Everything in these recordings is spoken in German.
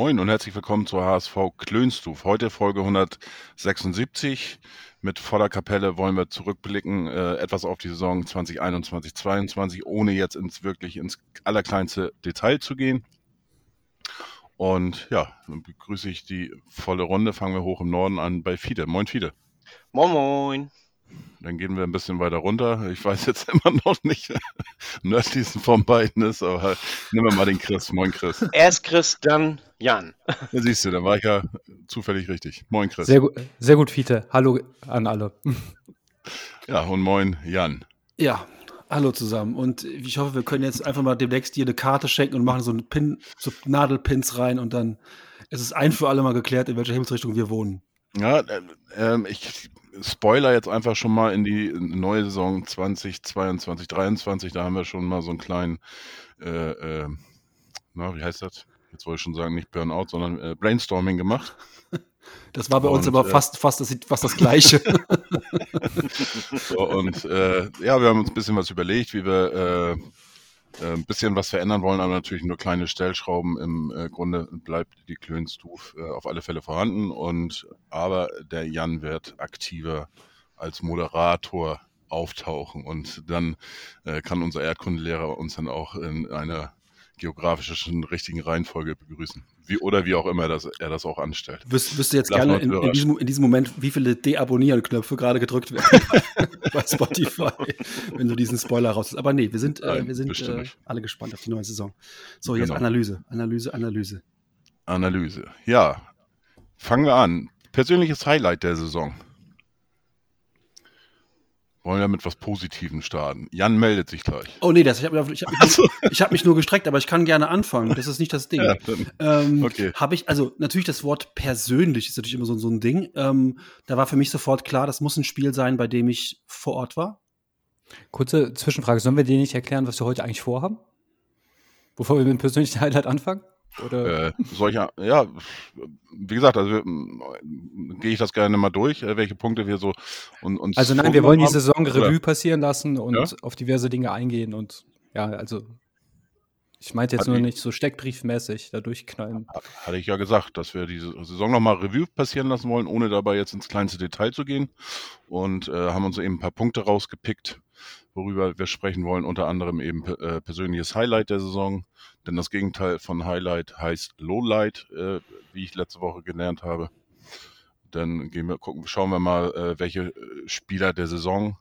Moin und herzlich willkommen zur HSV Klönstuf. Heute Folge 176. Mit voller Kapelle wollen wir zurückblicken, äh, etwas auf die Saison 2021, 2022, ohne jetzt ins wirklich ins allerkleinste Detail zu gehen. Und ja, dann begrüße ich die volle Runde. Fangen wir hoch im Norden an bei Fide. Moin Fide. Moin Moin. Dann gehen wir ein bisschen weiter runter. Ich weiß jetzt immer noch nicht, wer nördlichsten von beiden ist, aber nehmen wir mal den Chris. Moin Chris. Erst Chris, dann Jan. Da siehst du, da war ich ja zufällig richtig. Moin Chris. Sehr, gu sehr gut, Fiete. Hallo an alle. Ja, und moin Jan. Ja, hallo zusammen. Und ich hoffe, wir können jetzt einfach mal demnächst dir eine Karte schenken und machen so einen Pin, so Nadelpins rein und dann ist es ein für alle mal geklärt, in welcher Himmelsrichtung wir wohnen. Ja, äh, ich spoiler jetzt einfach schon mal in die neue Saison 2022, 2023. Da haben wir schon mal so einen kleinen, äh, äh, na, wie heißt das? Jetzt wollte ich schon sagen, nicht Burnout, sondern äh, Brainstorming gemacht. Das war bei uns Und, aber äh, fast, fast, das, fast das Gleiche. So, und äh, ja, wir haben uns ein bisschen was überlegt, wie wir äh, ein bisschen was verändern wollen, aber natürlich nur kleine Stellschrauben. Im äh, Grunde bleibt die Klönstuf äh, auf alle Fälle vorhanden. Und aber der Jan wird aktiver als Moderator auftauchen und dann äh, kann unser Erdkundelehrer uns dann auch in einer geografischen richtigen Reihenfolge begrüßen. Wie, oder wie auch immer das, er das auch anstellt. Wüs, wüsste jetzt Lass gerne in, in, diesem, in diesem Moment, wie viele Deabonnieren-Knöpfe gerade gedrückt werden bei Spotify, wenn du diesen Spoiler raus. Aber nee, wir sind, äh, Nein, wir sind äh, alle gespannt auf die neue Saison. So, jetzt Genau. Analyse, Analyse, Analyse. Analyse. Ja, fangen wir an. Persönliches Highlight der Saison. Wollen wir mit was Positivem starten? Jan meldet sich gleich. Oh nee, das, ich habe ich hab, mich, ich hab mich nur gestreckt, aber ich kann gerne anfangen. Das ist nicht das Ding. Ja, Ähm, Okay. Habe ich, also natürlich das Wort persönlich ist natürlich immer so, so ein Ding. Ähm, da war für mich sofort klar, das muss ein Spiel sein, bei dem ich vor Ort war. Kurze Zwischenfrage. Sollen wir dir nicht erklären, was wir heute eigentlich vorhaben? Bevor wir mit dem persönlichen Highlight anfangen? Oder? äh, solcher, ja, wie gesagt, also ähm, gehe ich das gerne mal durch, äh, welche Punkte wir so und, uns also nein, wir wollen die. Saison Revue passieren lassen und Ja? auf diverse Dinge eingehen und ja, also ich meinte jetzt Hat nur die- nicht so steckbriefmäßig da durchknallen. Hatte ich ja gesagt, dass wir diese Saison nochmal Revue passieren lassen wollen, ohne dabei jetzt ins kleinste Detail zu gehen. Und äh, haben uns eben ein paar Punkte rausgepickt, worüber wir sprechen wollen. Unter anderem eben äh, persönliches Highlight der Saison. Denn das Gegenteil von Highlight heißt Lowlight, äh, wie ich letzte Woche gelernt habe. Dann gehen wir, gucken, schauen wir mal, äh, welche äh, Spieler der Saison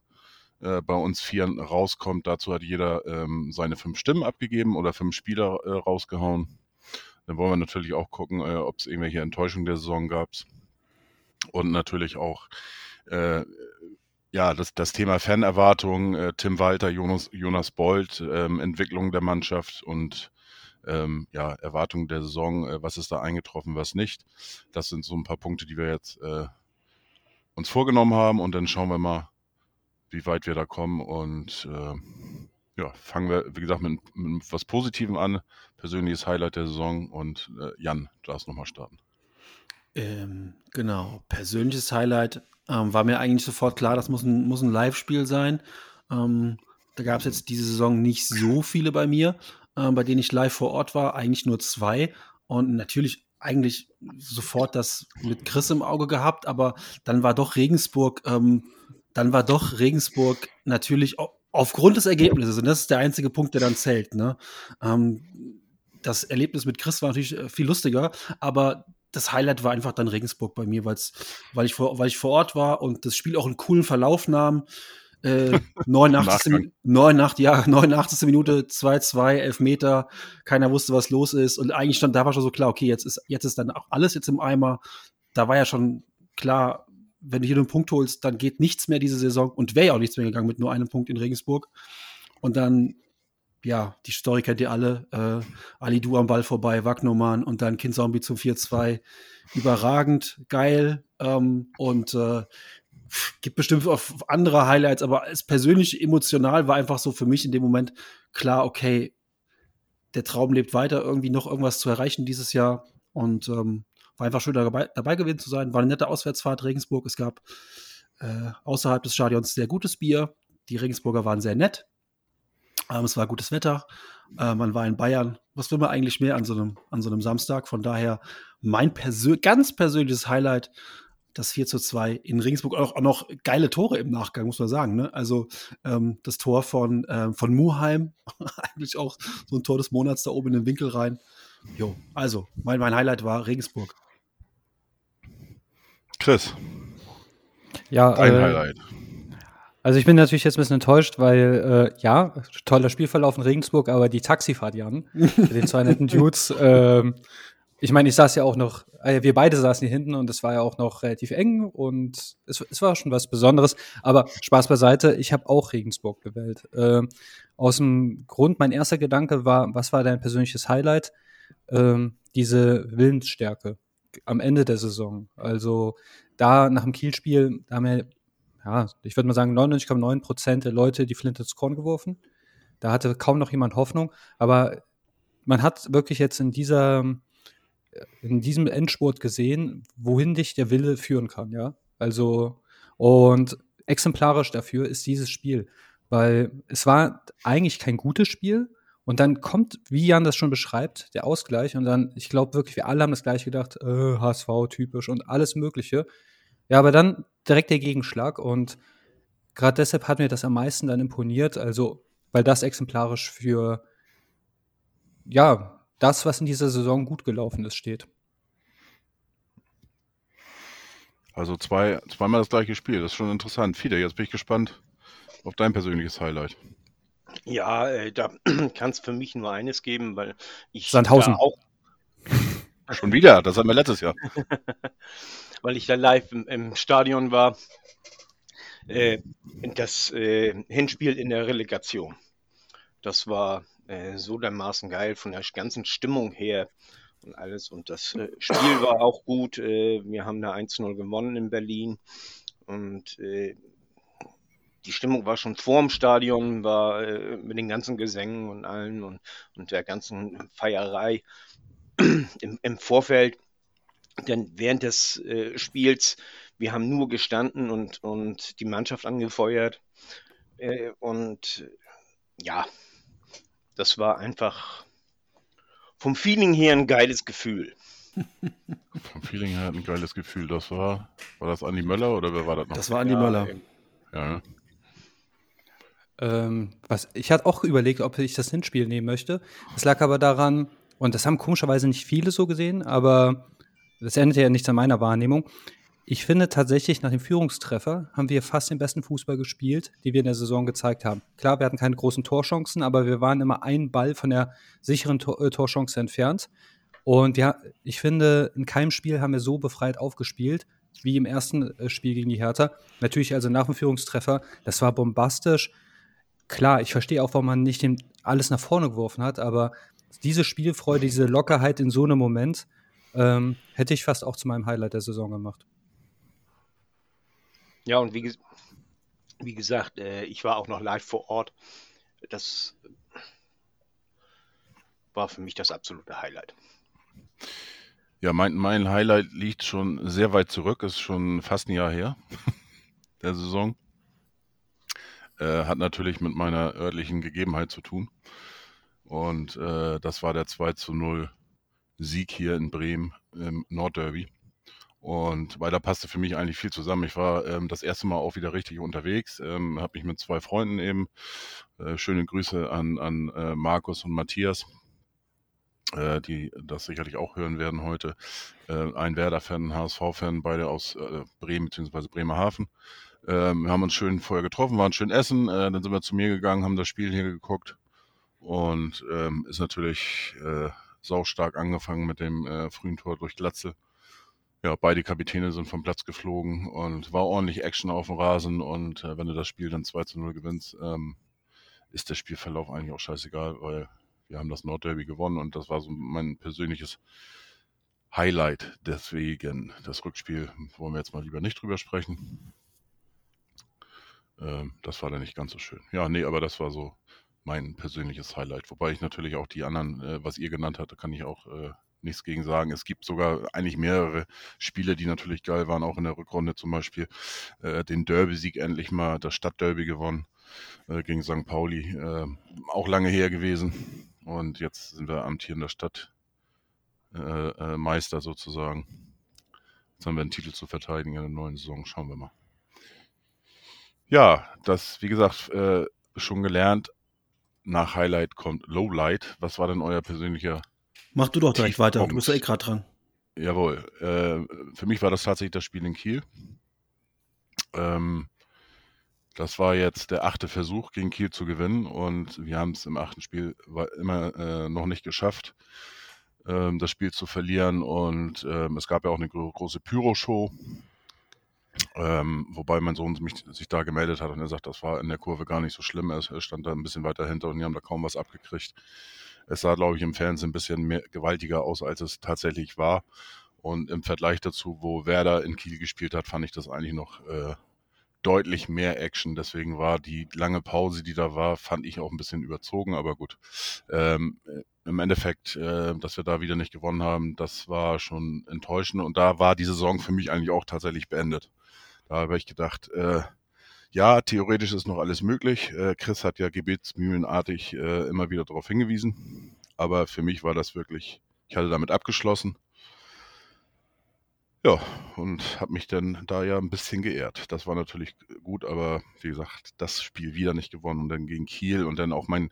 äh, bei uns vier rauskommt. Dazu hat jeder ähm, seine fünf Stimmen abgegeben oder fünf Spieler äh, rausgehauen. Dann wollen wir natürlich auch gucken, äh, ob es irgendwelche Enttäuschungen der Saison gab. Und natürlich auch ja, das, das Thema Fanerwartung, Tim Walter, Jonas, Jonas Bold, ähm, Entwicklung der Mannschaft und ähm, ja, Erwartungen der Saison, äh, was ist da eingetroffen, was nicht. Das sind so ein paar Punkte, die wir jetzt äh, uns vorgenommen haben und dann schauen wir mal, wie weit wir da kommen und äh, ja, fangen wir, wie gesagt, mit, mit was Positivem an. Persönliches Highlight der Saison und äh, Jan, du darfst nochmal starten. Ähm, genau, persönliches Highlight ähm, war mir eigentlich sofort klar, das muss ein, muss ein Live-Spiel sein. Ähm, da gab es jetzt diese Saison nicht so viele bei mir, ähm, bei denen ich live vor Ort war, eigentlich nur zwei. Und natürlich eigentlich sofort das mit Chris im Auge gehabt, aber dann war doch Regensburg, ähm, dann war doch Regensburg natürlich au- aufgrund des Ergebnisses, und das ist der einzige Punkt, der dann zählt, ne? Ähm, das Erlebnis mit Chris war natürlich äh, viel lustiger, aber das Highlight war einfach dann Regensburg bei mir, weil's, weil, ich vor, weil ich vor Ort war und das Spiel auch einen coolen Verlauf nahm. Äh, 89. Nachgang. 89, ja, 89. Minute, 2-2, Elfmeter, keiner wusste, was los ist. Und eigentlich stand, da war schon so klar, okay, jetzt ist, jetzt ist dann auch alles jetzt im Eimer. Da war ja schon klar, wenn du hier einen Punkt holst, dann geht nichts mehr diese Saison und wäre ja auch nichts mehr gegangen mit nur einem Punkt in Regensburg. Und dann ja, die Story kennt ihr alle. Äh, Ali Du am Ball vorbei, Wagnoman und dann Kind Zombie zum 4-2. Überragend, geil. Ähm, und äh, gibt bestimmt auch andere Highlights, aber es persönlich emotional war einfach so für mich in dem Moment klar, okay, der Traum lebt weiter, irgendwie noch irgendwas zu erreichen dieses Jahr. Und ähm, war einfach schön dabei, dabei gewesen zu sein. War eine nette Auswärtsfahrt Regensburg. Es gab äh, außerhalb des Stadions sehr gutes Bier. Die Regensburger waren sehr nett. Ähm, es war gutes Wetter. Äh, man war in Bayern. Was will man eigentlich mehr an so einem, an so einem Samstag? Von daher mein persö ganz persönliches Highlight das 4 zu 2 in Regensburg. Auch, auch noch geile Tore im Nachgang, muss man sagen. Ne? Also ähm, das Tor von, ähm, von Muheim, eigentlich auch so ein Tor des Monats da oben in den Winkel rein. Jo, also mein, mein Highlight war Regensburg. Chris. Ja, Dein äh, Highlight. Also ich bin natürlich jetzt ein bisschen enttäuscht, weil äh, ja, toller Spielverlauf in Regensburg, aber die Taxifahrt, Jan, mit den zwei netten Dudes, ähm, ich meine, ich saß ja auch noch, äh, wir beide saßen hier hinten und es war ja auch noch relativ eng und es, es war schon was Besonderes. Aber Spaß beiseite, ich habe auch Regensburg gewählt. Ähm, aus dem Grund, mein erster Gedanke war, was war dein persönliches Highlight? Ähm, diese Willensstärke am Ende der Saison. Also da nach dem Kielspiel, da haben wir, ja, ich würde mal sagen, 99,9 Prozent der Leute die Flinte ins Korn geworfen. Da hatte kaum noch jemand Hoffnung. Aber man hat wirklich jetzt in dieser in diesem Endspurt gesehen, wohin dich der Wille führen kann, ja. Also, und exemplarisch dafür ist dieses Spiel, weil es war eigentlich kein gutes Spiel. Und dann kommt, wie Jan das schon beschreibt, der Ausgleich. Und dann, ich glaube wirklich, wir alle haben das gleich gedacht, äh, HSV typisch und alles Mögliche. Ja, aber dann direkt der Gegenschlag. Und gerade deshalb hat mir das am meisten dann imponiert. Also, weil das exemplarisch für, ja, das, was in dieser Saison gut gelaufen ist, steht. Also zwei, zweimal das gleiche Spiel. Das ist schon interessant. Fide, jetzt bin ich gespannt auf dein persönliches Highlight. Ja, äh, da kann es für mich nur eines geben, weil ich Sandhausen. da auch, Schon wieder, das hatten wir letztes Jahr. weil ich da live im, im Stadion war, äh, das äh, Hinspiel in der Relegation. Das war äh, so dermaßen geil von der ganzen Stimmung her und alles. Und das äh, Spiel war auch gut. Äh, wir haben da 1-0 gewonnen in Berlin. Und äh, die Stimmung war schon vor dem Stadion, war äh, mit den ganzen Gesängen und allen und, und der ganzen Feierei im, im Vorfeld. Denn während des äh, Spiels, wir haben nur gestanden und, und die Mannschaft angefeuert. Äh, und ja, das war einfach vom Feeling her ein geiles Gefühl. Vom Feeling her ein geiles Gefühl. Das war, war das Andi Möller oder wer war das noch? Das war Andi Ja, Möller. ja? Ähm, was, ich hatte auch überlegt, ob ich das Hinspiel nehmen möchte. Es lag aber daran, und das haben komischerweise nicht viele so gesehen, aber das ändert ja nichts an meiner Wahrnehmung. Ich finde tatsächlich, nach dem Führungstreffer haben wir fast den besten Fußball gespielt, die wir in der Saison gezeigt haben. Klar, wir hatten keine großen Torchancen, aber wir waren immer einen Ball von der sicheren Tor äh, Torchance entfernt. Und ja, ich finde, in keinem Spiel haben wir so befreit aufgespielt, wie im ersten äh, Spiel gegen die Hertha. Natürlich also nach dem Führungstreffer, das war bombastisch. Klar, ich verstehe auch, warum man nicht den, alles nach vorne geworfen hat, aber diese Spielfreude, diese Lockerheit in so einem Moment, ähm, hätte ich fast auch zu meinem Highlight der Saison gemacht. Ja, und wie, wie gesagt, äh, ich war auch noch live vor Ort. Das war für mich das absolute Highlight. Ja, mein, mein Highlight liegt schon sehr weit zurück, ist schon fast ein Jahr her, der Saison. Äh, hat natürlich mit meiner örtlichen Gegebenheit zu tun. Und äh, das war der 2 zu 0 Sieg hier in Bremen im Nordderby. Und weil da passte für mich eigentlich viel zusammen. Ich war ähm, das erste Mal auch wieder richtig unterwegs, ähm, habe mich mit zwei Freunden eben, äh, schöne Grüße an, an äh, Markus und Matthias, äh, die das sicherlich auch hören werden heute. Äh, ein Werder-Fan, ein HSV-Fan, beide aus äh, Bremen bzw. Bremerhaven. Ähm, wir haben uns schön vorher getroffen, waren schön essen, äh, dann sind wir zu mir gegangen, haben das Spiel hier geguckt und ähm, ist natürlich äh, saustark angefangen mit dem äh, frühen Tor durch Glatze. Ja, beide Kapitäne sind vom Platz geflogen und war ordentlich Action auf dem Rasen und äh, wenn du das Spiel dann 2 zu 0 gewinnst, ähm, ist der Spielverlauf eigentlich auch scheißegal, weil wir haben das Nordderby gewonnen und das war so mein persönliches Highlight. Deswegen das Rückspiel wollen wir jetzt mal lieber nicht drüber sprechen. Ähm, das war dann nicht ganz so schön. Ja, nee, aber das war so mein persönliches Highlight. Wobei ich natürlich auch die anderen, äh, was ihr genannt habt, kann ich auch äh, nichts gegen sagen. Es gibt sogar eigentlich mehrere Spiele, die natürlich geil waren, auch in der Rückrunde zum Beispiel äh, den Derby-Sieg endlich mal, das Stadtderby gewonnen äh, gegen St. Pauli. Äh, auch lange her gewesen. Und jetzt sind wir amtierender Stadtmeister äh, sozusagen. Jetzt haben wir einen Titel zu verteidigen in der neuen Saison. Schauen wir mal. Ja, das, wie gesagt, äh, schon gelernt. Nach Highlight kommt Lowlight. Was war denn euer persönlicher Mach du doch direkt weiter, du bist ja eh gerade dran. Jawohl. Äh, für mich war das tatsächlich das Spiel in Kiel. Ähm, das war jetzt der achte Versuch, gegen Kiel zu gewinnen und wir haben es im achten Spiel immer äh, noch nicht geschafft, ähm, das Spiel zu verlieren und ähm, es gab ja auch eine gro große Pyro-Show, ähm, wobei mein Sohn mich, sich da gemeldet hat und er sagt, das war in der Kurve gar nicht so schlimm, er, er stand da ein bisschen weiter hinter und die haben da kaum was abgekriegt. Es sah, glaube ich, im Fernsehen ein bisschen mehr gewaltiger aus, als es tatsächlich war. Und im Vergleich dazu, wo Werder in Kiel gespielt hat, fand ich das eigentlich noch äh, deutlich mehr Action. Deswegen war die lange Pause, die da war, fand ich auch ein bisschen überzogen. Aber gut, ähm, im Endeffekt, äh, dass wir da wieder nicht gewonnen haben, das war schon enttäuschend. Und da war die Saison für mich eigentlich auch tatsächlich beendet. Da habe ich gedacht, äh, ja, theoretisch ist noch alles möglich. Äh, Chris hat ja gebetsmühlenartig äh, immer wieder darauf hingewiesen. Aber für mich war das wirklich, ich hatte damit abgeschlossen. Ja, und habe mich dann da ja ein bisschen geehrt. Das war natürlich gut, aber wie gesagt, das Spiel wieder nicht gewonnen und dann gegen Kiel und dann auch mein,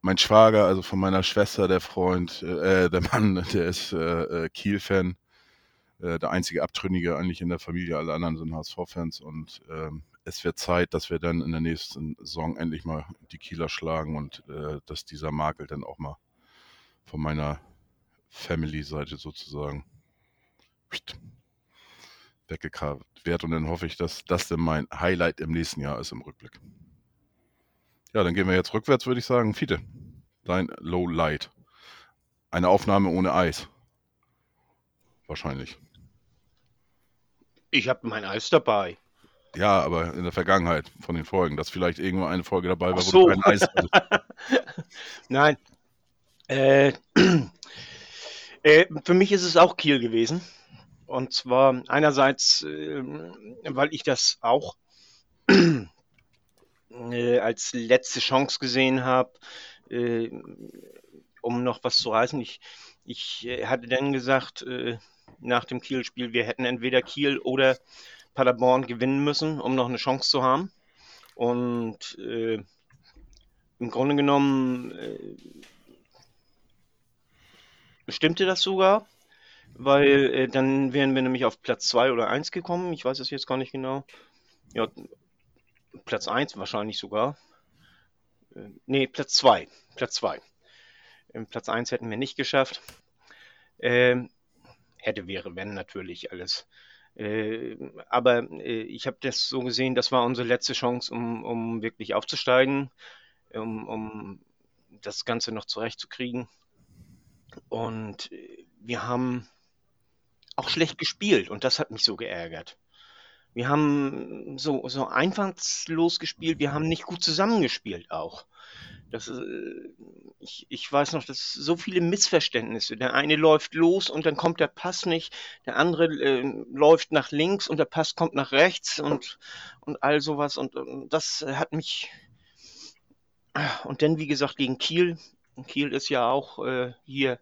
mein Schwager, also von meiner Schwester, der Freund, äh, der Mann, der ist äh, äh Kiel-Fan, äh, der einzige Abtrünnige eigentlich in der Familie, alle anderen sind HSV-Fans und ähm, es wird Zeit, dass wir dann in der nächsten Saison endlich mal die Kieler schlagen und äh, dass dieser Makel dann auch mal von meiner Family-Seite sozusagen weggekarrt wird. Und dann hoffe ich, dass das dann mein Highlight im nächsten Jahr ist im Rückblick. Ja, dann gehen wir jetzt rückwärts, würde ich sagen. Fiete, dein Low Light. Eine Aufnahme ohne Eis. Wahrscheinlich. Ich habe mein Eis dabei. Ja, aber in der Vergangenheit von den Folgen, dass vielleicht irgendwo eine Folge dabei war, wo so. du kein Eis hattest. Nein. Äh, äh, für mich ist es auch Kiel gewesen. Und zwar einerseits, äh, weil ich das auch äh, als letzte Chance gesehen habe, äh, um noch was zu reißen. Ich, ich äh, hatte dann gesagt, nach dem Kiel-Spiel, wir hätten entweder Kiel oder Paderborn gewinnen müssen, um noch eine Chance zu haben. Und äh, im Grunde genommen äh, stimmte das sogar, weil äh, dann wären wir nämlich auf Platz 2 oder 1 gekommen. Ich weiß es jetzt gar nicht genau. Ja, Platz 1 wahrscheinlich sogar. Äh, nee, Platz 2. Platz 2. Platz 1 hätten wir nicht geschafft. Ähm, hätte, wäre, wenn natürlich alles. Äh, aber äh, ich habe das so gesehen, das war unsere letzte Chance, um, um wirklich aufzusteigen, um, um das Ganze noch zurechtzukriegen. Und äh, wir haben auch schlecht gespielt und das hat mich so geärgert. Wir haben so, so einfallslos gespielt, wir haben nicht gut zusammengespielt auch. Das, äh, ich, ich weiß noch, dass so viele Missverständnisse. Der eine läuft los und dann kommt der Pass nicht, der andere äh, läuft nach links und der Pass kommt nach rechts und, und all sowas. Und, und das hat mich. Und dann, wie gesagt, gegen Kiel. Kiel ist ja auch äh, hier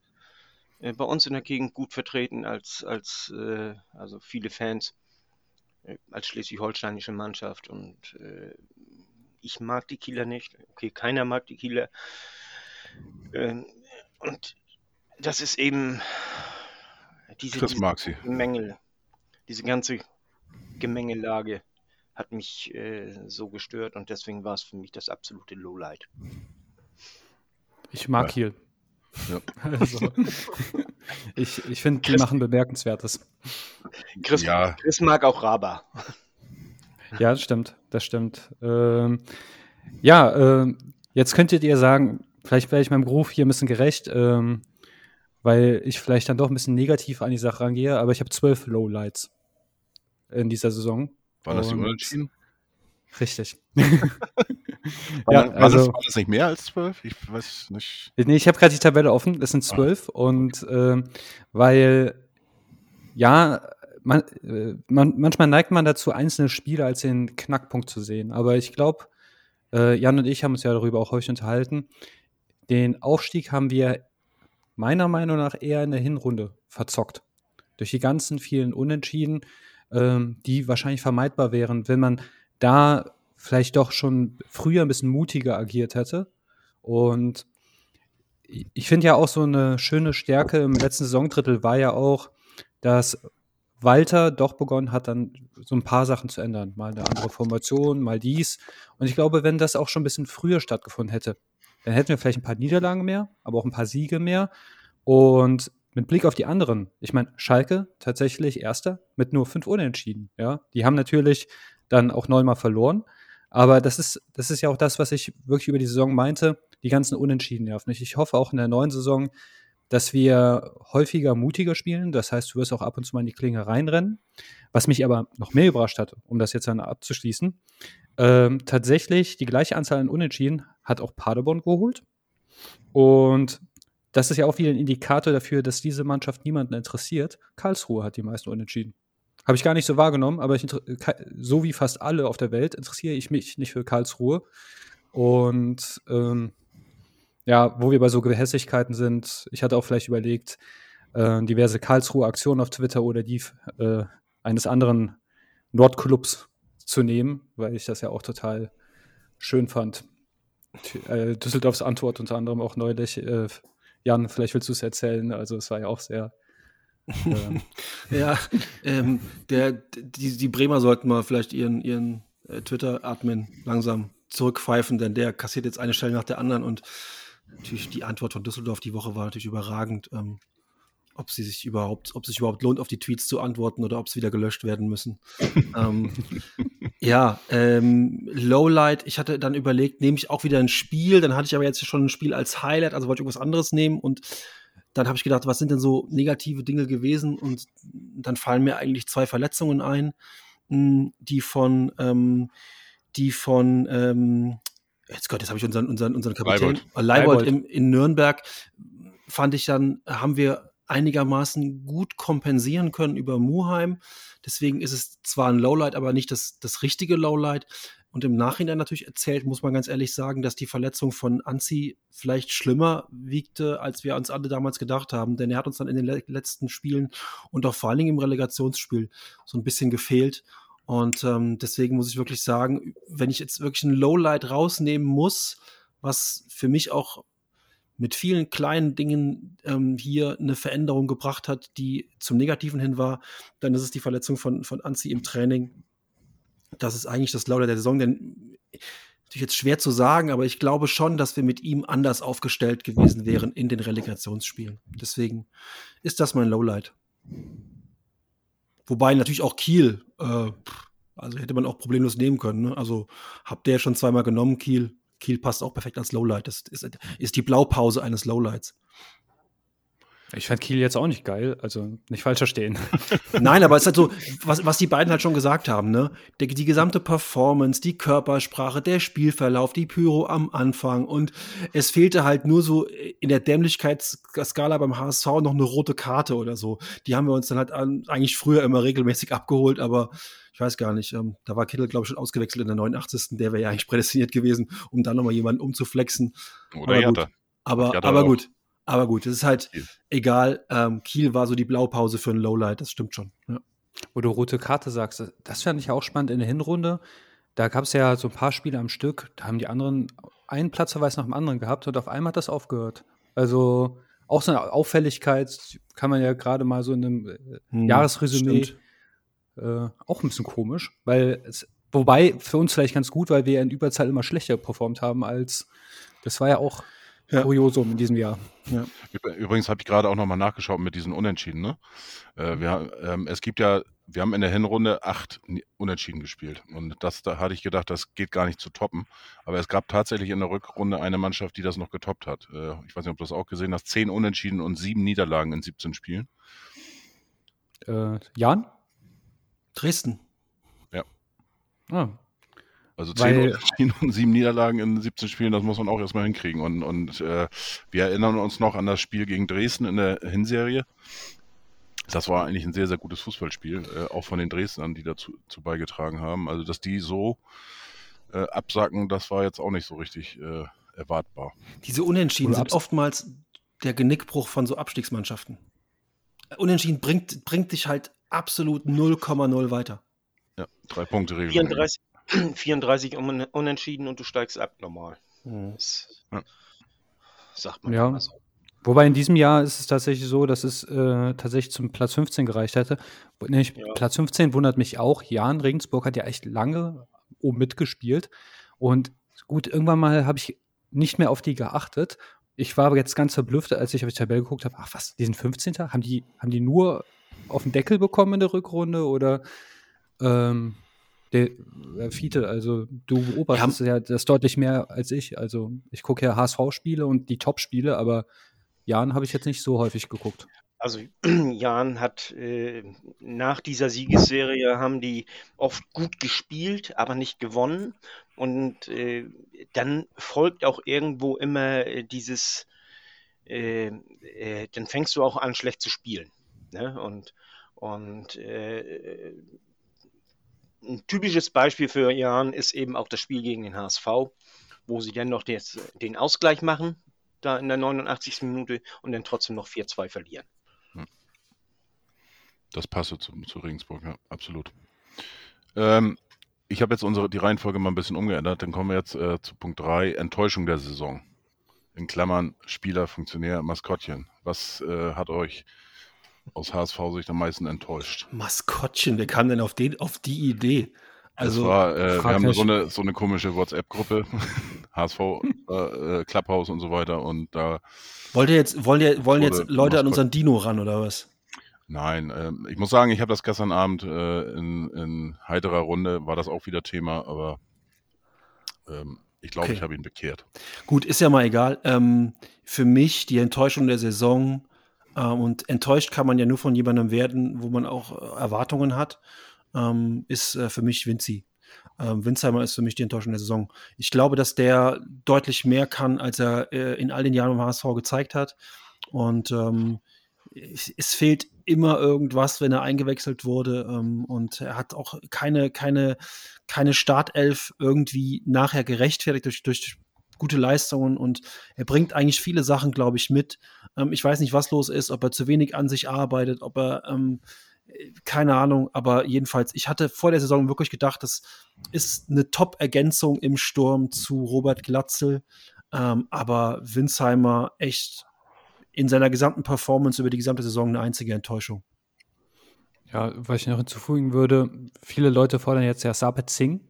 äh, bei uns in der Gegend gut vertreten als, als äh, also viele Fans als schleswig-holsteinische Mannschaft und äh, ich mag die Kieler nicht. Okay, keiner mag die Kieler. Ähm, und das ist eben diese, mag sie. Mängel, diese ganze Gemengelage hat mich äh, so gestört und deswegen war es für mich das absolute Lowlight. Ich mag ja. Kiel. Ja. Also, ich ich finde, die machen Bemerkenswertes. Chris, ja. Chris mag auch Raba. Ja, das stimmt, das stimmt. Ähm, ja, äh, Jetzt könntet ihr sagen, vielleicht werde ich meinem Beruf hier ein bisschen gerecht, ähm, weil ich vielleicht dann doch ein bisschen negativ an die Sache rangehe, aber ich habe zwölf Lowlights in dieser Saison. War das die Unentschieden? Richtig. Ja, war, das, also, war das nicht mehr als zwölf? Ich weiß nicht. nee, ich habe gerade die Tabelle offen, es sind zwölf und ähm, weil, ja, man, äh, man, manchmal neigt man dazu, einzelne Spiele als den Knackpunkt zu sehen, aber ich glaube, äh, Jan und ich haben uns ja darüber auch häufig unterhalten, den Aufstieg haben wir meiner Meinung nach eher in der Hinrunde verzockt. Durch die ganzen vielen Unentschieden, ähm, die wahrscheinlich vermeidbar wären, wenn man da vielleicht doch schon früher ein bisschen mutiger agiert hätte. Und ich- finde ja auch so eine schöne Stärke im letzten Saisondrittel war ja auch, dass Walter doch begonnen hat, dann so ein paar Sachen zu ändern. Mal eine andere Formation, mal dies. Und ich glaube, wenn das auch schon ein bisschen früher stattgefunden hätte, dann hätten wir vielleicht ein paar Niederlagen mehr, aber auch ein paar Siege mehr. Und mit Blick auf die anderen, ich meine, Schalke tatsächlich Erster mit nur fünf Unentschieden. Ja, die haben natürlich dann auch neunmal verloren. Aber das ist, das ist ja auch das, was ich wirklich über die Saison meinte. Die ganzen Unentschieden nerven mich. Ich hoffe auch in der neuen Saison, dass wir häufiger mutiger spielen. Das heißt, du wirst auch ab und zu mal in die Klinge reinrennen. Was mich aber noch mehr überrascht hat, um das jetzt dann abzuschließen, ähm, tatsächlich die gleiche Anzahl an Unentschieden hat auch Paderborn geholt. Und das ist ja auch wieder ein Indikator dafür, dass diese Mannschaft niemanden interessiert. Karlsruhe hat die meisten Unentschieden. Habe ich gar nicht so wahrgenommen, aber ich, so wie fast alle auf der Welt interessiere ich mich nicht für Karlsruhe. Und ähm, ja, wo wir bei so Gehässigkeiten sind, ich hatte auch vielleicht überlegt, äh, diverse Karlsruhe Aktionen auf Twitter oder die äh, eines anderen Nordclubs zu nehmen, weil ich das ja auch total schön fand. Äh, Düsseldorfs Antwort unter anderem auch neulich. Äh, Jan, vielleicht willst du es erzählen. Also es war ja auch sehr. Ja, ähm, der, die, die Bremer sollten mal vielleicht ihren, ihren äh, Twitter-Admin langsam zurückpfeifen, denn der kassiert jetzt eine Stelle nach der anderen und natürlich die Antwort von Düsseldorf die Woche war natürlich überragend. Ähm, ob sie sich überhaupt, ob es sich überhaupt lohnt, auf die Tweets zu antworten oder ob sie wieder gelöscht werden müssen. ähm, ja, ähm, Lowlight, ich hatte dann überlegt, nehme ich auch wieder ein Spiel, dann hatte ich aber jetzt schon ein Spiel als Highlight, also wollte ich irgendwas anderes nehmen und dann habe ich gedacht, was sind denn so negative Dinge gewesen? Und dann fallen mir eigentlich zwei Verletzungen ein, mh, die von, ähm, die von, ähm, jetzt Gott, jetzt habe ich unseren, unseren, unseren Kapitän, Leibold. äh, Leibold, Leibold. im, in Nürnberg, fand ich dann, haben wir einigermaßen gut kompensieren können über Muheim. Deswegen ist es zwar ein Lowlight, aber nicht das, das richtige Lowlight. Und im Nachhinein natürlich erzählt, muss man ganz ehrlich sagen, dass die Verletzung von Anzi vielleicht schlimmer wiegte, als wir uns alle damals gedacht haben. Denn er hat uns dann in den le letzten Spielen und auch vor allen Dingen im Relegationsspiel so ein bisschen gefehlt. Und ähm, deswegen muss ich wirklich sagen, wenn ich jetzt wirklich ein Lowlight rausnehmen muss, was für mich auch mit vielen kleinen Dingen ähm, hier eine Veränderung gebracht hat, die zum Negativen hin war, dann ist es die Verletzung von, von Anzi im Training. Das ist eigentlich das Lowlight der Saison, denn natürlich jetzt schwer zu sagen, aber ich glaube schon, dass wir mit ihm anders aufgestellt gewesen wären in den Relegationsspielen. Deswegen ist das mein Lowlight. Wobei natürlich auch Kiel, äh, also hätte man auch problemlos nehmen können. Ne? Also habt ihr schon zweimal genommen, Kiel. Kiel passt auch perfekt als Lowlight. Das ist, ist die Blaupause eines Lowlights. Ich fand Kiel jetzt auch nicht geil, also nicht falsch verstehen. Nein, aber es ist halt so, was, was die beiden halt schon gesagt haben, ne? Die, die gesamte Performance, die Körpersprache, der Spielverlauf, die Pyro am Anfang und es fehlte halt nur so in der Dämlichkeitsskala beim HSV noch eine rote Karte oder so. Die haben wir uns dann halt an, eigentlich früher immer regelmäßig abgeholt, aber ich weiß gar nicht, ähm, da war Kittel, glaube ich, schon ausgewechselt in der 89. Der wäre ja eigentlich prädestiniert gewesen, um dann nochmal jemanden umzuflexen. Oder Aber Jatta. Aber, aber gut. Aber gut, es ist halt Kiel. egal. Ähm, Kiel war so die Blaupause für ein Lowlight, das stimmt schon. Ja. Wo du rote Karte sagst, das fand ich auch spannend in der Hinrunde. Da gab es ja so ein paar Spiele am Stück, da haben die anderen einen Platzverweis nach dem anderen gehabt und auf einmal hat das aufgehört. Also auch so eine Auffälligkeit kann man ja gerade mal so in einem äh, Hm, Jahresresümee äh, auch ein bisschen komisch, weil es, wobei für uns vielleicht ganz gut, weil wir in Überzahl immer schlechter performt haben als das war ja auch Ja. Kuriosum in diesem Jahr. Übrigens habe ich gerade auch nochmal nachgeschaut mit diesen Unentschieden. Ne? Äh, wir, ähm, es gibt ja, wir haben in der Hinrunde acht Unentschieden gespielt. Und das, da hatte ich gedacht, das geht gar nicht zu toppen. Aber es gab tatsächlich in der Rückrunde eine Mannschaft, die das noch getoppt hat. Äh, ich weiß nicht, ob du das auch gesehen hast. Zehn Unentschieden und sieben Niederlagen in 17 Spielen. Äh, Jan? Dresden. Ah, Also zehn Weil- Unentschieden und sieben Niederlagen in 17 Spielen, das muss man auch erstmal hinkriegen. Und, und äh, wir erinnern uns noch an das Spiel gegen Dresden in der Hinserie. Das war eigentlich ein sehr, sehr gutes Fußballspiel, äh, auch von den Dresdnern, die dazu zu beigetragen haben. Also, dass die so äh, absacken, das war jetzt auch nicht so richtig äh, erwartbar. Diese Unentschieden sind oftmals der Genickbruch von so Abstiegsmannschaften. Unentschieden bringt, bringt dich halt absolut 0,0 weiter. Ja, drei Punkte Regelung. 34, 34 un Unentschieden und du steigst ab normal. Das Ja. sagt man Ja. immer so. Wobei in diesem Jahr ist es tatsächlich so, dass es äh, tatsächlich zum Platz 15 gereicht hätte. Nämlich Ja. Platz 15 wundert mich auch. Jan Regensburg hat ja echt lange oben mitgespielt. Und gut, irgendwann mal habe ich nicht mehr auf die geachtet. Ich war aber jetzt ganz verblüfft, als ich auf die Tabelle geguckt habe. Ach was, die sind 15. Haben die, haben die nur auf den Deckel bekommen in der Rückrunde oder ähm, der äh, Fiete, also du beobachtest ja das deutlich mehr als ich. Also ich gucke ja HSV-Spiele und die Top-Spiele, aber Jan habe ich jetzt nicht so häufig geguckt. Also Jan hat äh, nach dieser Siegesserie haben die oft gut gespielt, aber nicht gewonnen. Und äh, dann folgt auch irgendwo immer äh, dieses, äh, dann fängst du auch an, schlecht zu spielen. Ne? Und, und äh, ein typisches Beispiel für Jan ist eben auch das Spiel gegen den HSV, wo sie dann noch des, den Ausgleich machen, da in der 89. Minute und dann trotzdem noch 4-2 verlieren. Das passt zu, zu Regensburg, ja, absolut. Ähm, ich habe jetzt unsere, die Reihenfolge mal ein bisschen umgeändert. Dann kommen wir jetzt äh, zu Punkt 3, Enttäuschung der Saison. In Klammern Spieler, Funktionär, Maskottchen. Was äh, hat euch aus HSV-Sicht am meisten enttäuscht? Maskottchen, wer kam denn auf, den, auf die Idee? Also, war, äh, wir haben so eine, so eine komische WhatsApp-Gruppe, HSV, äh, äh, Clubhouse und so weiter. Und da wollt ihr jetzt, wollt ihr, wollen jetzt Leute an unseren Dino ran oder was? Nein, ähm, ich muss sagen, ich habe das gestern Abend äh, in, in heiterer Runde, war das auch wieder Thema, aber ähm, ich glaube, Okay. ich habe ihn bekehrt. Gut, ist ja mal egal. Ähm, für mich die Enttäuschung der Saison und enttäuscht kann man ja nur von jemandem werden, wo man auch äh, Erwartungen hat, ähm, ist äh, für mich Vinci. Ähm, Winsheimer ist für mich die Enttäuschung der Saison. Ich glaube, dass der deutlich mehr kann, als er äh, in all den Jahren im HSV gezeigt hat. Und ähm, es, es fehlt immer irgendwas, wenn er eingewechselt wurde. Ähm, und er hat auch keine, keine, keine Startelf irgendwie nachher gerechtfertigt durch, durch gute Leistungen. Und er bringt eigentlich viele Sachen, glaube ich, mit. Ähm, ich weiß nicht, was los ist, ob er zu wenig an sich arbeitet, ob er, ähm, äh, keine Ahnung, aber jedenfalls, ich hatte vor der Saison wirklich gedacht, das ist eine Top-Ergänzung im Sturm zu Robert Glatzel. Ähm, aber Winsheimer echt in seiner gesamten Performance über die gesamte Saison eine einzige Enttäuschung. Ja, was ich noch hinzufügen würde, viele Leute fordern jetzt ja Sapet Singh.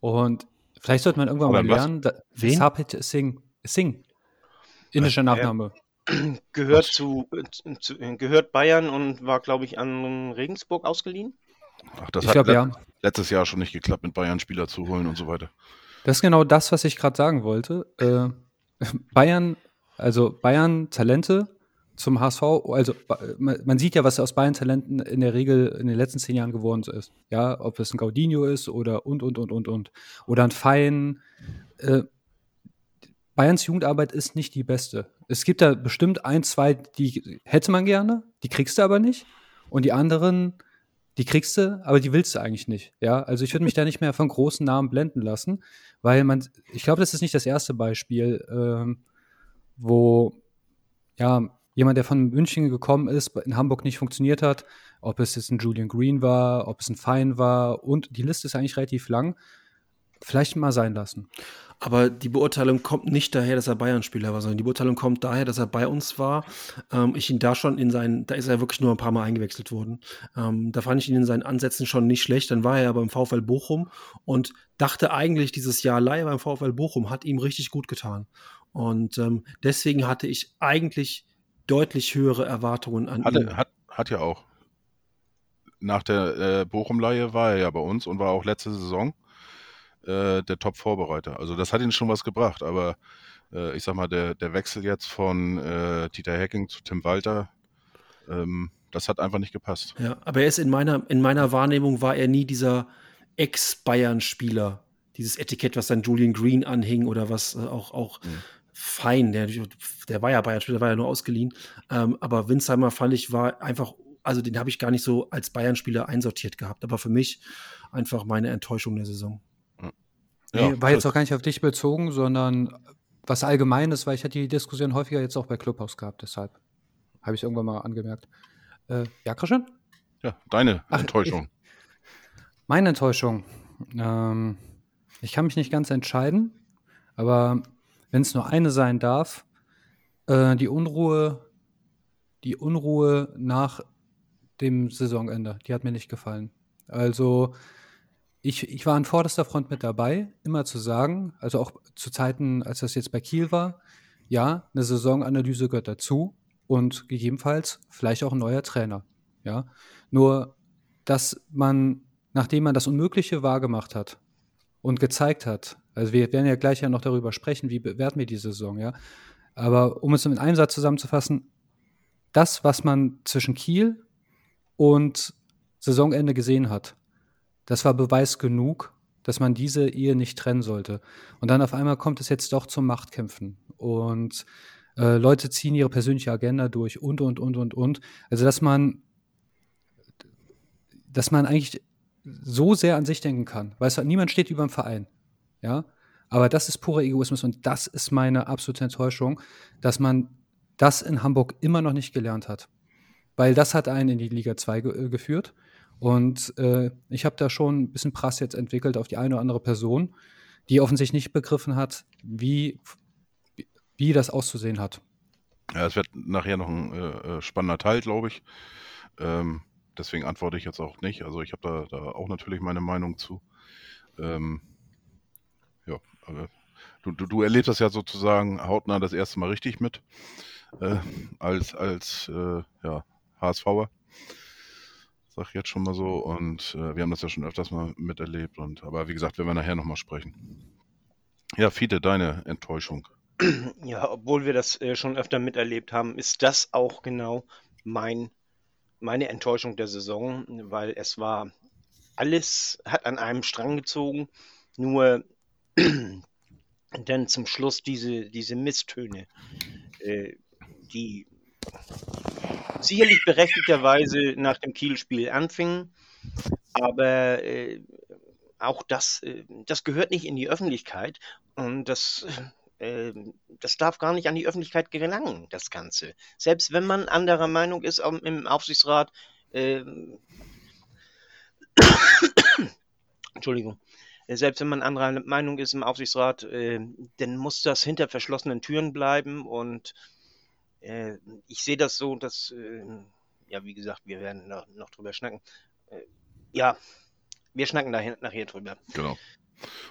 Und vielleicht sollte man irgendwann mal Aber was? lernen, da, Singh, Singh. Indischer Nachname. Gehört Was? zu, zu gehört Bayern und war, glaube ich, an Regensburg ausgeliehen. Ach, das ich hat glaube, let ja. letztes Jahr schon nicht geklappt, mit Bayern Spieler zu holen und so weiter. Das ist genau das, was ich gerade sagen wollte. Äh, Bayern, also Bayern Talente zum HSV, also man sieht ja, was aus Bayern Talenten in der Regel in den letzten zehn Jahren geworden ist. Ja, ob es ein Gaudinho ist oder und, und, und, und, und. Oder ein Fein. Äh, Bayerns Jugendarbeit ist nicht die beste. Es gibt da bestimmt ein, zwei, die hätte man gerne, die kriegst du aber nicht. Und die anderen, die kriegst du, aber die willst du eigentlich nicht. Ja, also ich würde mich da nicht mehr von großen Namen blenden lassen, weil man, ich glaube, das ist nicht das erste Beispiel, ähm, wo ja jemand, der von München gekommen ist, in Hamburg nicht funktioniert hat, ob es jetzt ein Julian Green war, ob es ein Fein war und die Liste ist eigentlich relativ lang. Vielleicht mal sein lassen. Aber die Beurteilung kommt nicht daher, dass er Bayern-Spieler war, sondern die Beurteilung kommt daher, dass er bei uns war. Ähm, ich ihn da schon in seinen, da ist er wirklich nur ein paar Mal eingewechselt worden. Ähm, da fand ich ihn in seinen Ansätzen schon nicht schlecht. Dann war er ja beim VfL Bochum und dachte eigentlich, dieses Jahr Leihe beim VfL Bochum hat ihm richtig gut getan. Und ähm, deswegen hatte ich eigentlich deutlich höhere Erwartungen an ihn. Hatte, hat, hat ja auch. Nach der äh, Bochum-Leihe war er ja bei uns und war auch letzte Saison äh, der Top-Vorbereiter. Also das hat ihn schon was gebracht, aber äh, ich sag mal, der, der Wechsel jetzt von äh, Dieter Hecking zu Tim Walter, ähm, das hat einfach nicht gepasst. Ja, aber er ist in meiner, in meiner Wahrnehmung war er nie dieser Ex-Bayern-Spieler. Dieses Etikett, was dann Julian Green anhing oder was äh, auch, auch Mhm. Fein, der, der war ja Bayern-Spieler, war ja nur ausgeliehen. Ähm, aber Winsheimer fand ich, war einfach, also den habe ich gar nicht so als Bayern-Spieler einsortiert gehabt. Aber für mich einfach meine Enttäuschung der Saison. Ja, nee, war jetzt auch gar nicht auf dich bezogen, sondern was Allgemeines, weil ich hatte die Diskussion häufiger jetzt auch bei Clubhouse gehabt, deshalb habe ich irgendwann mal angemerkt. Äh, ja, Christian? Ja, deine Ach, Enttäuschung. Meine Enttäuschung. Ähm, ich kann mich nicht ganz entscheiden, aber wenn es nur eine sein darf, äh, die Unruhe, die Unruhe nach dem Saisonende, die hat mir nicht gefallen. Also ich, ich war an vorderster Front mit dabei, immer zu sagen, also auch zu Zeiten, als das jetzt bei Kiel war, ja, eine Saisonanalyse gehört dazu und gegebenenfalls vielleicht auch ein neuer Trainer. Ja, nur dass man, nachdem man das Unmögliche wahrgemacht hat und gezeigt hat, also wir werden ja gleich ja noch darüber sprechen, wie bewerten wir die Saison, ja. Aber um es in einem Satz zusammenzufassen, das, was man zwischen Kiel und Saisonende gesehen hat, das war Beweis genug, dass man diese Ehe nicht trennen sollte. Und dann auf einmal kommt es jetzt doch zum Machtkämpfen. Und äh, Leute ziehen ihre persönliche Agenda durch und, und, und, und, und. Also, dass man, dass man eigentlich so sehr an sich denken kann. Weißt du, niemand steht über dem Verein. Ja. Aber das ist purer Egoismus und das ist meine absolute Enttäuschung, dass man das in Hamburg immer noch nicht gelernt hat. Weil das hat einen in die Liga 2 ge äh, geführt. Und äh, ich habe da schon ein bisschen Prass jetzt entwickelt auf die eine oder andere Person, die offensichtlich nicht begriffen hat, wie, wie das auszusehen hat. Ja, es wird nachher noch ein äh, äh, spannender Teil, glaube ich. Ähm, deswegen antworte ich jetzt auch nicht. Also ich habe da, da auch natürlich meine Meinung zu. Ähm, du, du, du erlebst das ja sozusagen hautnah das erste Mal richtig mit. Äh, als als äh, ja, HSVer. Sag ich jetzt schon mal so. Und äh, wir haben das ja schon öfters mal miterlebt. Und aber wie gesagt, werden wir nachher nochmal sprechen. Ja, Fiete, deine Enttäuschung. Ja, obwohl wir das äh, schon öfter miterlebt haben, ist das auch genau mein, meine Enttäuschung der Saison, weil es war alles hat an einem Strang gezogen, nur dann zum Schluss diese, diese Misstöne, äh, die sicherlich berechtigterweise nach dem Kiel-Spiel anfingen, aber äh, auch das, äh, das gehört nicht in die Öffentlichkeit und das, äh, das darf gar nicht an die Öffentlichkeit gelangen, das Ganze. Selbst wenn man anderer Meinung ist im Aufsichtsrat, äh, Entschuldigung, selbst wenn man anderer Meinung ist im Aufsichtsrat, äh, dann muss das hinter verschlossenen Türen bleiben und äh, ich sehe das so, dass, äh, ja, wie gesagt, wir werden noch, noch drüber schnacken. Äh, ja, wir schnacken da nachher drüber. Genau.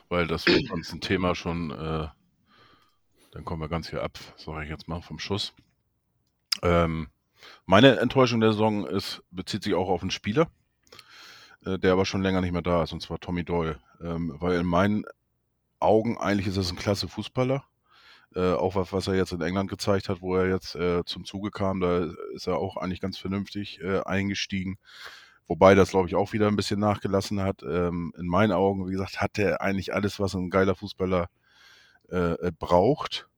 Weil das sonst ein Thema schon, äh, dann kommen wir ganz hier ab, sage ich jetzt mal, vom Schuss. Ähm, meine Enttäuschung der Saison ist, bezieht sich auch auf einen Spieler, äh, der aber schon länger nicht mehr da ist, und zwar Tommy Doyle. Ähm, weil in meinen Augen eigentlich ist es ein klasse Fußballer. Äh, auch was, was er jetzt in England gezeigt hat, wo er jetzt äh, zum Zuge kam, da ist er auch eigentlich ganz vernünftig äh, eingestiegen. Wobei das, glaube ich, auch wieder ein bisschen nachgelassen hat. Ähm, in meinen Augen, wie gesagt, hat er eigentlich alles, was ein geiler Fußballer äh, äh, braucht.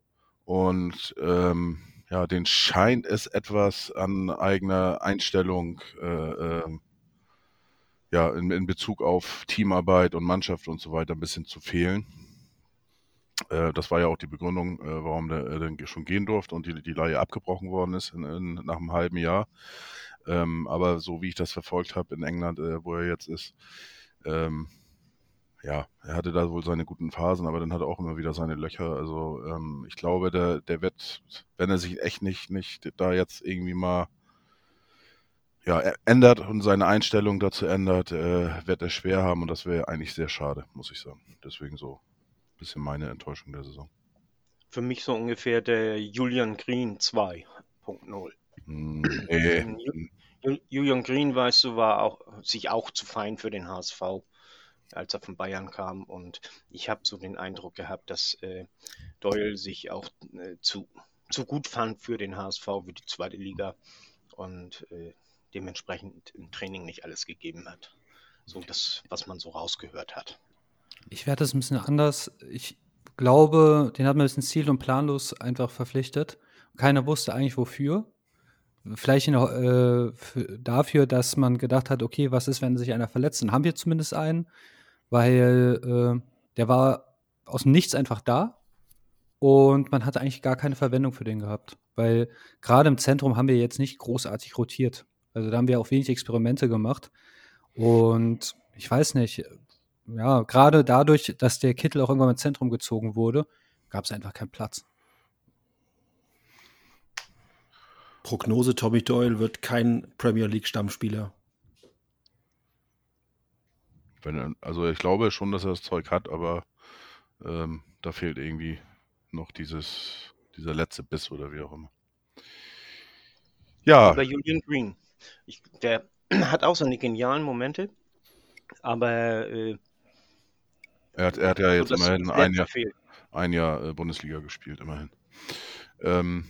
Und ähm, ja, den scheint es etwas an eigener Einstellung äh, ähm, ja, in, in Bezug auf Teamarbeit und Mannschaft und so weiter ein bisschen zu fehlen. Äh, das war ja auch die Begründung, äh, warum der äh, dann schon gehen durfte und die, die Leihe abgebrochen worden ist in, in, nach einem halben Jahr. Ähm, aber so wie ich das verfolgt habe in England, äh, wo er jetzt ist, ähm, ja, er hatte da wohl seine guten Phasen, aber dann hat er auch immer wieder seine Löcher. Also ähm, ich glaube, der, der wird, wenn er sich echt nicht, nicht da jetzt irgendwie mal ja, er ändert und seine Einstellung dazu ändert, äh, wird er schwer haben und das wäre eigentlich sehr schade, muss ich sagen. Deswegen so ein bisschen meine Enttäuschung der Saison. Für mich so ungefähr der Julian Green 2.0. Hm, nee. Ju- Julian Green, weißt du, war auch sich auch zu fein für den HSV, als er von Bayern kam. Und ich habe so den Eindruck gehabt, dass äh, Doyle sich auch äh, zu, zu gut fand für den HSV, für die zweite Liga und äh, dementsprechend im Training nicht alles gegeben hat. So das, was man so rausgehört hat. Ich werde das ein bisschen anders. Ich glaube, den hat man ein bisschen ziel- und planlos einfach verpflichtet. Keiner wusste eigentlich wofür. Vielleicht in, äh, für, dafür, dass man gedacht hat, okay, was ist, wenn sich einer verletzt? Dann haben wir zumindest einen, weil äh, der war aus dem Nichts einfach da und man hatte eigentlich gar keine Verwendung für den gehabt. Weil gerade im Zentrum haben wir jetzt nicht großartig rotiert. Also da haben wir auch wenig Experimente gemacht. Und ich weiß nicht, ja, gerade dadurch, dass der Kittel auch irgendwann ins Zentrum gezogen wurde, gab es einfach keinen Platz. Prognose: Tommy Doyle wird kein Premier League Stammspieler. Wenn also ich glaube schon, dass er das Zeug hat, aber ähm, da fehlt irgendwie noch dieses, dieser letzte Biss oder wie auch immer. Ja, Bei Julian Green. Ich, der hat auch seine genialen Momente, aber äh, er hat, er hat ja jetzt so das immerhin ein Jahr, ein Jahr äh, Bundesliga gespielt, immerhin. Ähm,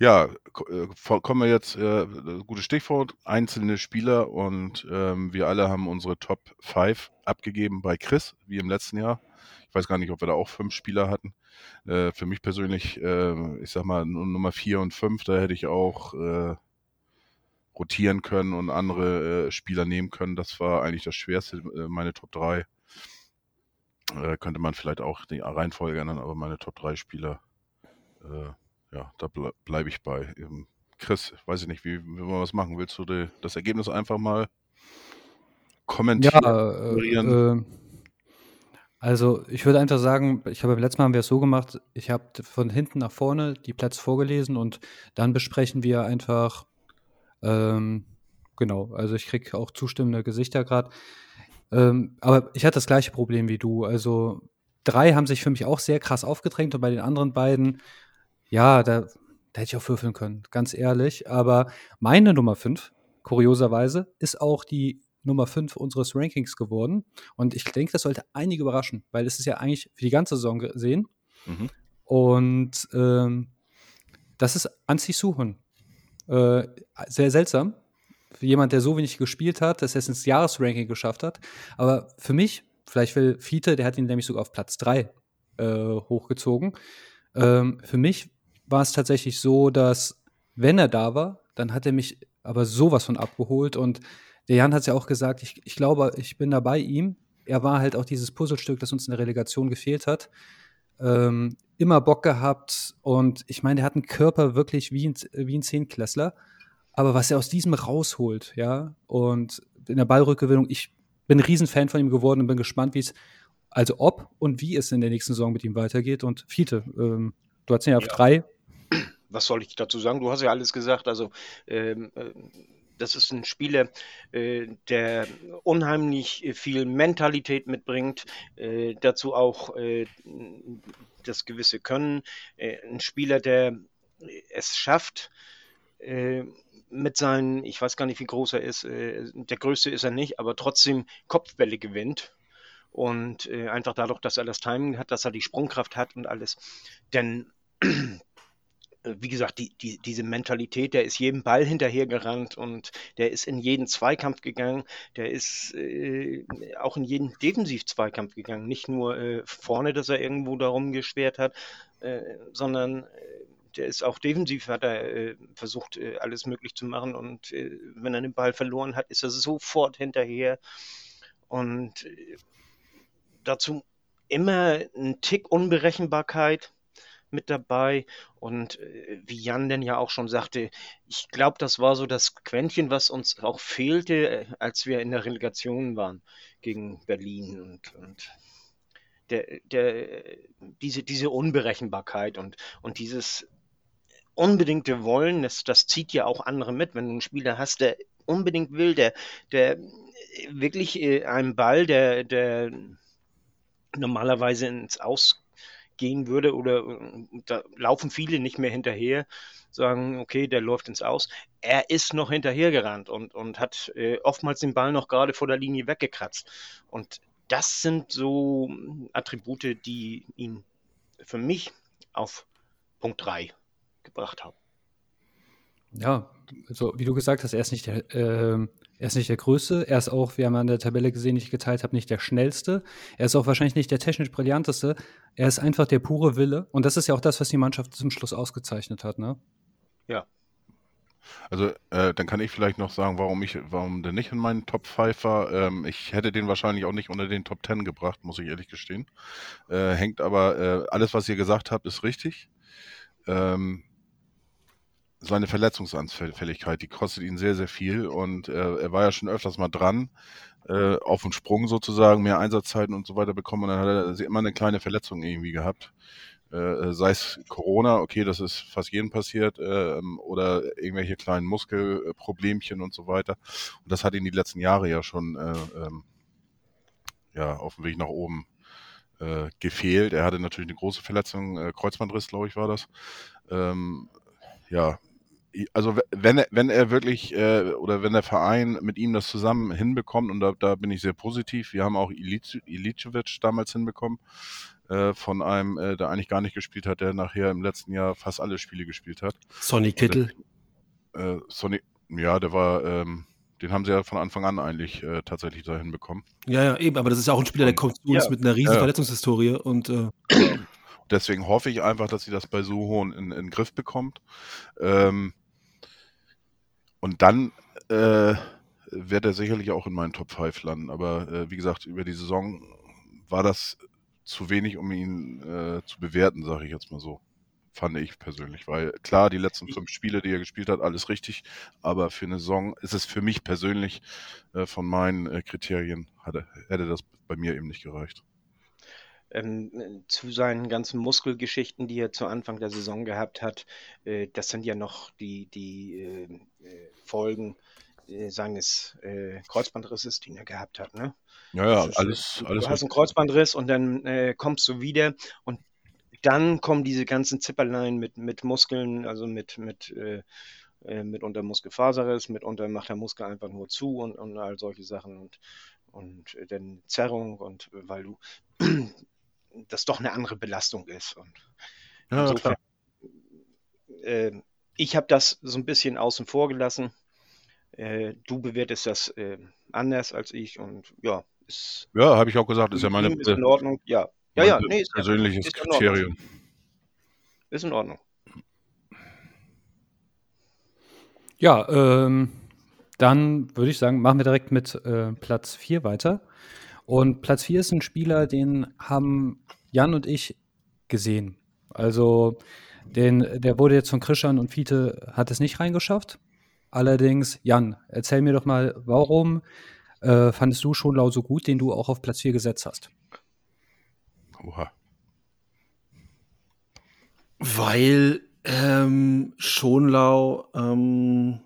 ja, äh, kommen wir jetzt, äh, gutes Stichwort, einzelne Spieler und ähm, wir alle haben unsere Top 5 abgegeben bei Chris, wie im letzten Jahr. Ich weiß gar nicht, ob wir da auch fünf Spieler hatten. Äh, für mich persönlich, äh, ich sag mal, Nu- Nummer 4 und 5, da hätte ich auch äh, rotieren können und andere äh, Spieler nehmen können. Das war eigentlich das Schwerste, äh, meine Top 3. Äh, könnte man vielleicht auch die Reihenfolge ändern, aber meine Top 3 Spieler, äh, ja, da ble bleibe ich bei. Ähm, Chris, weiß ich nicht, wie, wie wir das machen? Willst du die, das Ergebnis einfach mal kommentieren? Ja, äh, äh, also ich würde einfach sagen, ich habe beim letzten Mal haben wir es so gemacht, ich habe von hinten nach vorne die Plätze vorgelesen und dann besprechen wir einfach, ähm, genau, also ich kriege auch zustimmende Gesichter gerade. Ähm, aber ich hatte das gleiche Problem wie du. Also drei haben sich für mich auch sehr krass aufgedrängt und bei den anderen beiden, ja, da, da hätte ich auch würfeln können, ganz ehrlich. Aber meine Nummer fünf, kurioserweise, ist auch die Nummer fünf unseres Rankings geworden. Und ich denke, das sollte einige überraschen, weil es ist ja eigentlich für die ganze Saison gesehen. Mhm. Und ähm, das ist Anzi Suhun. Äh, sehr seltsam. Für jemand, der so wenig gespielt hat, dass er es ins Jahresranking geschafft hat. Aber für mich, vielleicht will Fiete, der hat ihn nämlich sogar auf Platz 3 äh, hochgezogen. Ähm, für mich war es tatsächlich so, dass, wenn er da war, dann hat er mich aber sowas von abgeholt. Und der Jan hat es ja auch gesagt, ich, ich glaube, ich bin da bei ihm. Er war halt auch dieses Puzzlestück, das uns in der Relegation gefehlt hat. Ähm, immer Bock gehabt und ich meine, der hat einen Körper wirklich wie ein, wie ein Zehnklässler. Aber was er aus diesem rausholt, ja, und in der Ballrückgewinnung, ich bin ein Riesenfan von ihm geworden und bin gespannt, wie es, also ob und wie es in der nächsten Saison mit ihm weitergeht. Und Fiete, ähm, du hast ihn ja auf drei. was soll ich dazu sagen? Du hast ja alles gesagt. Also, ähm, äh, das ist ein Spieler, äh, der unheimlich viel Mentalität mitbringt, äh, dazu auch äh, das gewisse Können. Äh, ein Spieler, der es schafft, äh, mit seinen, ich weiß gar nicht, wie groß er ist, äh, der größte ist er nicht, aber trotzdem Kopfbälle gewinnt. Und äh, einfach dadurch, dass er das Timing hat, dass er die Sprungkraft hat und alles. Denn äh, wie gesagt, die, die, diese Mentalität, der ist jedem Ball hinterhergerannt und der ist in jeden Zweikampf gegangen, der ist äh, auch in jeden Defensiv-Zweikampf gegangen. Nicht nur äh, vorne, dass er irgendwo darum geschwert hat, äh, sondern äh, der ist auch defensiv, hat er äh, versucht, äh, alles möglich zu machen und äh, wenn er den Ball verloren hat, ist er sofort hinterher und äh, dazu immer ein Tick Unberechenbarkeit mit dabei. Und äh, wie Jan denn ja auch schon sagte, ich glaube, das war so das Quäntchen, was uns auch fehlte, äh, als wir in der Relegation waren gegen Berlin. Und, und der, der, diese, diese Unberechenbarkeit und, und dieses unbedingte Wollen, das, das zieht ja auch andere mit. Wenn du einen Spieler hast, der unbedingt will, der, der wirklich äh, einen Ball, der, der normalerweise ins Aus gehen würde oder äh, da laufen viele nicht mehr hinterher, sagen, okay, der läuft ins Aus. Er ist noch hinterhergerannt und, und hat äh, oftmals den Ball noch gerade vor der Linie weggekratzt. Und das sind so Attribute, die ihn für mich auf Punkt 3 gebracht haben. Ja, also wie du gesagt hast, er ist nicht der, äh, er ist nicht der Größte. Er ist auch, wir haben an der Tabelle gesehen, die ich geteilt habe, nicht der Schnellste. Er ist auch wahrscheinlich nicht der technisch Brillanteste. Er ist einfach der pure Wille. Und das ist ja auch das, was die Mannschaft zum Schluss ausgezeichnet hat, ne? Ja. Also, äh, dann kann ich vielleicht noch sagen, warum ich, warum der nicht in meinen Top 5 war. Ähm, ich hätte den wahrscheinlich auch nicht unter den Top 10 gebracht, muss ich ehrlich gestehen. Äh, hängt aber, äh, alles, was ihr gesagt habt, ist richtig. Ähm, seine Verletzungsanfälligkeit, die kostet ihn sehr, sehr viel und äh, er war ja schon öfters mal dran, äh, auf dem Sprung sozusagen, mehr Einsatzzeiten und so weiter bekommen und dann hat er immer eine kleine Verletzung irgendwie gehabt. Äh, sei es Corona, okay, das ist fast jedem passiert, äh, oder irgendwelche kleinen Muskelproblemchen und so weiter. Und das hat ihn die letzten Jahre ja schon äh, ähm, ja, auf dem Weg nach oben äh, gefehlt. Er hatte natürlich eine große Verletzung, äh, Kreuzbandriss, glaube ich, war das. Ähm, ja, also wenn er, wenn er wirklich äh, oder wenn der Verein mit ihm das zusammen hinbekommt, und da, da bin ich sehr positiv, wir haben auch Ilicevic damals hinbekommen, äh, von einem, äh, der eigentlich gar nicht gespielt hat, der nachher im letzten Jahr fast alle Spiele gespielt hat. Sonny Kittel. Äh, Sonny, ja, der war, ähm, den haben sie ja von Anfang an eigentlich äh, tatsächlich da hinbekommen. Ja, ja, eben, aber das ist ja auch ein Spieler, der kommt zu uns Ja. mit einer riesen Ja. Verletzungshistorie und äh, Deswegen hoffe ich einfach, dass sie das bei Suho in, in, in den Griff bekommt. Ähm, und dann äh, wird er sicherlich auch in meinen Top 5 landen. Aber äh, wie gesagt, über die Saison war das zu wenig, um ihn äh, zu bewerten, sage ich jetzt mal so. Fand ich persönlich. Weil klar, die letzten fünf Spiele, die er gespielt hat, alles richtig. Aber für eine Saison ist es für mich persönlich äh, von meinen äh, Kriterien, hatte, hätte das bei mir eben nicht gereicht. Ähm, zu seinen ganzen Muskelgeschichten, die er zu Anfang der Saison gehabt hat, äh, das sind ja noch die, die äh, äh, Folgen äh, seines äh, Kreuzbandrisses, den er gehabt hat. Ne? Ja, ja, ist, alles, du alles hast einen Kreuzbandriss und dann äh, kommst du wieder und dann kommen diese ganzen Zipperlein mit, mit Muskeln, also mit, mit, äh, äh, mitunter Muskelfaserriss, mitunter macht der Muskel einfach nur zu und, und all solche Sachen und, und äh, dann Zerrung und weil du das doch eine andere Belastung ist. Und Ja, insofern, äh, ich habe das so ein bisschen außen vor gelassen. Äh, du bewertest das äh, anders als ich und ja, ist, Ja, habe ich auch gesagt, ist ja meine, ist in Ordnung. Ja, ja, ja, nee, ist, persönliches ist. Kriterium. ist in Ordnung. Ja, ähm, dann würde ich sagen, machen wir direkt mit äh, Platz 4 weiter. Und Platz 4 ist ein Spieler, den haben Jan und ich gesehen. Also, den, der wurde jetzt von Krishan und Fiete, hat es nicht reingeschafft. Allerdings, Jan, erzähl mir doch mal, warum äh, fandest du Schonlau so gut, den du auch auf Platz 4 gesetzt hast? Oha. Weil ähm, Schonlau ähm,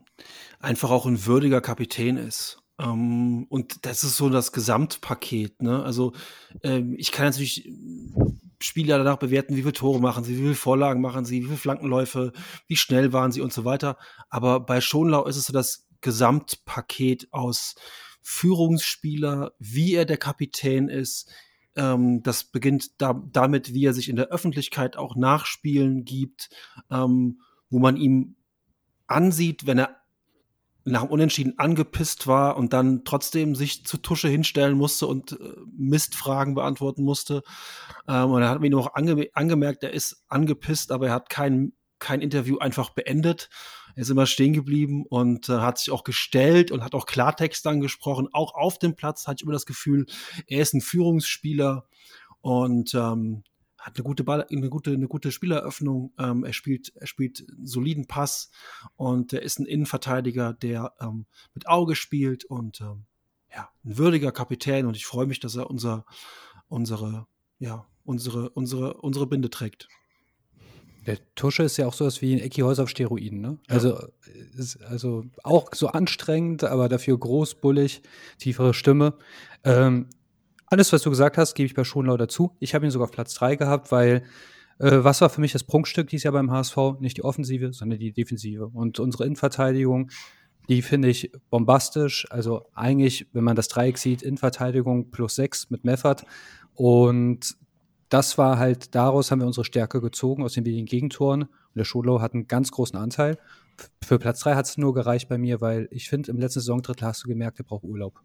einfach auch ein würdiger Kapitän ist. Ähm, und das ist so das Gesamtpaket. Ne? Also ähm, ich kann natürlich Spieler danach bewerten, wie viele Tore machen sie, wie viele Vorlagen machen sie, wie viele Flankenläufe, wie schnell waren sie und so weiter. Aber bei Schonlau ist es so das Gesamtpaket aus Führungsspieler, wie er der Kapitän ist, ähm, das beginnt da, damit, wie er sich in der Öffentlichkeit auch Nachspielen gibt, ähm, wo man ihm ansieht, wenn er nach dem Unentschieden angepisst war und dann trotzdem sich zur Tusche hinstellen musste und äh, Mistfragen beantworten musste. Ähm, und er hat mir nur auch ange angemerkt, er ist angepisst, aber er hat kein, kein Interview einfach beendet. Er ist immer stehen geblieben und äh, hat sich auch gestellt und hat auch Klartext dann gesprochen. Auch auf dem Platz hatte ich immer das Gefühl, er ist ein Führungsspieler und ähm, hat eine gute, Ball, eine gute, eine gute Spieleröffnung. Ähm, er spielt, er spielt einen soliden Pass und er ist ein Innenverteidiger, der ähm, mit Auge spielt und ähm, ja, ein würdiger Kapitän. Und ich freue mich, dass er unser, unsere, ja, unsere, unsere, unsere Binde trägt. Der Tusche ist ja auch sowas wie ein Ecki Häuser auf Steroiden, ne? Also, ist also auch so anstrengend, aber dafür groß, bullig, tiefere Stimme. Ähm, Alles, was du gesagt hast, gebe ich bei Schonlau dazu. Ich habe ihn sogar auf Platz 3 gehabt, weil äh, was war für mich das Prunkstück dieses Jahr beim HSV? Nicht die Offensive, sondern die Defensive. Und unsere Innenverteidigung, die finde ich bombastisch. Also eigentlich, wenn man das Dreieck sieht, Innenverteidigung plus 6 mit Meffert. Und das war halt, daraus haben wir unsere Stärke gezogen, aus den wenigen Gegentoren. Und der Schonlau hat einen ganz großen Anteil. Für Platz 3 hat es nur gereicht bei mir, weil ich finde, im letzten Saisondrittel hast du gemerkt, er braucht Urlaub.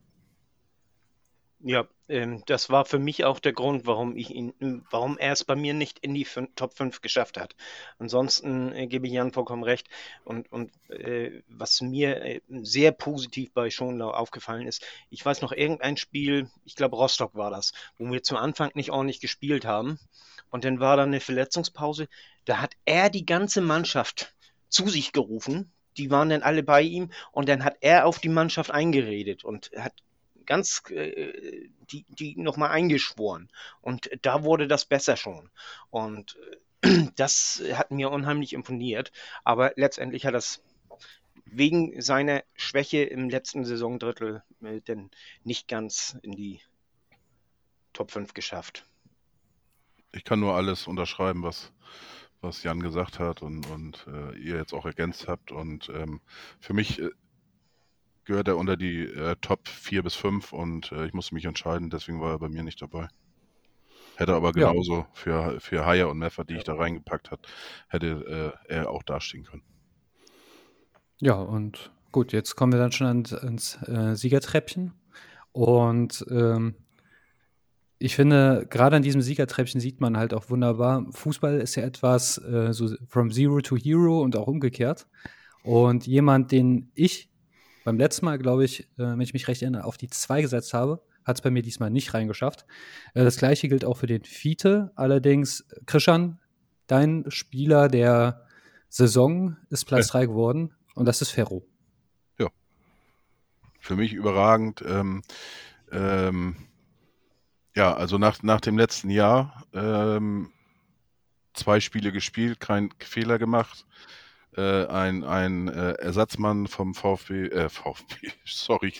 Ja, ähm, das war für mich auch der Grund, warum ich ihn, warum er es bei mir nicht in die fün- Top 5 geschafft hat. Ansonsten äh, gebe ich Jan vollkommen recht. Und, und äh, was mir äh, sehr positiv bei Schonlau aufgefallen ist, ich weiß noch irgendein Spiel, ich glaube Rostock war das, wo wir zum Anfang nicht ordentlich gespielt haben. Und dann war da eine Verletzungspause. Da hat er die ganze Mannschaft zu sich gerufen. Die waren dann alle bei ihm und dann hat er auf die Mannschaft eingeredet und hat ganz äh, die, die nochmal eingeschworen. Und da wurde das besser schon. Und äh, das hat mir unheimlich imponiert. Aber letztendlich hat das wegen seiner Schwäche im letzten Saisondrittel äh, denn nicht ganz in die Top 5 geschafft. Ich kann nur alles unterschreiben, was, was Jan gesagt hat und, und äh, ihr jetzt auch ergänzt habt. Und ähm, für mich äh, gehört er unter die äh, Top 4 bis 5 und äh, ich musste mich entscheiden, deswegen war er bei mir nicht dabei. Hätte aber Ja. genauso für, für Haya und Meffer, die ich da reingepackt hat, hätte äh, er auch dastehen können. Ja, und gut, jetzt kommen wir dann schon ans, ans äh, Siegertreppchen. Und ähm, ich finde, gerade an diesem Siegertreppchen sieht man halt auch wunderbar, Fußball ist ja etwas äh, so from zero to hero und auch umgekehrt. Und jemand, den ich beim letzten Mal, glaube ich, äh, wenn ich mich recht erinnere, auf die 2 gesetzt habe, hat es bei mir diesmal nicht reingeschafft. Äh, das gleiche gilt auch für den Fiete. Allerdings, Krishan, dein Spieler der Saison ist Platz 3 geworden und das ist Ferro. Für mich überragend. Ähm, ähm, ja, also nach, nach dem letzten Jahr ähm, zwei Spiele gespielt, kein Fehler gemacht. Äh, ein ein äh, Ersatzmann vom VfB, äh, VfB, sorry,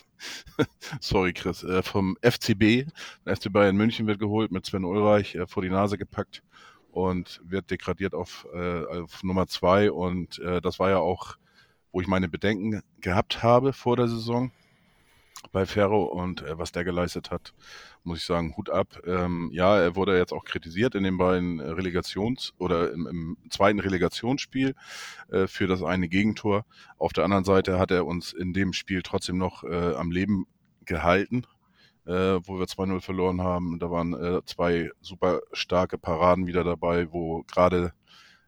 sorry Chris, äh, vom FCB, FC Bayern München wird geholt, mit Sven Ulreich äh, vor die Nase gepackt und wird degradiert auf, äh, auf Nummer zwei. Und äh, das war ja auch, wo ich meine Bedenken gehabt habe vor der Saison bei Ferro und äh, was der geleistet hat, muss ich sagen, Hut ab. Ähm, ja, er wurde jetzt auch kritisiert in den beiden Relegations- oder im, im zweiten Relegationsspiel äh, für das eine Gegentor. Auf der anderen Seite hat er uns in dem Spiel trotzdem noch äh, am Leben gehalten, äh, wo wir 2-0 verloren haben. Da waren äh, zwei super starke Paraden wieder dabei, wo gerade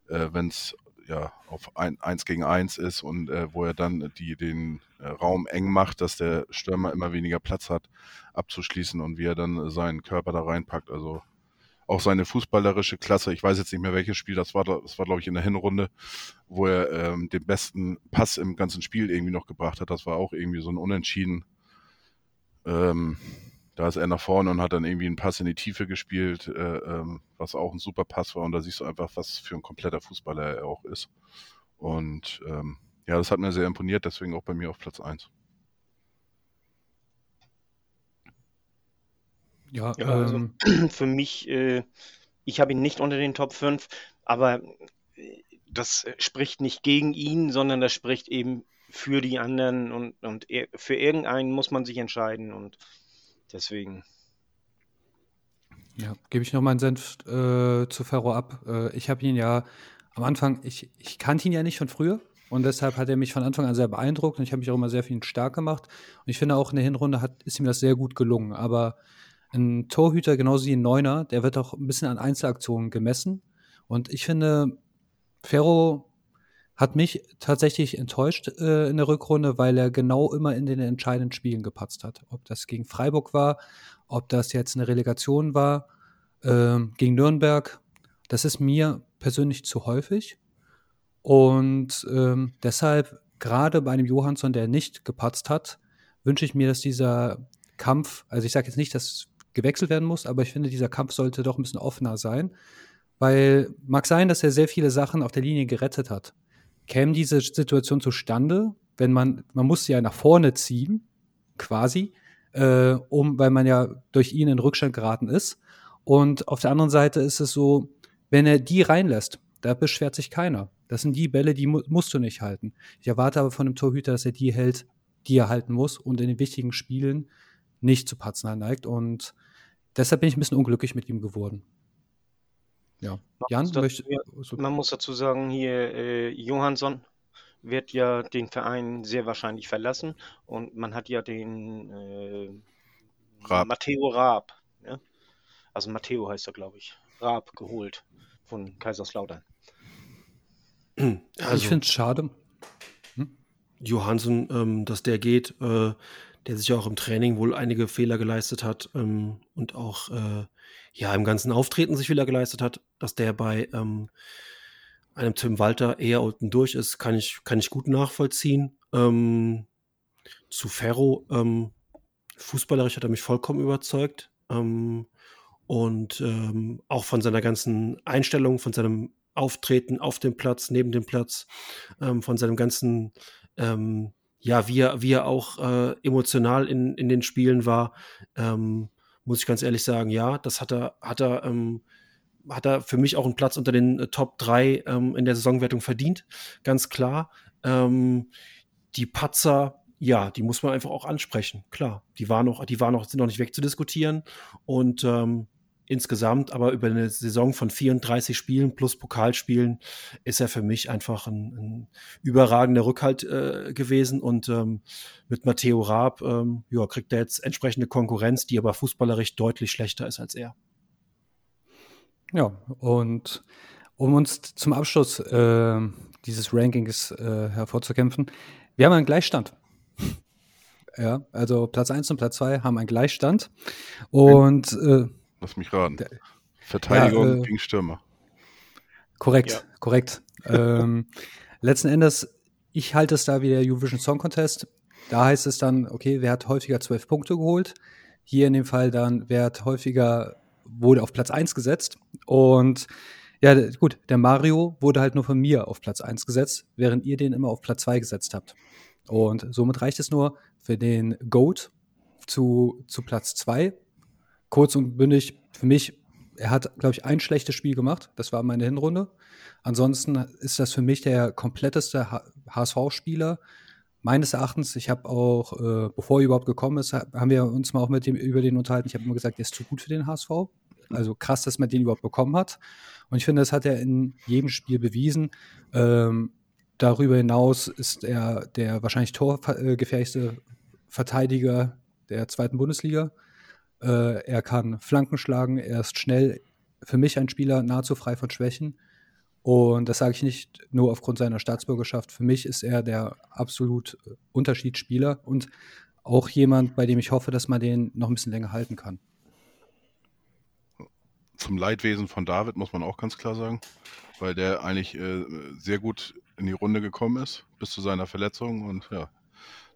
äh, wenn es ja auf ein, gegen eins ist und äh, wo er dann die, den äh, Raum eng macht, dass der Stürmer immer weniger Platz hat, abzuschließen und wie er dann seinen Körper da reinpackt. Also auch seine fußballerische Klasse. Ich weiß jetzt nicht mehr, welches Spiel das war. Das war, glaube ich, in der Hinrunde, wo er ähm, den besten Pass im ganzen Spiel irgendwie noch gebracht hat. Das war auch irgendwie so ein Unentschieden. Ähm, da ist er nach vorne und hat dann irgendwie einen Pass in die Tiefe gespielt, äh, ähm, was auch ein super Pass war. Und da siehst du einfach, was für ein kompletter Fußballer er auch ist. Und ähm, ja, das hat mir sehr imponiert, deswegen auch bei mir auf Platz 1. Ja, Ja, also ähm, für mich, äh, ich habe ihn nicht unter den Top 5, aber äh, das spricht nicht gegen ihn, sondern das spricht eben für die anderen und, und er, für irgendeinen muss man sich entscheiden und deswegen. Ja, gebe ich noch meinen Senf äh, zu Ferro ab. Äh, ich habe ihn ja am Anfang, ich, ich kannte ihn ja nicht von früher und deshalb hat er mich von Anfang an sehr beeindruckt und ich habe mich auch immer sehr viel stark gemacht. Und ich finde auch in der Hinrunde hat, ist ihm das sehr gut gelungen. Aber ein Torhüter, genauso wie ein Neuner, der wird auch ein bisschen an Einzelaktionen gemessen. Und ich finde, Ferro hat mich tatsächlich enttäuscht äh, in der Rückrunde, weil er genau immer in den entscheidenden Spielen gepatzt hat. Ob das gegen Freiburg war, ob das jetzt eine Relegation war, ähm, gegen Nürnberg. Das ist mir persönlich zu häufig. Und ähm, deshalb, gerade bei einem Johansson, der nicht gepatzt hat, wünsche ich mir, dass dieser Kampf, also ich sage jetzt nicht, dass gewechselt werden muss, aber ich finde, dieser Kampf sollte doch ein bisschen offener sein. Weil mag sein, dass er sehr viele Sachen auf der Linie gerettet hat. Käme diese Situation zustande, wenn man, man muss sie ja nach vorne ziehen, quasi, äh, um, weil man ja durch ihn in Rückstand geraten ist. Und auf der anderen Seite ist es so, wenn er die reinlässt, da beschwert sich keiner. Das sind die Bälle, die mu musst du nicht halten. Ich erwarte aber von einem Torhüter, dass er die hält, die er halten muss und in den wichtigen Spielen nicht zu Patzen neigt. Und deshalb bin ich ein bisschen unglücklich mit ihm geworden. Ja. Jan, dazu, möchte, man muss dazu sagen, hier äh, Johansson wird ja den Verein sehr wahrscheinlich verlassen und man hat ja den äh, Raab. Matteo Raab, ja? also Matteo heißt er, glaube ich, Raab geholt von Kaiserslautern. ich finde es schade. Johansson, ähm, dass der geht, äh, der sich ja auch im Training wohl einige Fehler geleistet hat ähm, und auch äh, ja im ganzen Auftreten sich Fehler geleistet hat, dass der bei ähm, einem Tim Walter eher unten durch ist, kann ich, kann ich gut nachvollziehen. Ähm, zu Ferro, ähm, fußballerisch hat er mich vollkommen überzeugt. Ähm, und ähm, auch von seiner ganzen Einstellung, von seinem Auftreten auf dem Platz, neben dem Platz, ähm, von seinem ganzen, ähm, ja, wie er, wie er auch äh, emotional in, in den Spielen war, ähm, muss ich ganz ehrlich sagen, ja, das hat er, hat er, ähm, hat er für mich auch einen Platz unter den äh, Top 3 ähm, in der Saisonwertung verdient, ganz klar. Ähm, die Patzer, ja, die muss man einfach auch ansprechen, klar. Die waren noch, die waren noch, sind noch nicht wegzudiskutieren und ähm, insgesamt, aber über eine Saison von 34 Spielen plus Pokalspielen ist er für mich einfach ein, ein überragender Rückhalt äh, gewesen. Und ähm, mit Matteo Raab ähm, ja, kriegt er jetzt entsprechende Konkurrenz, die aber fußballerisch deutlich schlechter ist als er. Ja, und um uns zum Abschluss äh, dieses Rankings äh, hervorzukämpfen, wir haben einen Gleichstand. Ja, also Platz 1 und Platz 2 haben einen Gleichstand. Und äh, Lass mich raten. Verteidigung Ja, äh, gegen Stürmer. Korrekt, Ja. korrekt. ähm, letzten Endes, ich halte es da wie der Eurovision Song Contest. Da heißt es dann, okay, wer hat häufiger zwölf Punkte geholt? Hier in dem Fall dann, wer hat häufiger, wurde auf Platz 1 gesetzt. Und ja, gut, der Mario wurde halt nur von mir auf Platz 1 gesetzt, während ihr den immer auf Platz 2 gesetzt habt. Und somit reicht es nur für den GOAT zu, zu Platz 2. Kurz und bündig, für mich, er hat, glaube ich, ein schlechtes Spiel gemacht. Das war meine Hinrunde. Ansonsten ist das für mich der kompletteste HSV-Spieler. Meines Erachtens, ich habe auch, äh, bevor er überhaupt gekommen ist, ha- haben wir uns mal auch mit dem über den unterhalten. Ich habe immer gesagt, der ist zu gut für den HSV. Also krass, dass man den überhaupt bekommen hat. Und ich finde, das hat er in jedem Spiel bewiesen. Ähm, darüber hinaus ist er der wahrscheinlich torgefährlichste Verteidiger der zweiten Bundesliga. Äh, er kann Flanken schlagen, er ist schnell. Für mich ein Spieler nahezu frei von Schwächen. Und das sage ich nicht nur aufgrund seiner Staatsbürgerschaft. Für mich ist er der absolut äh, Unterschiedsspieler und auch jemand, bei dem ich hoffe, dass man den noch ein bisschen länger halten kann. Zum Leidwesen von David muss man auch ganz klar sagen, weil der eigentlich äh, sehr gut in die Runde gekommen ist, bis zu seiner Verletzung. Und ja,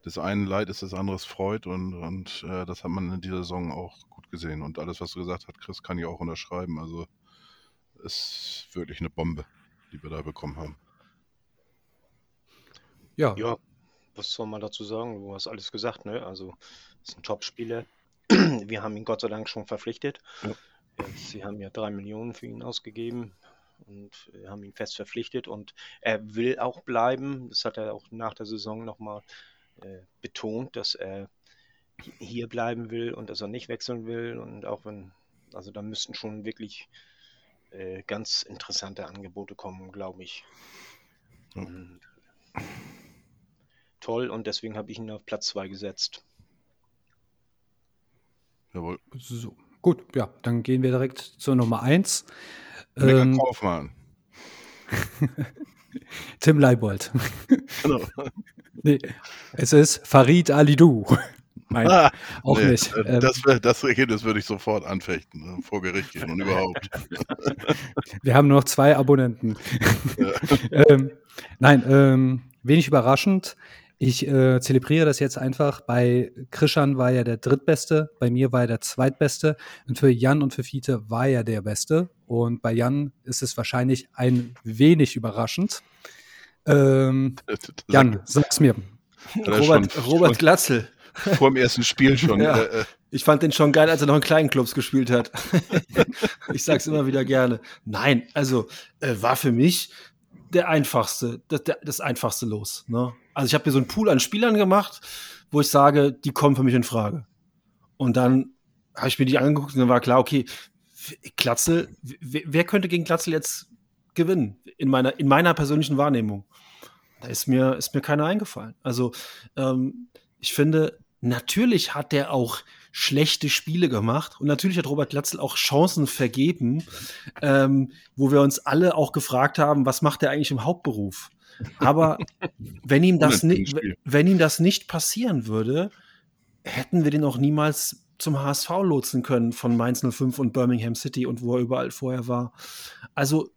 das eine Leid ist das anderes Freud und, und äh, das hat man in dieser Saison auch gut gesehen. Und alles, was du gesagt hast, Chris, kann ich auch unterschreiben. Also ist wirklich eine Bombe, die wir da bekommen haben. Ja, Ja, was soll man dazu sagen? Du hast alles gesagt, ne? Also, ist ein Top-Spieler. Wir haben ihn Gott sei Dank schon verpflichtet. Ja. Sie haben ja drei Millionen für ihn ausgegeben und äh, haben ihn fest verpflichtet und er will auch bleiben. Das hat er auch nach der Saison nochmal äh, betont, dass er hi- hier bleiben will und dass er nicht wechseln will. Und auch wenn, also da müssten schon wirklich äh, ganz interessante Angebote kommen, glaube ich. Ja. Und toll und deswegen habe ich ihn auf Platz 2 gesetzt. Jawohl. so. Gut, ja, dann gehen wir direkt zur Nummer 1. Lecker Ähm, Kaufmann. Tim Leibold. Genau. nee, es ist Farid Alidou. Nein, Ah, auch nee, nicht. äh, Das, das Ergebnis würde ich sofort anfechten, äh, vor Gericht gehen und überhaupt. Wir haben nur noch zwei Abonnenten. ähm, nein, ähm, wenig überraschend. Ich äh, zelebriere das jetzt einfach. Bei Krishan war er der Drittbeste, bei mir war er der Zweitbeste und für Jan und für Fiete war er der Beste. Und bei Jan ist es wahrscheinlich ein wenig überraschend. Ähm, Jan, sag's mir. er Robert, schon- Robert Glatzel. vor dem ersten Spiel schon. Ja. Äh, äh, Ich fand den schon geil, als er noch in kleinen Clubs gespielt hat. ich sag's immer wieder gerne. Nein, also äh, war für mich der einfachste, das, der, das einfachste Los. Ne? Also ich habe mir so einen Pool an Spielern gemacht, wo ich sage, die kommen für mich in Frage. Und dann habe ich mir die angeguckt und dann war klar, okay, Glatzel, wer, könnte gegen Glatzel jetzt gewinnen? In meiner, in meiner persönlichen Wahrnehmung. Da ist mir, ist mir keiner eingefallen. Also ähm, ich finde, natürlich hat der auch schlechte Spiele gemacht und natürlich hat Robert Glatzel auch Chancen vergeben, ähm, wo wir uns alle auch gefragt haben, was macht er eigentlich im Hauptberuf? Aber wenn ihm das, wenn ihm das nicht passieren würde, hätten wir den auch niemals zum HSV lotsen können von Mainz 05 und Birmingham City und wo er überall vorher war. Also,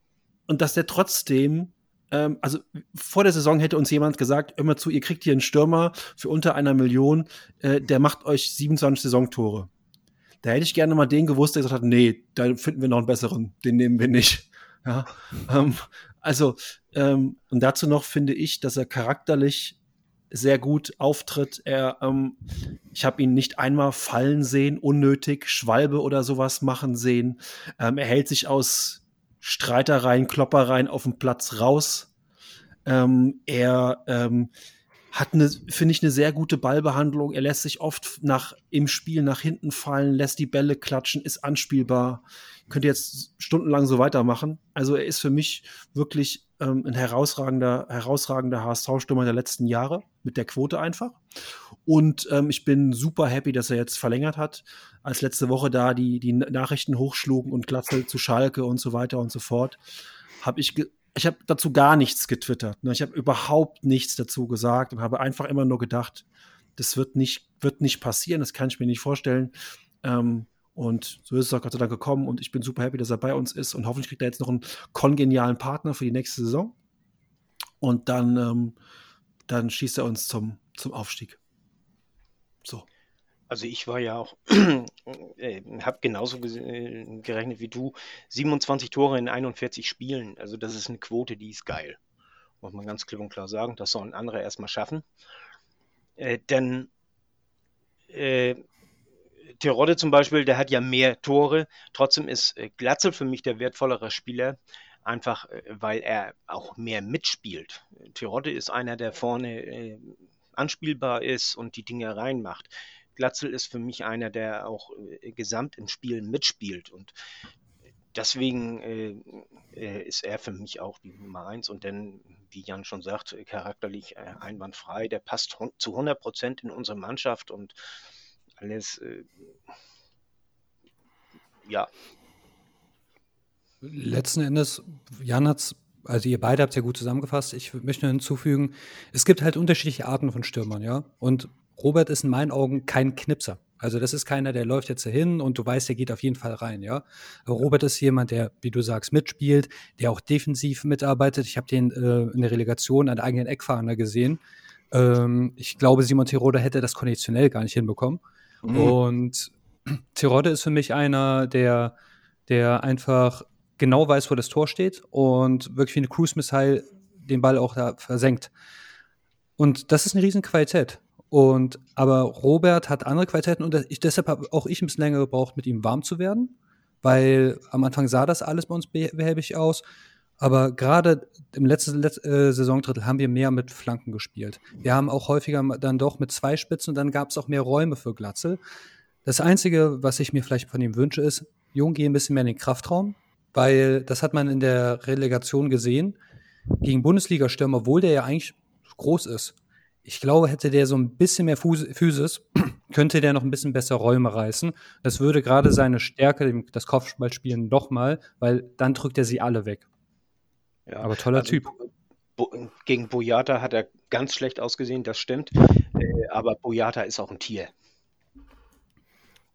und dass der trotzdem, ähm, also vor der Saison hätte uns jemand gesagt, immer zu, ihr kriegt hier einen Stürmer für unter einer Million, äh, der macht euch 27 Saisontore. Da hätte ich gerne mal den gewusst, der gesagt hat, nee, da finden wir noch einen besseren, den nehmen wir nicht. Ja, ähm, also, ähm, und dazu noch finde ich, dass er charakterlich sehr gut auftritt. Er, ähm, ich habe ihn nicht einmal fallen sehen, unnötig, Schwalbe oder sowas machen sehen. Ähm, er hält sich aus Streitereien, Kloppereien auf dem Platz raus. Ähm, er ähm, hat eine, finde ich, eine sehr gute Ballbehandlung. Er lässt sich oft nach, im Spiel nach hinten fallen, lässt die Bälle klatschen, ist anspielbar. Könnte jetzt stundenlang so weitermachen. Also er ist für mich wirklich ähm, ein herausragender, herausragender HSV-Stürmer der letzten Jahre, mit der Quote einfach. Und ähm, ich bin super happy, dass er jetzt verlängert hat, als letzte Woche da die, die Nachrichten hochschlugen und Glatzel zu Schalke und so weiter und so fort, habe ich, ich habe dazu gar nichts getwittert. Ne? Ich habe überhaupt nichts dazu gesagt und habe einfach immer nur gedacht, das wird nicht, wird nicht passieren, das kann ich mir nicht vorstellen. Ähm, und so ist es auch Gott sei Dank gekommen und ich bin super happy, dass er bei uns ist und hoffentlich kriegt er jetzt noch einen kongenialen Partner für die nächste Saison. Und dann, ähm, dann schießt er uns zum, zum Aufstieg. So. Also ich war ja auch, äh, habe genauso äh, gerechnet wie du, 27 Tore in 41 Spielen. Also das ist eine Quote, die ist geil. Muss man ganz klipp und klar sagen. Das sollen andere erstmal schaffen. Äh, denn äh, Terodde zum Beispiel, der hat ja mehr Tore. Trotzdem ist äh, Glatzel für mich der wertvollere Spieler, einfach äh, weil er auch mehr mitspielt. Terodde ist einer, der vorne äh, anspielbar ist und die Dinge reinmacht. Glatzel ist für mich einer, der auch äh, gesamt im Spiel mitspielt und deswegen äh, äh, ist er für mich auch die Nummer eins und dann, wie Jan schon sagt, charakterlich äh, einwandfrei. Der passt zu 100 Prozent in unsere Mannschaft und alles, äh, ja, Letzten Endes, Jan hat's, also ihr beide habt es ja gut zusammengefasst. Ich möchte nur hinzufügen, es gibt halt unterschiedliche Arten von Stürmern, ja. Und Robert ist in meinen Augen kein Knipser. Also das ist keiner, der läuft jetzt dahin und du weißt, der geht auf jeden Fall rein, ja. Robert ist jemand, der, wie du sagst, mitspielt, der auch defensiv mitarbeitet. Ich habe den äh, in der Relegation an der eigenen Eckfahne gesehen. Ähm, ich glaube, Simon Terodde hätte das konditionell gar nicht hinbekommen. Mhm. Und Terodde ist für mich einer, der, der einfach genau weiß, wo das Tor steht und wirklich wie eine Cruise-Missile den Ball auch da versenkt. Und das ist eine riesen Qualität. Und aber Robert hat andere Qualitäten und ich, deshalb habe auch ich ein bisschen länger gebraucht, mit ihm warm zu werden, weil am Anfang sah das alles bei uns beh- behäbig aus. Aber gerade im letzten Let äh, Saisondrittel haben wir mehr mit Flanken gespielt. Wir haben auch häufiger dann doch mit zwei Spitzen und dann gab es auch mehr Räume für Glatzel. Das Einzige, was ich mir vielleicht von ihm wünsche, ist, Jung, geh ein bisschen mehr in den Kraftraum, weil das hat man in der Relegation gesehen. Gegen Bundesliga-Stürmer, obwohl der ja eigentlich groß ist. Ich glaube, hätte der so ein bisschen mehr Physis, könnte der noch ein bisschen besser Räume reißen. Das würde gerade seine Stärke, das Kopfballspielen, nochmal, weil dann drückt er sie alle weg. ja. Aber toller Also, Typ. Bo gegen Boyata hat er ganz schlecht ausgesehen, das stimmt. Äh, aber Boyata ist auch ein Tier.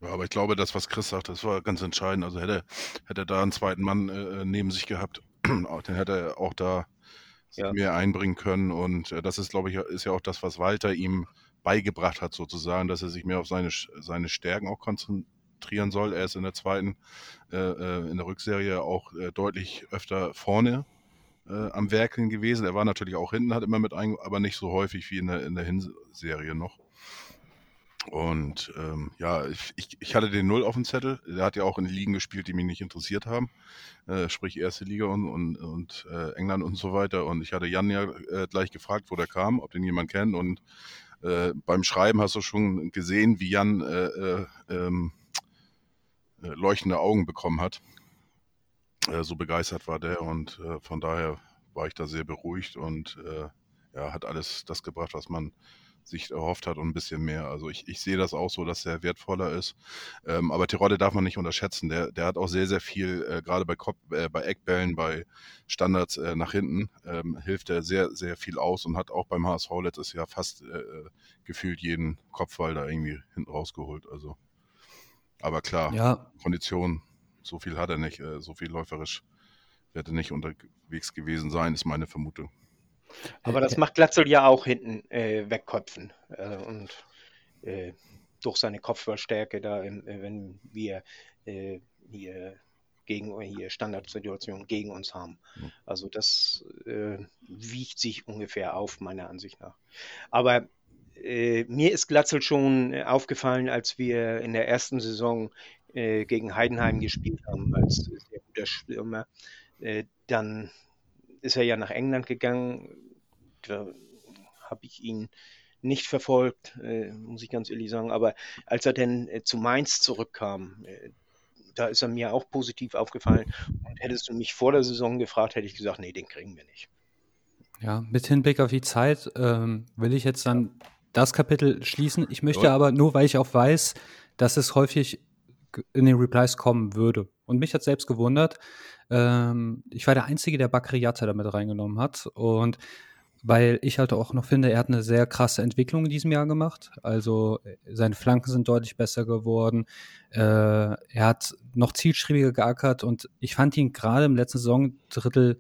Ja, aber ich glaube, das, was Chris sagt, das war ganz entscheidend. Also hätte, hätte er da einen zweiten Mann äh, neben sich gehabt, dann hätte er auch da Ja. mehr einbringen können. Und äh, das ist, glaube ich, ist ja auch das, was Walter ihm beigebracht hat, sozusagen, dass er sich mehr auf seine, seine Stärken auch konzentrieren soll. Er ist in der zweiten, äh, äh, in der Rückserie auch äh, deutlich öfter vorne äh, am Werkeln gewesen. Er war natürlich auch hinten, hat immer mit ein, aber nicht so häufig wie in der, in der Hinserie noch. Und ähm, ja, ich, ich, hatte den Null auf dem Zettel. Der hat ja auch in Ligen gespielt, die mich nicht interessiert haben. Äh, sprich erste Liga und, und, und äh, England und so weiter. Und ich hatte Jan ja äh, gleich gefragt, wo der kam, ob den jemand kennt. Und äh, beim Schreiben hast du schon gesehen, wie Jan äh, äh, ähm, äh, leuchtende Augen bekommen hat. So begeistert war der und von daher war ich da sehr beruhigt und ja, hat alles das gebracht, was man sich erhofft hat und ein bisschen mehr. Also ich, ich sehe das auch so, dass er wertvoller ist. Ähm, aber Terodde darf man nicht unterschätzen. Der, der hat auch sehr, sehr viel, äh, gerade bei, Kopf, äh, bei Eckbällen, bei Standards äh, nach hinten, ähm, hilft er sehr, sehr viel aus und hat auch beim HSV letztes Jahr fast äh, äh, gefühlt jeden Kopfball da irgendwie hinten rausgeholt. Also, aber klar, Ja, Kondition, so viel hat er nicht, äh, so viel läuferisch wird er nicht unterwegs gewesen sein, ist meine Vermutung. Aber Äh, das äh, macht Glatzel ja auch hinten äh, wegköpfen. Äh, und äh, durch seine Kopfballstärke da, äh, wenn wir hier gegen hier Standardsituationen gegen uns haben. Hm. Also das wiegt sich ungefähr auf, meiner Ansicht nach. Aber mir ist Glatzel schon aufgefallen, als wir in der ersten Saison gegen Heidenheim gespielt haben, als sehr guter Stürmer. Dann ist er ja nach England gegangen. Da habe ich ihn nicht verfolgt, äh, muss ich ganz ehrlich sagen. Aber als er dann äh, zu Mainz zurückkam, äh, da ist er mir auch positiv aufgefallen. Und hättest du mich vor der Saison gefragt, hätte ich gesagt, nee, den kriegen wir nicht. Ja, mit Hinblick auf die Zeit ähm, will ich jetzt dann das Kapitel schließen. Ich möchte aber nur, weil ich auch weiß, dass es häufig in den Replies kommen würde. Und mich hat selbst gewundert. Ähm, ich war der Einzige, der Bakriata damit reingenommen hat. Und weil ich halt auch noch finde, er hat eine sehr krasse Entwicklung in diesem Jahr gemacht. Also äh, seine Flanken sind deutlich besser geworden. Äh, er hat noch zielstrebiger geackert und ich fand ihn gerade im letzten Saisondrittel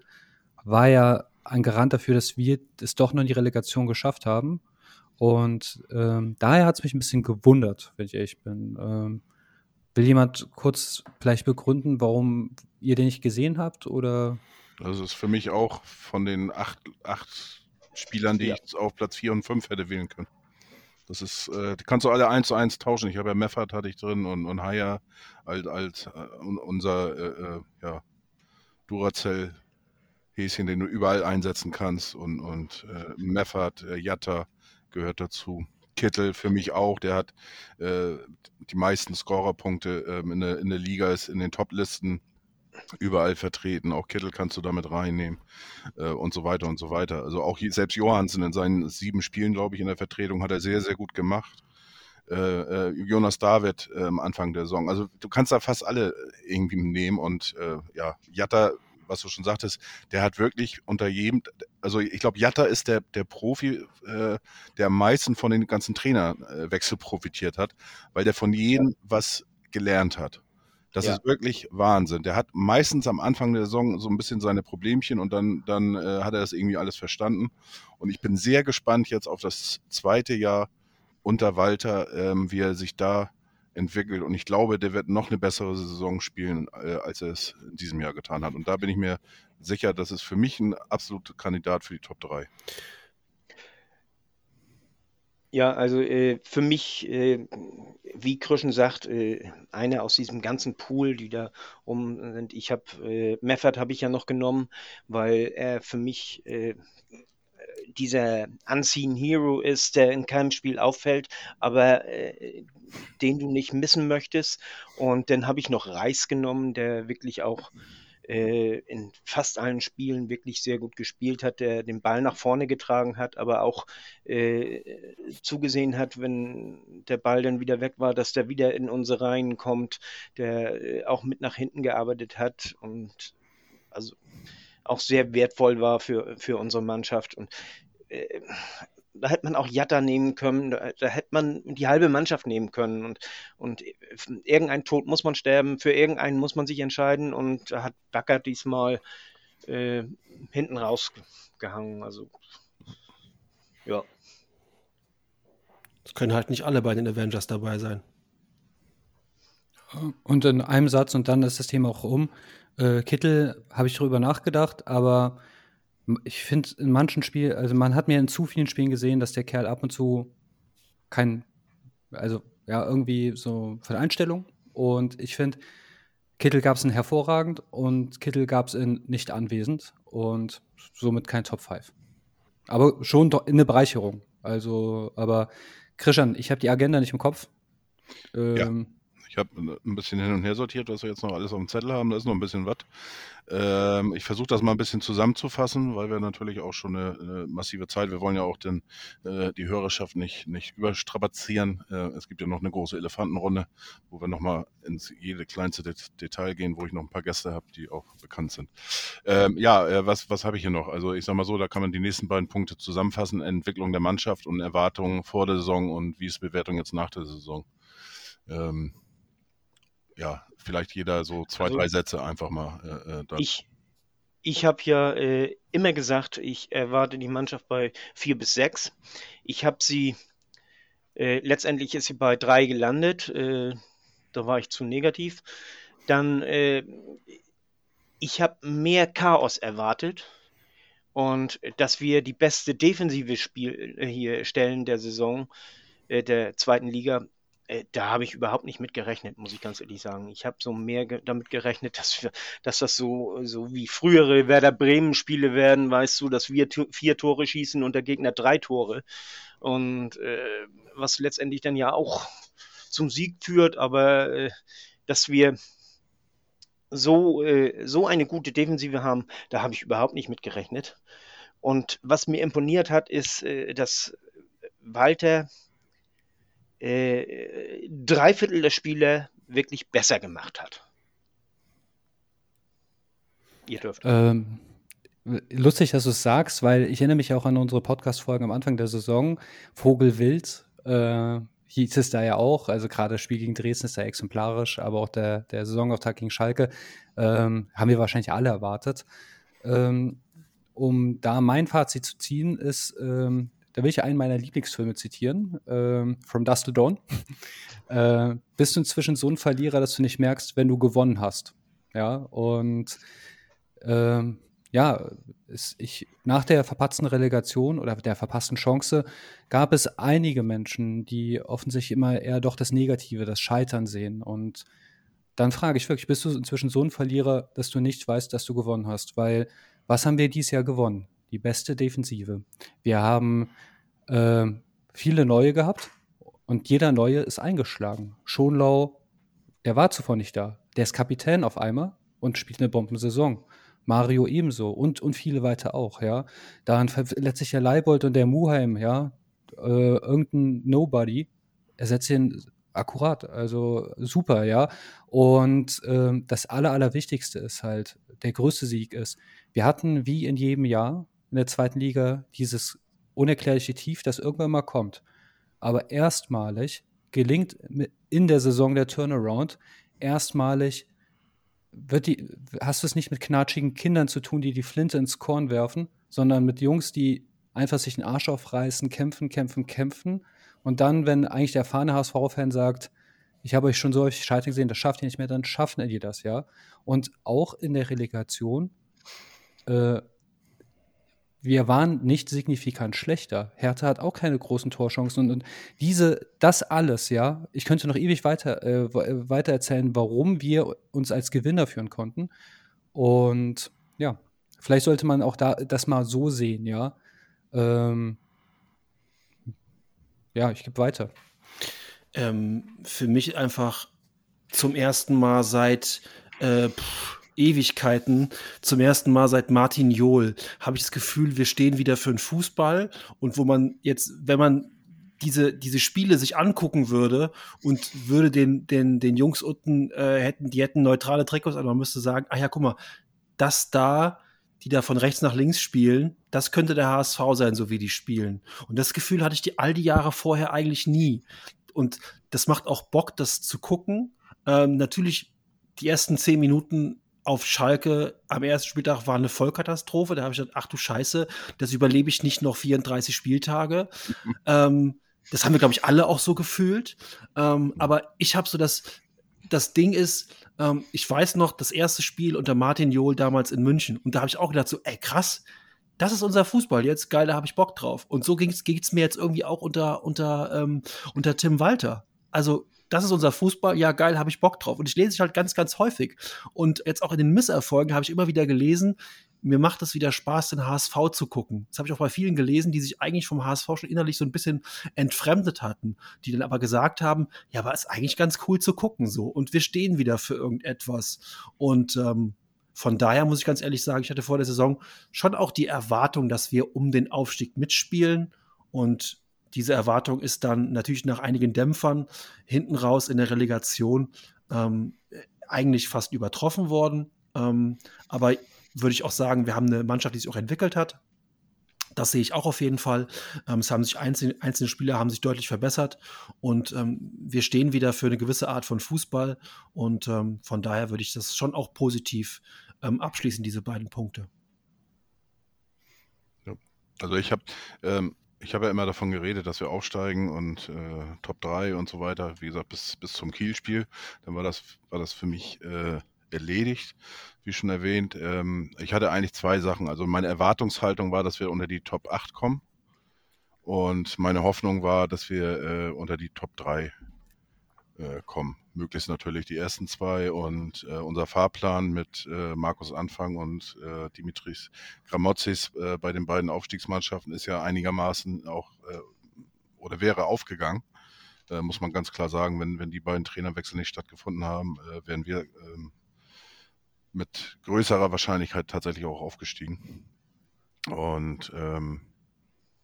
war ja ein Garant dafür, dass wir es doch noch in die Relegation geschafft haben. Und ähm, daher hat es mich ein bisschen gewundert, wenn ich ehrlich bin. Ähm, will jemand kurz vielleicht begründen, warum ihr den nicht gesehen habt? Oder Also ist für mich auch von den acht, acht Spielern, die Ja. ich auf Platz 4 und 5 hätte wählen können. Das ist, äh, die kannst du alle eins zu eins tauschen. Ich habe ja Meffert hatte ich drin und, und Haya als, als äh, un- unser äh, äh, ja, Duracell Häschen, den du überall einsetzen kannst und, und äh, Meffert, äh, Jatta gehört dazu. Kittel für mich auch, der hat äh, die meisten Scorerpunkte ähm, in, der, in der Liga, ist in den Top-Listen überall vertreten. Auch Kittel kannst du damit reinnehmen äh, und so weiter und so weiter. Also auch selbst Johansen in seinen sieben Spielen, glaube ich, in der Vertretung hat er sehr, sehr gut gemacht. Äh, äh, Jonas David am Anfang der Saison. Also du kannst da fast alle irgendwie nehmen und äh, ja, Jatta, was du schon sagtest, der hat wirklich unter jedem, also ich glaube, Jatta ist der, der Profi, äh, der am meisten von den ganzen Trainerwechsel profitiert hat, weil der von jedem was gelernt hat. Das Ja. ist wirklich Wahnsinn. Der hat meistens am Anfang der Saison so ein bisschen seine Problemchen und dann, dann äh, hat er das irgendwie alles verstanden. Und ich bin sehr gespannt jetzt auf das zweite Jahr unter Walter, ähm, wie er sich da entwickelt. Und ich glaube, der wird noch eine bessere Saison spielen, äh, als er es in diesem Jahr getan hat. Und da bin ich mir sicher, das ist für mich ein absoluter Kandidat für die Top 3. Ja, also äh, für mich, äh, wie Krüschen sagt, äh, einer aus diesem ganzen Pool, die da rum sind. Ich habe äh, Meffert habe ich ja noch genommen, weil er für mich äh, dieser Unseen Hero ist, der in keinem Spiel auffällt, aber äh, den du nicht missen möchtest. Und dann habe ich noch Reis genommen, der wirklich auch äh, in fast allen Spielen wirklich sehr gut gespielt hat, der den Ball nach vorne getragen hat, aber auch äh, zugesehen hat, wenn der Ball dann wieder weg war, dass der wieder in unsere Reihen kommt, der äh, auch mit nach hinten gearbeitet hat und also auch sehr wertvoll war für, für unsere Mannschaft. Und äh, da hätte man auch Jatta nehmen können, da, da hätte man die halbe Mannschaft nehmen können. Und, und irgendein Tod muss man sterben, für irgendeinen muss man sich entscheiden. Und da hat Bakker diesmal äh, hinten rausgehangen. Also, ja. Es können halt nicht alle bei den Avengers dabei sein. Und in einem Satz und dann ist das Thema auch um. Äh, Kittel habe ich darüber nachgedacht, aber ich finde in manchen Spielen, also man hat mir in zu vielen Spielen gesehen, dass der Kerl ab und zu kein Also ja, irgendwie so von Einstellung. Und ich finde, Kittel gab es in hervorragend und Kittel gab es in nicht anwesend und somit kein Top 5. Aber schon doch eine Bereicherung. Also, aber Christian, ich habe die Agenda nicht im Kopf. Ähm, ich habe ein bisschen hin und her sortiert, was wir jetzt noch alles auf dem Zettel haben. Da ist noch ein bisschen was. Ähm, ich versuche das mal ein bisschen zusammenzufassen, weil wir natürlich auch schon eine, eine massive Zeit, wir wollen ja auch den, äh, die Hörerschaft nicht, nicht überstrapazieren. Äh, es gibt ja noch eine große Elefantenrunde, wo wir nochmal ins jede kleinste Det Detail gehen, wo ich noch ein paar Gäste habe, die auch bekannt sind. Ähm, ja, äh, was, was habe ich hier noch? Also ich sage mal so, da kann man die nächsten beiden Punkte zusammenfassen. Entwicklung der Mannschaft und Erwartungen vor der Saison und wie ist Bewertung jetzt nach der Saison. Ähm, ja, vielleicht jeder so zwei, also, drei Sätze einfach mal. Äh, äh ich ich habe ja äh, immer gesagt, ich erwarte die Mannschaft bei vier bis sechs. Ich habe sie, äh, letztendlich ist sie bei drei gelandet. Äh, da war ich zu negativ. Dann, äh, ich habe mehr Chaos erwartet und dass wir die beste defensive Spiel hier stellen der Saison der zweiten Liga äh, da habe ich überhaupt nicht mit gerechnet, muss ich ganz ehrlich sagen. Ich habe so mehr ge damit gerechnet, dass wir, dass das so, so wie frühere Werder Bremen-Spiele werden, weißt du, dass wir vier Tore schießen und der Gegner drei Tore. Und äh, was letztendlich dann ja auch zum Sieg führt, aber äh, dass wir so, äh, so eine gute Defensive haben, da habe ich überhaupt nicht mit gerechnet. Und was mir imponiert hat, ist, äh, dass Walter äh, drei Viertel der Spiele wirklich besser gemacht hat. Ihr dürft. Ähm, lustig, dass du es sagst, weil ich erinnere mich auch an unsere Podcast-Folgen am Anfang der Saison. Vogelwild äh, hieß es da ja auch. Also gerade das Spiel gegen Dresden ist da exemplarisch, aber auch der, der Saisonauftakt gegen Schalke ähm, haben wir wahrscheinlich alle erwartet. Ähm, um da mein Fazit zu ziehen, ist, ähm, da will ich einen meiner Lieblingsfilme zitieren, äh, From Dust to Dawn. äh, bist du inzwischen so ein Verlierer, dass du nicht merkst, wenn du gewonnen hast? Ja, und ähm, ja, es, ich, nach der verpatzten Relegation oder der verpassten Chance gab es einige Menschen, die offensichtlich immer eher doch das Negative, das Scheitern sehen. Und dann frage ich wirklich, bist du inzwischen so ein Verlierer, dass du nicht weißt, dass du gewonnen hast? Weil was haben wir dieses Jahr gewonnen? Die beste Defensive. Wir haben äh, viele neue gehabt und jeder neue ist eingeschlagen. Schonlau, der war zuvor nicht da. Der ist Kapitän auf einmal und spielt eine Bombensaison. Mario ebenso und, und viele weiter auch, ja. Dann letztlich der Leibold und der Muheim, ja. Äh, irgendein Nobody ersetzt ihn akkurat, also super, ja. Und ähm, das Aller, Allerwichtigste ist halt, der größte Sieg ist, wir hatten wie in jedem Jahr in der zweiten Liga dieses unerklärliche Tief, das irgendwann mal kommt. Aber erstmalig gelingt in der Saison der Turnaround, erstmalig wird die, hast du es nicht mit knatschigen Kindern zu tun, die die Flinte ins Korn werfen, sondern mit Jungs, die einfach sich den Arsch aufreißen, kämpfen, kämpfen, kämpfen. Und dann, wenn eigentlich der erfahrene HSV-Fan sagt, ich habe euch schon so häufig scheitern gesehen, das schafft ihr nicht mehr, dann schaffen die das, ja. Und auch in der Relegation äh, wir waren nicht signifikant schlechter. Hertha hat auch keine großen Torchancen und, und diese, das alles, ja, ich könnte noch ewig weiter, äh, äh, weiter erzählen, warum wir uns als Gewinner führen konnten. Und ja, vielleicht sollte man auch da das mal so sehen, ja. Ähm, ja, ich gebe weiter. Ähm, für mich einfach zum ersten Mal seit äh, pff, Ewigkeiten, zum ersten Mal seit Martin Johl, habe ich das Gefühl, wir stehen wieder für den Fußball und wo man jetzt, wenn man diese, diese Spiele sich angucken würde und würde den, den, den Jungs unten äh, hätten, die hätten neutrale Trikots, aber man müsste sagen, ach ja, guck mal, das da, die da von rechts nach links spielen, das könnte der HSV sein, so wie die spielen. Und das Gefühl hatte ich die all die Jahre vorher eigentlich nie. Und das macht auch Bock, das zu gucken. Ähm, natürlich die ersten zehn Minuten auf Schalke am ersten Spieltag war eine Vollkatastrophe. Da habe ich gedacht, ach du Scheiße, das überlebe ich nicht noch 34 Spieltage. ähm, das haben wir, glaube ich, alle auch so gefühlt. Ähm, aber ich habe so das, das Ding ist, ähm, ich weiß noch, das erste Spiel unter Martin Johl damals in München. Und da habe ich auch gedacht, so, ey, krass, das ist unser Fußball jetzt, geil, da habe ich Bock drauf. Und so ging es mir jetzt irgendwie auch unter, unter, ähm, unter Tim Walter. Also das ist unser Fußball, ja geil, habe ich Bock drauf. Und ich lese es halt ganz, ganz häufig. Und jetzt auch in den Misserfolgen habe ich immer wieder gelesen, mir macht es wieder Spaß, den HSV zu gucken. Das habe ich auch bei vielen gelesen, die sich eigentlich vom HSV schon innerlich so ein bisschen entfremdet hatten, die dann aber gesagt haben, ja, aber ist eigentlich ganz cool zu gucken so. Und wir stehen wieder für irgendetwas. Und ähm, von daher muss ich ganz ehrlich sagen, ich hatte vor der Saison schon auch die Erwartung, dass wir um den Aufstieg mitspielen. Und diese Erwartung ist dann natürlich nach einigen Dämpfern hinten raus in der Relegation ähm, eigentlich fast übertroffen worden. Ähm, aber würde ich auch sagen, wir haben eine Mannschaft, die sich auch entwickelt hat. Das sehe ich auch auf jeden Fall. Ähm, es haben sich einzelne, einzelne Spieler haben sich deutlich verbessert und ähm, wir stehen wieder für eine gewisse Art von Fußball und ähm, von daher würde ich das schon auch positiv ähm, abschließen, diese beiden Punkte. Also ich habe ähm, ich habe ja immer davon geredet, dass wir aufsteigen und äh, Top 3 und so weiter, wie gesagt, bis, bis zum Kiel-Spiel. Dann war das, war das für mich äh, erledigt, wie schon erwähnt. Ähm, ich hatte eigentlich zwei Sachen. Also meine Erwartungshaltung war, dass wir unter die Top 8 kommen. Und meine Hoffnung war, dass wir äh, unter die Top 3 äh, kommen. Möglichst natürlich die ersten zwei und äh, unser Fahrplan mit äh, Markus Anfang und äh, Dimitris Gramotzis äh, bei den beiden Aufstiegsmannschaften ist ja einigermaßen auch oder wäre aufgegangen. Muss man ganz klar sagen, wenn, wenn die beiden Trainerwechsel nicht stattgefunden haben, wären wir ähm, mit größerer Wahrscheinlichkeit tatsächlich auch aufgestiegen. Und ähm,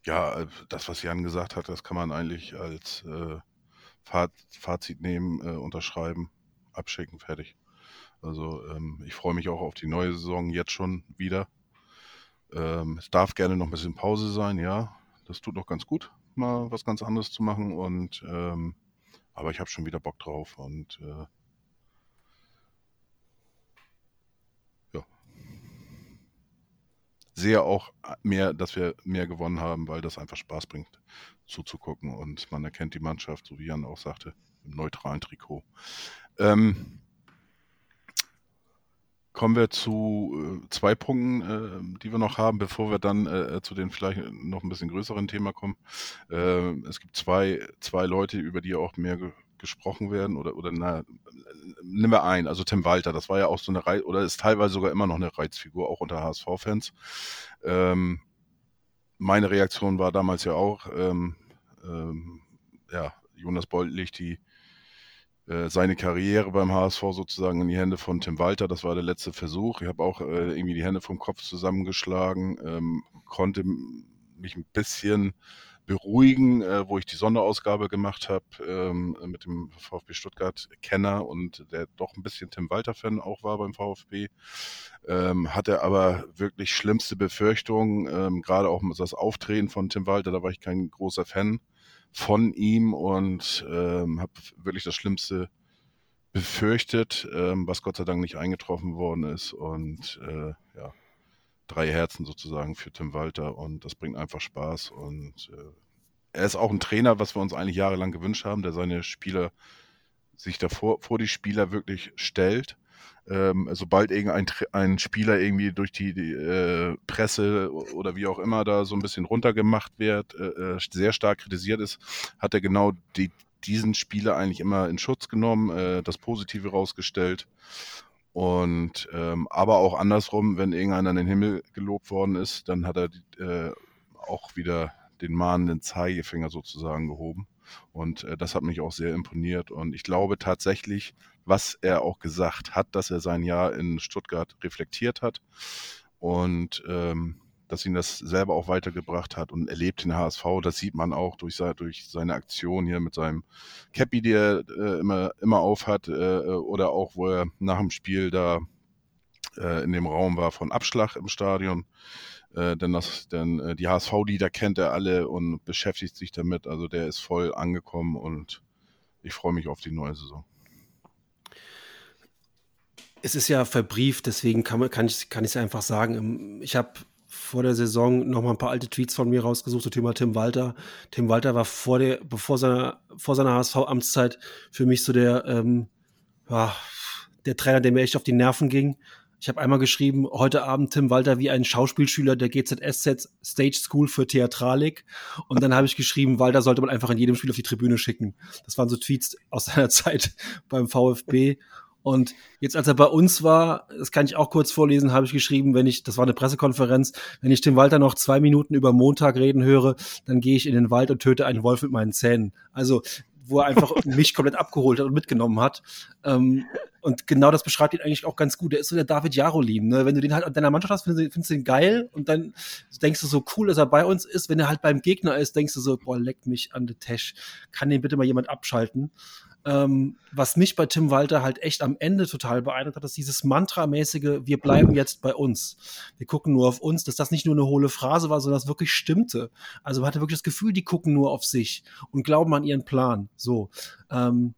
ja, das, was Jan gesagt hat, das kann man eigentlich als äh, Fazit nehmen, äh, unterschreiben, abschicken, fertig. Also ähm, ich freue mich auch auf die neue Saison jetzt schon wieder. Ähm, es darf gerne noch ein bisschen Pause sein, ja. Das tut noch ganz gut, mal was ganz anderes zu machen. Und ähm, aber ich habe schon wieder Bock drauf und äh, sehe auch mehr, dass wir mehr gewonnen haben, weil das einfach Spaß bringt, zuzugucken. Und man erkennt die Mannschaft, so wie Jan auch sagte, im neutralen Trikot. Ähm, kommen wir zu äh, zwei Punkten, äh, die wir noch haben, bevor wir dann äh, zu den vielleicht noch ein bisschen größeren Thema kommen. Äh, es gibt zwei, zwei Leute, über die auch mehr gesprochen werden oder, oder na, nehmen wir ein, also Tim Walter, das war ja auch so eine Reiz, oder ist teilweise sogar immer noch eine Reizfigur, auch unter HSV-Fans. Ähm, meine Reaktion war damals ja auch, ähm, ähm, ja, Jonas Bold legt die äh, seine Karriere beim HSV sozusagen in die Hände von Tim Walter. Das war der letzte Versuch. Ich habe auch äh, irgendwie die Hände vom Kopf zusammengeschlagen, ähm, konnte mich ein bisschen beruhigen, äh, wo ich die Sonderausgabe gemacht habe ähm, mit dem VfB Stuttgart Kenner und der doch ein bisschen Tim Walter Fan auch war beim VfB, ähm, hatte aber wirklich schlimmste Befürchtungen, ähm, gerade auch das Auftreten von Tim Walter, da war ich kein großer Fan von ihm und ähm, habe wirklich das Schlimmste befürchtet, ähm, was Gott sei Dank nicht eingetroffen worden ist und äh, ja, drei Herzen sozusagen für Tim Walter und das bringt einfach Spaß und äh, er ist auch ein Trainer, was wir uns eigentlich jahrelang gewünscht haben, der seine Spieler sich davor vor die Spieler wirklich stellt. Ähm, sobald irgendein ein Spieler irgendwie durch die, die äh, Presse oder wie auch immer da so ein bisschen runtergemacht wird, äh, äh sehr stark kritisiert ist, hat er genau die, diesen Spieler eigentlich immer in Schutz genommen, äh, das Positive rausgestellt. Und ähm, aber auch andersrum, wenn irgendeiner in den Himmel gelobt worden ist, dann hat er äh, auch wieder den mahnenden Zeigefinger sozusagen gehoben. Und äh, das hat mich auch sehr imponiert. Und ich glaube tatsächlich, was er auch gesagt hat, dass er sein Jahr in Stuttgart reflektiert hat. Und ähm, dass ihn das selber auch weitergebracht hat und erlebt den HSV. Das sieht man auch durch, durch seine Aktion hier mit seinem Cappy, die er äh, immer, immer aufhat, äh, oder auch, wo er nach dem Spiel da äh, in dem Raum war von Abschlag im Stadion. Äh, denn das, denn äh, die HSV-Lieder kennt er alle und beschäftigt sich damit. Also der ist voll angekommen und ich freue mich auf die neue Saison. Es ist ja verbrieft, deswegen kann, kann ich es einfach sagen. Ich habe vor der Saison noch mal ein paar alte Tweets von mir rausgesucht zum Thema Tim Walter. Tim Walter war vor der, bevor seiner, vor seiner HSV-Amtszeit für mich so der, ähm, ja, der Trainer, der mir echt auf die Nerven ging. Ich habe einmal geschrieben, heute Abend Tim Walter wie ein Schauspielschüler der GZSZ Stage School für Theatralik. Und dann habe ich geschrieben, Walter sollte man einfach in jedem Spiel auf die Tribüne schicken. Das waren so Tweets aus seiner Zeit beim VfB. Und jetzt, als er bei uns war, das kann ich auch kurz vorlesen, habe ich geschrieben, wenn ich, das war eine Pressekonferenz, wenn ich Tim Walter noch zwei Minuten über Montag reden höre, dann gehe ich in den Wald und töte einen Wolf mit meinen Zähnen. Also, wo er einfach mich komplett abgeholt hat und mitgenommen hat. Ähm, und genau das beschreibt ihn eigentlich auch ganz gut. Der ist so der David Jarolin. Ne? Wenn du den halt an deiner Mannschaft hast, findest, findest du ihn geil und dann denkst du so cool, dass er bei uns ist. Wenn er halt beim Gegner ist, denkst du so, boah, leckt mich an der Tash. Kann den bitte mal jemand abschalten? Ähm, was mich bei Tim Walter halt echt am Ende total beeindruckt hat, ist dieses Mantramäßige, wir bleiben jetzt bei uns. Wir gucken nur auf uns, dass das nicht nur eine hohle Phrase war, sondern das wirklich stimmte. Also man hatte wirklich das Gefühl, die gucken nur auf sich und glauben an ihren Plan. So. Ähm,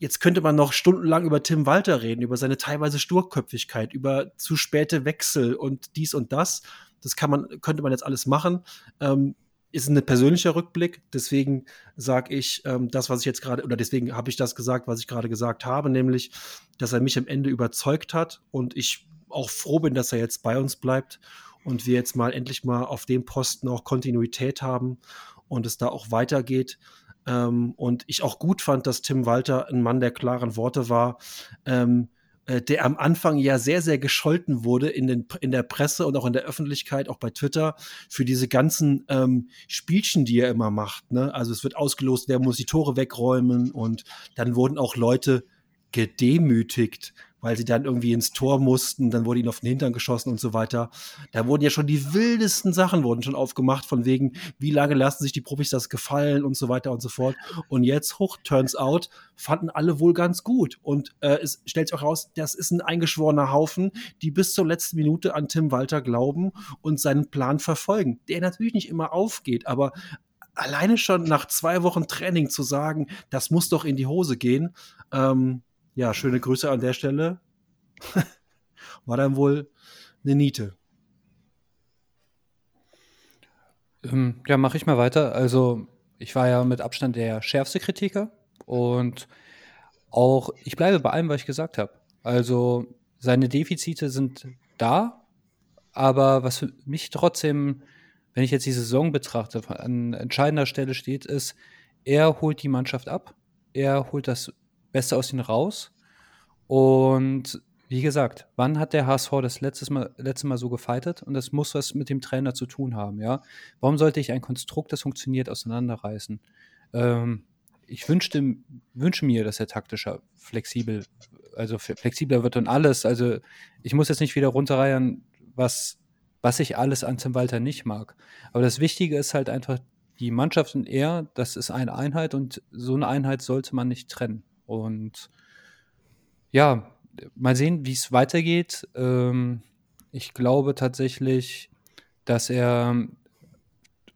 jetzt könnte man noch stundenlang über Tim Walter reden, über seine teilweise Sturköpfigkeit, über zu späte Wechsel und dies und das. Das kann man, könnte man jetzt alles machen. Ähm, ist ein persönlicher Rückblick. Deswegen sage ich ähm, das, was ich jetzt gerade, oder deswegen habe ich das gesagt, was ich gerade gesagt habe, nämlich, dass er mich am Ende überzeugt hat und ich auch froh bin, dass er jetzt bei uns bleibt und wir jetzt mal endlich mal auf dem Posten auch Kontinuität haben und es da auch weitergeht. Ähm, und ich auch gut fand, dass Tim Walter ein Mann der klaren Worte war. Ähm, äh, der am Anfang ja sehr, sehr gescholten wurde in, den, in der Presse und auch in der Öffentlichkeit, auch bei Twitter, für diese ganzen ähm, Spielchen, die er immer macht. Ne? Also es wird ausgelost, wer muss die Tore wegräumen und dann wurden auch Leute gedemütigt, weil sie dann irgendwie ins Tor mussten, dann wurde ihnen auf den Hintern geschossen und so weiter. Da wurden ja schon die wildesten Sachen wurden schon aufgemacht, von wegen, wie lange lassen sich die Profis das gefallen und so weiter und so fort. Und jetzt, hoch, turns out, fanden alle wohl ganz gut. Und äh, es stellt sich auch raus, das ist ein eingeschworener Haufen, die bis zur letzten Minute an Tim Walter glauben und seinen Plan verfolgen, der natürlich nicht immer aufgeht, aber alleine schon nach zwei Wochen Training zu sagen, das muss doch in die Hose gehen, ähm, ja, schöne Grüße an der Stelle. War dann wohl eine Niete. Ähm, ja, mache ich mal weiter. Also, ich war ja mit Abstand der schärfste Kritiker und auch, ich bleibe bei allem, was ich gesagt habe. Also, seine Defizite sind da, aber was für mich trotzdem, wenn ich jetzt die Saison betrachte, an entscheidender Stelle steht, ist, er holt die Mannschaft ab, er holt das Beste aus ihnen raus. Und wie gesagt, wann hat der HSV das letztes Mal, letzte Mal so gefeitet? Und das muss was mit dem Trainer zu tun haben, ja. Warum sollte ich ein Konstrukt, das funktioniert, auseinanderreißen? Ähm, ich wünschte, wünsche mir, dass er taktischer, flexibel, also flexibler wird und alles. Also ich muss jetzt nicht wieder runterreihen, was, was ich alles an Tim Walter nicht mag. Aber das Wichtige ist halt einfach, die Mannschaft und er, das ist eine Einheit und so eine Einheit sollte man nicht trennen. Und ja, mal sehen, wie es weitergeht. Ähm, ich glaube tatsächlich, dass er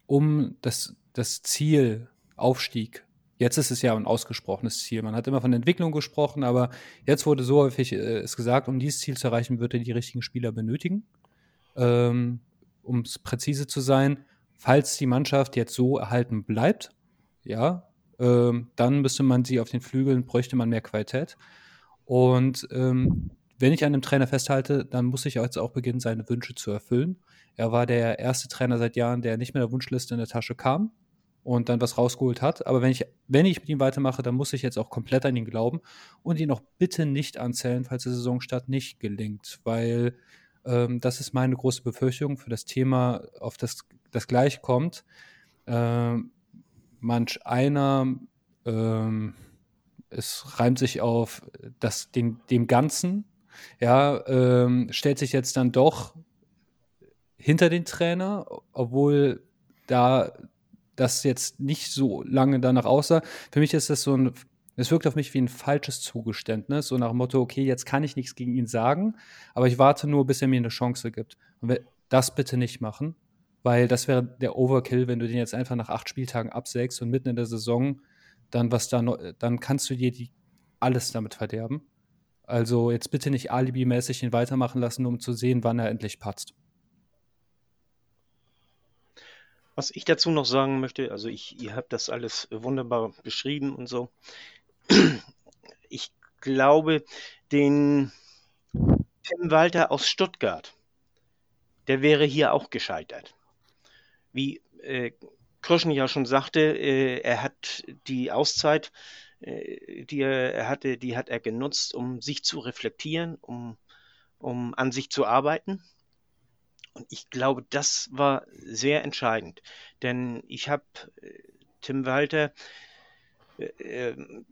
um das, das Ziel Aufstieg, jetzt ist es ja ein ausgesprochenes Ziel. Man hat immer von Entwicklung gesprochen, aber jetzt wurde so häufig äh, es gesagt, um dieses Ziel zu erreichen, würde er die richtigen Spieler benötigen. Ähm, um es präzise zu sein, falls die Mannschaft jetzt so erhalten bleibt, ja, ähm, dann müsste man sie auf den Flügeln, bräuchte man mehr Qualität. Und ähm, wenn ich an einem Trainer festhalte, dann muss ich jetzt auch beginnen, seine Wünsche zu erfüllen. Er war der erste Trainer seit Jahren, der nicht mit der Wunschliste in der Tasche kam und dann was rausgeholt hat. Aber wenn ich, wenn ich mit ihm weitermache, dann muss ich jetzt auch komplett an ihn glauben und ihn auch bitte nicht anzählen, falls der Saisonstart nicht gelingt, weil ähm, das ist meine große Befürchtung für das Thema, auf das das gleich kommt. Ähm, manch einer, ähm, es reimt sich auf das, den, dem Ganzen, ja, ähm, stellt sich jetzt dann doch hinter den Trainer, obwohl da das jetzt nicht so lange danach aussah. Für mich ist das so ein, es wirkt auf mich wie ein falsches Zugeständnis, so nach dem Motto, okay, jetzt kann ich nichts gegen ihn sagen, aber ich warte nur, bis er mir eine Chance gibt. Und das bitte nicht machen, weil das wäre der Overkill, wenn du den jetzt einfach nach acht Spieltagen absägst und mitten in der Saison dann was da dann kannst du dir die alles damit verderben. Also jetzt bitte nicht alibimäßig ihn weitermachen lassen, um zu sehen, wann er endlich patzt. Was ich dazu noch sagen möchte, also ich, ihr habt das alles wunderbar beschrieben und so. Ich glaube, den Tim Walter aus Stuttgart, der wäre hier auch gescheitert. Wie äh, Kröschen ja schon sagte, äh, er hat die Auszeit, äh, die er, er, hatte, die hat er genutzt, um sich zu reflektieren, um, um an sich zu arbeiten. Und ich glaube, das war sehr entscheidend. Denn ich habe äh, Tim Walter äh, ähm,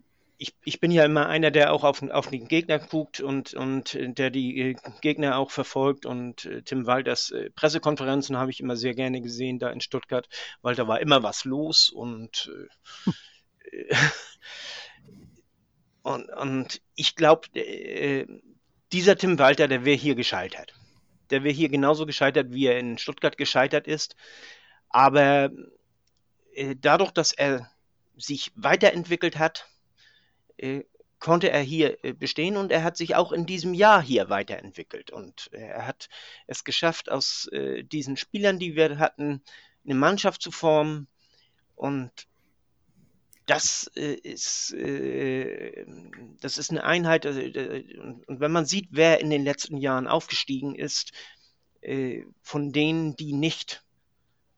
ich, ich bin ja immer einer, der auch auf, auf den Gegner guckt und, und der die äh, Gegner auch verfolgt. Und äh, Tim Walders äh, Pressekonferenzen habe ich immer sehr gerne gesehen da in Stuttgart, weil da war immer was los und, äh, und, und ich glaube, äh, dieser Tim Walter, der wäre hier gescheitert. Der wäre hier genauso gescheitert, wie er in Stuttgart gescheitert ist. Aber äh, dadurch, dass er sich weiterentwickelt hat, äh, konnte er hier äh, bestehen und er hat sich auch in diesem Jahr hier weiterentwickelt. Und er hat es geschafft, aus äh, diesen Spielern, die wir hatten, eine Mannschaft zu formen. Und das ist, das ist eine Einheit. und wenn man sieht, wer in den letzten Jahren aufgestiegen ist, von denen, die nicht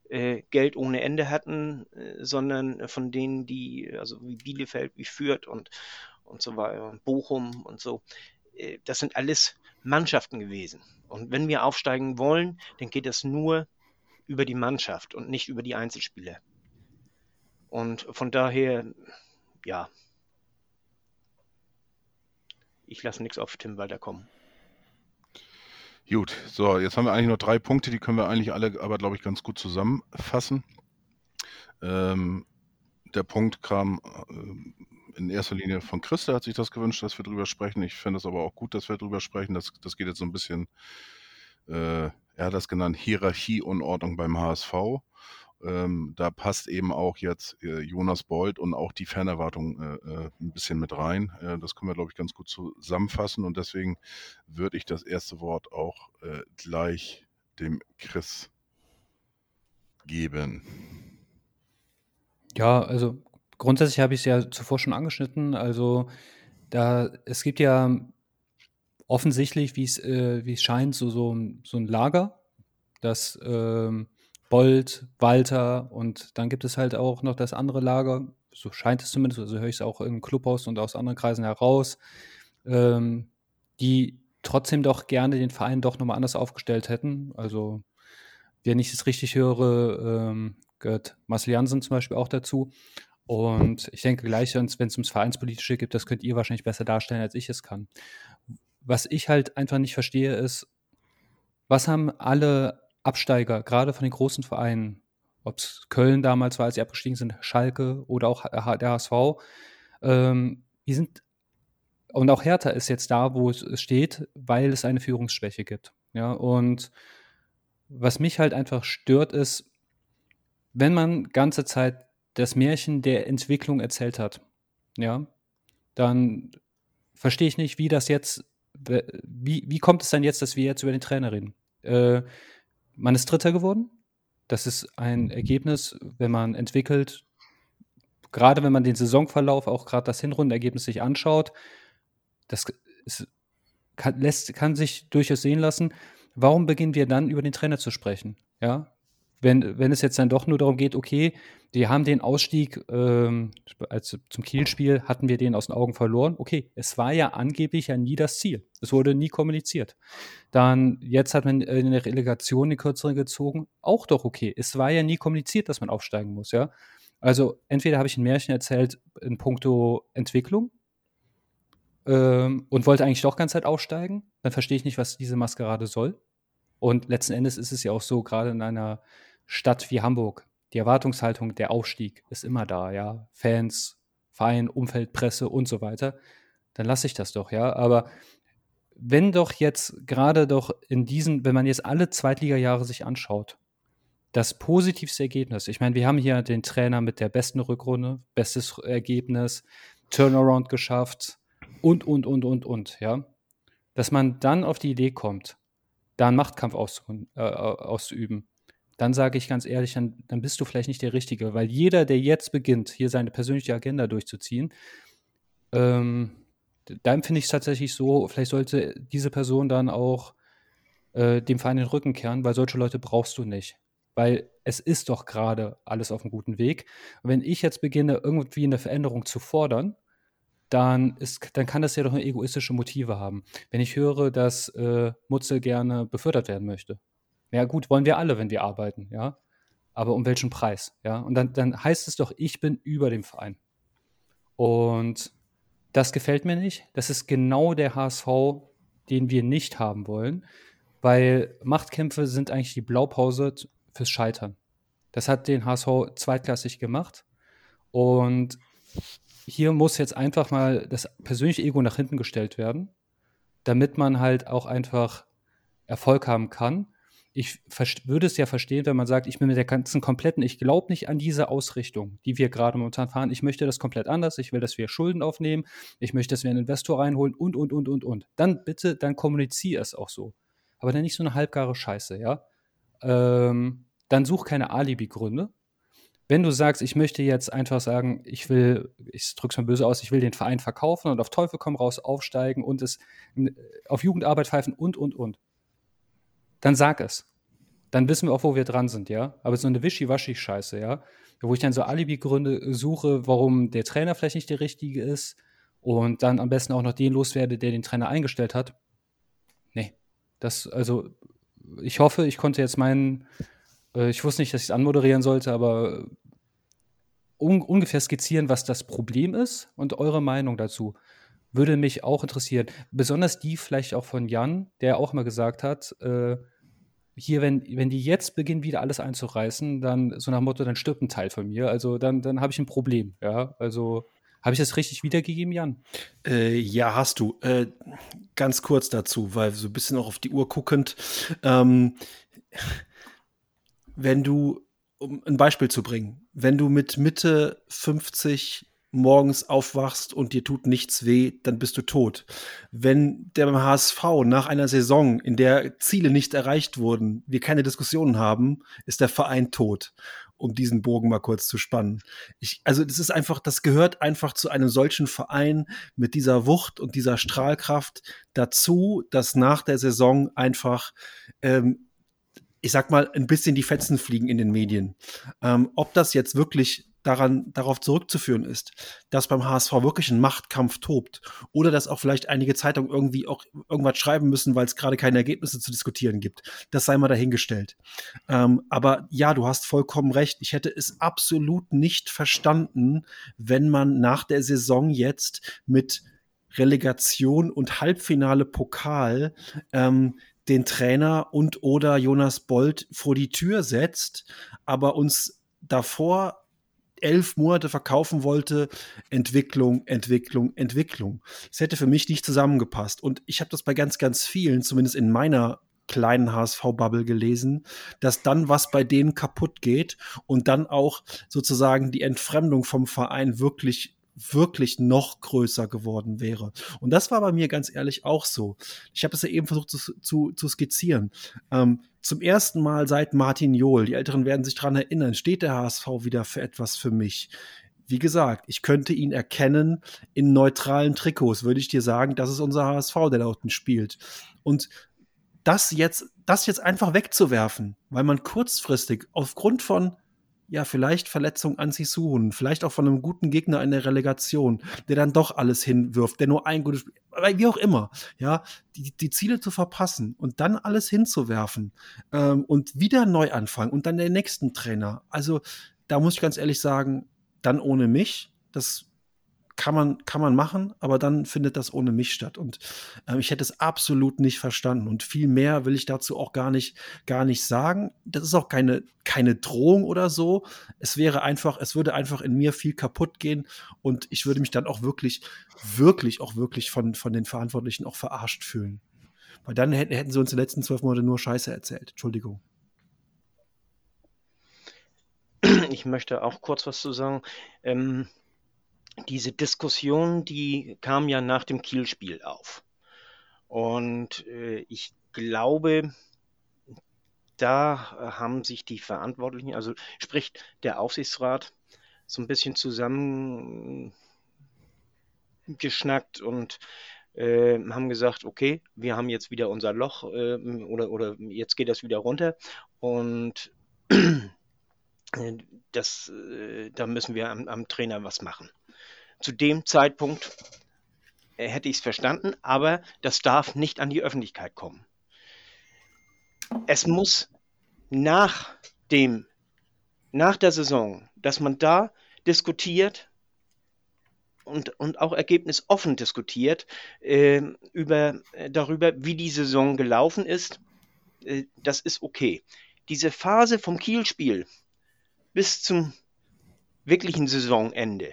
Geld ohne Ende hatten, sondern von denen, die, also wie Bielefeld, wie Fürth und, und so weiter, Bochum und so, äh, das sind alles Mannschaften gewesen. Und wenn wir aufsteigen wollen, dann geht das nur über die Mannschaft und nicht über die Einzelspieler. Und von daher, ja, ich lasse nichts auf Tim weiterkommen. Gut, so, jetzt haben wir eigentlich noch drei Punkte, die können wir eigentlich alle aber, glaube ich, ganz gut zusammenfassen. Ähm, der Punkt kam äh, in erster Linie von Christa, hat sich das gewünscht, dass wir drüber sprechen. Ich finde es aber auch gut, dass wir drüber sprechen. Das, das geht jetzt so ein bisschen, äh, er hat das genannt, Hierarchieunordnung beim HSV. Ähm, da passt eben auch jetzt äh, Jonas Bold und auch die Fernerwartung äh, äh, ein bisschen mit rein. Äh, das können wir, glaube ich, ganz gut zusammenfassen und deswegen würde ich das erste Wort auch äh, gleich dem Chris geben. Ja, also grundsätzlich habe ich es ja zuvor schon angeschnitten. Also da es gibt ja offensichtlich, wie es äh, es scheint, so, so, so ein Lager, das ähm, Bolt, Walter und dann gibt es halt auch noch das andere Lager, so scheint es zumindest, also höre ich es auch im Clubhaus und aus anderen Kreisen heraus, ähm, die trotzdem doch gerne den Verein doch nochmal anders aufgestellt hätten. Also, wenn ich es richtig höre, ähm, gehört Marcel Jansen zum Beispiel auch dazu. Und ich denke gleich, wenn es ums Vereinspolitische geht, das könnt ihr wahrscheinlich besser darstellen, als ich es kann. Was ich halt einfach nicht verstehe, ist, was haben alle Absteiger, gerade von den großen Vereinen, ob es Köln damals war, als sie abgestiegen sind, Schalke oder auch der HSV, ähm, die sind, und auch Hertha ist jetzt da, wo es steht, weil es eine Führungsschwäche gibt. Ja, und was mich halt einfach stört, ist, wenn man ganze Zeit das Märchen der Entwicklung erzählt hat, ja, dann verstehe ich nicht, wie das jetzt, wie, wie kommt es dann jetzt, dass wir jetzt über den Trainer reden? Äh, man ist Dritter geworden. Das ist ein Ergebnis, wenn man entwickelt, gerade wenn man den Saisonverlauf, auch gerade das Hinrundenergebnis sich anschaut, das ist, kann, lässt, kann sich durchaus sehen lassen. Warum beginnen wir dann über den Trainer zu sprechen? Ja, wenn, wenn es jetzt dann doch nur darum geht, okay, die haben den Ausstieg ähm, als zum Kielspiel hatten wir den aus den Augen verloren. Okay, es war ja angeblich ja nie das Ziel. Es wurde nie kommuniziert. Dann, jetzt hat man in der Relegation die kürzere gezogen. Auch doch okay. Es war ja nie kommuniziert, dass man aufsteigen muss, ja. Also entweder habe ich ein Märchen erzählt in puncto Entwicklung ähm, und wollte eigentlich doch ganz Zeit aufsteigen. Dann verstehe ich nicht, was diese Maskerade soll. Und letzten Endes ist es ja auch so, gerade in einer Stadt wie Hamburg, die Erwartungshaltung, der Aufstieg ist immer da, ja. Fans, Verein, Umfeld, Presse und so weiter. Dann lasse ich das doch, ja. Aber wenn doch jetzt gerade doch in diesen, wenn man jetzt alle Zweitliga-Jahre sich anschaut, das positivste Ergebnis, ich meine, wir haben hier den Trainer mit der besten Rückrunde, bestes Ergebnis, Turnaround geschafft und, und, und, und, und, ja. Dass man dann auf die Idee kommt, da einen Machtkampf auszu, äh, auszuüben, dann sage ich ganz ehrlich, dann, dann bist du vielleicht nicht der Richtige, weil jeder, der jetzt beginnt, hier seine persönliche Agenda durchzuziehen, ähm, da empfinde ich es tatsächlich so, vielleicht sollte diese Person dann auch äh, dem Verein den Rücken kehren, weil solche Leute brauchst du nicht. Weil es ist doch gerade alles auf einem guten Weg. Und wenn ich jetzt beginne, irgendwie eine Veränderung zu fordern, dann, ist, dann kann das ja doch egoistische Motive haben. Wenn ich höre, dass äh, Mutzel gerne befördert werden möchte. Ja, gut, wollen wir alle, wenn wir arbeiten, ja. Aber um welchen Preis, ja? Und dann, dann heißt es doch, ich bin über dem Verein. Und das gefällt mir nicht. Das ist genau der HSV, den wir nicht haben wollen, weil Machtkämpfe sind eigentlich die Blaupause fürs Scheitern. Das hat den HSV zweitklassig gemacht. Und hier muss jetzt einfach mal das persönliche Ego nach hinten gestellt werden, damit man halt auch einfach Erfolg haben kann. Ich würde es ja verstehen, wenn man sagt, ich bin mit der ganzen kompletten, ich glaube nicht an diese Ausrichtung, die wir gerade momentan fahren. Ich möchte das komplett anders. Ich will, dass wir Schulden aufnehmen. Ich möchte, dass wir einen Investor reinholen und, und, und, und, und. Dann bitte, dann kommuniziere es auch so. Aber dann nicht so eine halbgare Scheiße, ja. Ähm, dann such keine Alibi-Gründe, wenn du sagst, ich möchte jetzt einfach sagen, ich will, ich drück's mal böse aus, ich will den Verein verkaufen und auf Teufel komm raus aufsteigen und es auf Jugendarbeit pfeifen und, und, und, dann sag es. Dann wissen wir auch, wo wir dran sind, ja. Aber so eine Wischiwaschi-Scheiße, ja, wo ich dann so Alibi-Gründe suche, warum der Trainer vielleicht nicht der richtige ist und dann am besten auch noch den loswerde, der den Trainer eingestellt hat. Nee. Das, also, ich hoffe, ich konnte jetzt meinen ich wusste nicht, dass ich es anmoderieren sollte, aber un ungefähr skizzieren, was das Problem ist und eure Meinung dazu. Würde mich auch interessieren. Besonders die vielleicht auch von Jan, der auch mal gesagt hat, äh, hier, wenn, wenn die jetzt beginnen, wieder alles einzureißen, dann so nach dem Motto, dann stirbt ein Teil von mir. Also dann, dann habe ich ein Problem. Ja, also habe ich das richtig wiedergegeben, Jan? Äh, ja, hast du. Äh, ganz kurz dazu, weil so ein bisschen auch auf die Uhr guckend. Ähm, wenn du, um ein Beispiel zu bringen, wenn du mit Mitte 50 morgens aufwachst und dir tut nichts weh, dann bist du tot. Wenn der HSV nach einer Saison, in der Ziele nicht erreicht wurden, wir keine Diskussionen haben, ist der Verein tot. Um diesen Bogen mal kurz zu spannen. Ich, also das ist einfach, das gehört einfach zu einem solchen Verein mit dieser Wucht und dieser Strahlkraft dazu, dass nach der Saison einfach ähm, ich sag mal, ein bisschen die Fetzen fliegen in den Medien. Ähm, ob das jetzt wirklich daran, darauf zurückzuführen ist, dass beim HSV wirklich ein Machtkampf tobt oder dass auch vielleicht einige Zeitungen irgendwie auch irgendwas schreiben müssen, weil es gerade keine Ergebnisse zu diskutieren gibt. Das sei mal dahingestellt. Ähm, aber ja, du hast vollkommen recht. Ich hätte es absolut nicht verstanden, wenn man nach der Saison jetzt mit Relegation und Halbfinale Pokal ähm, den Trainer und oder Jonas Bold vor die Tür setzt, aber uns davor elf Monate verkaufen wollte, Entwicklung, Entwicklung, Entwicklung. Es hätte für mich nicht zusammengepasst. Und ich habe das bei ganz, ganz vielen, zumindest in meiner kleinen HSV-Bubble gelesen, dass dann was bei denen kaputt geht und dann auch sozusagen die Entfremdung vom Verein wirklich wirklich noch größer geworden wäre. Und das war bei mir ganz ehrlich auch so. Ich habe es ja eben versucht zu, zu, zu skizzieren. Ähm, zum ersten Mal seit Martin Johl, die Älteren werden sich daran erinnern, steht der HSV wieder für etwas für mich. Wie gesagt, ich könnte ihn erkennen in neutralen Trikots, würde ich dir sagen, das ist unser HSV, der da unten spielt. Und das jetzt, das jetzt einfach wegzuwerfen, weil man kurzfristig aufgrund von ja, vielleicht Verletzung an Sisuhun, vielleicht auch von einem guten Gegner in der Relegation, der dann doch alles hinwirft, der nur ein gutes Spiel, wie auch immer, ja, die, die Ziele zu verpassen und dann alles hinzuwerfen ähm, und wieder neu anfangen und dann der nächsten Trainer. Also, da muss ich ganz ehrlich sagen, dann ohne mich, das kann man, kann man machen, aber dann findet das ohne mich statt. Und äh, ich hätte es absolut nicht verstanden. Und viel mehr will ich dazu auch gar nicht, gar nicht sagen. Das ist auch keine, keine Drohung oder so. Es wäre einfach, es würde einfach in mir viel kaputt gehen. Und ich würde mich dann auch wirklich, wirklich, auch wirklich von, von den Verantwortlichen auch verarscht fühlen. Weil dann hätten, hätten sie uns die letzten zwölf Monate nur Scheiße erzählt. Entschuldigung. Ich möchte auch kurz was zu sagen. Ähm diese Diskussion, die kam ja nach dem Kielspiel auf. Und äh, ich glaube, da haben sich die Verantwortlichen, also sprich der Aufsichtsrat, so ein bisschen zusammen geschnackt und äh, haben gesagt, okay, wir haben jetzt wieder unser Loch äh, oder, oder jetzt geht das wieder runter und das, äh, da müssen wir am, am Trainer was machen. Zu dem Zeitpunkt äh, hätte ich es verstanden, aber das darf nicht an die Öffentlichkeit kommen. Es muss nach dem, nach der Saison, dass man da diskutiert und, und auch ergebnisoffen diskutiert äh, über, darüber, wie die Saison gelaufen ist. Äh, das ist okay. Diese Phase vom Kielspiel bis zum wirklichen Saisonende,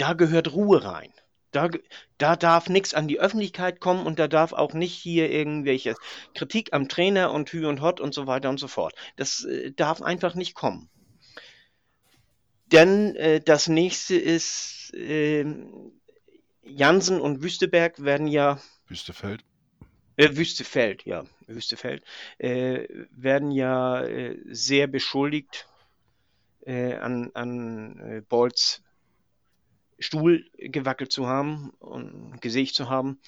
da gehört Ruhe rein. Da, da darf nichts an die Öffentlichkeit kommen und da darf auch nicht hier irgendwelche Kritik am Trainer und Hü und Hot und so weiter und so fort. Das äh, darf einfach nicht kommen. Denn äh, das nächste ist, äh, Jansen und Wüsteberg werden ja. Wüstefeld. Äh, Wüstefeld, ja, Wüstefeld, äh, werden ja äh, sehr beschuldigt äh, an, an äh, Bolz Stuhl gewackelt zu haben und gesägt zu haben.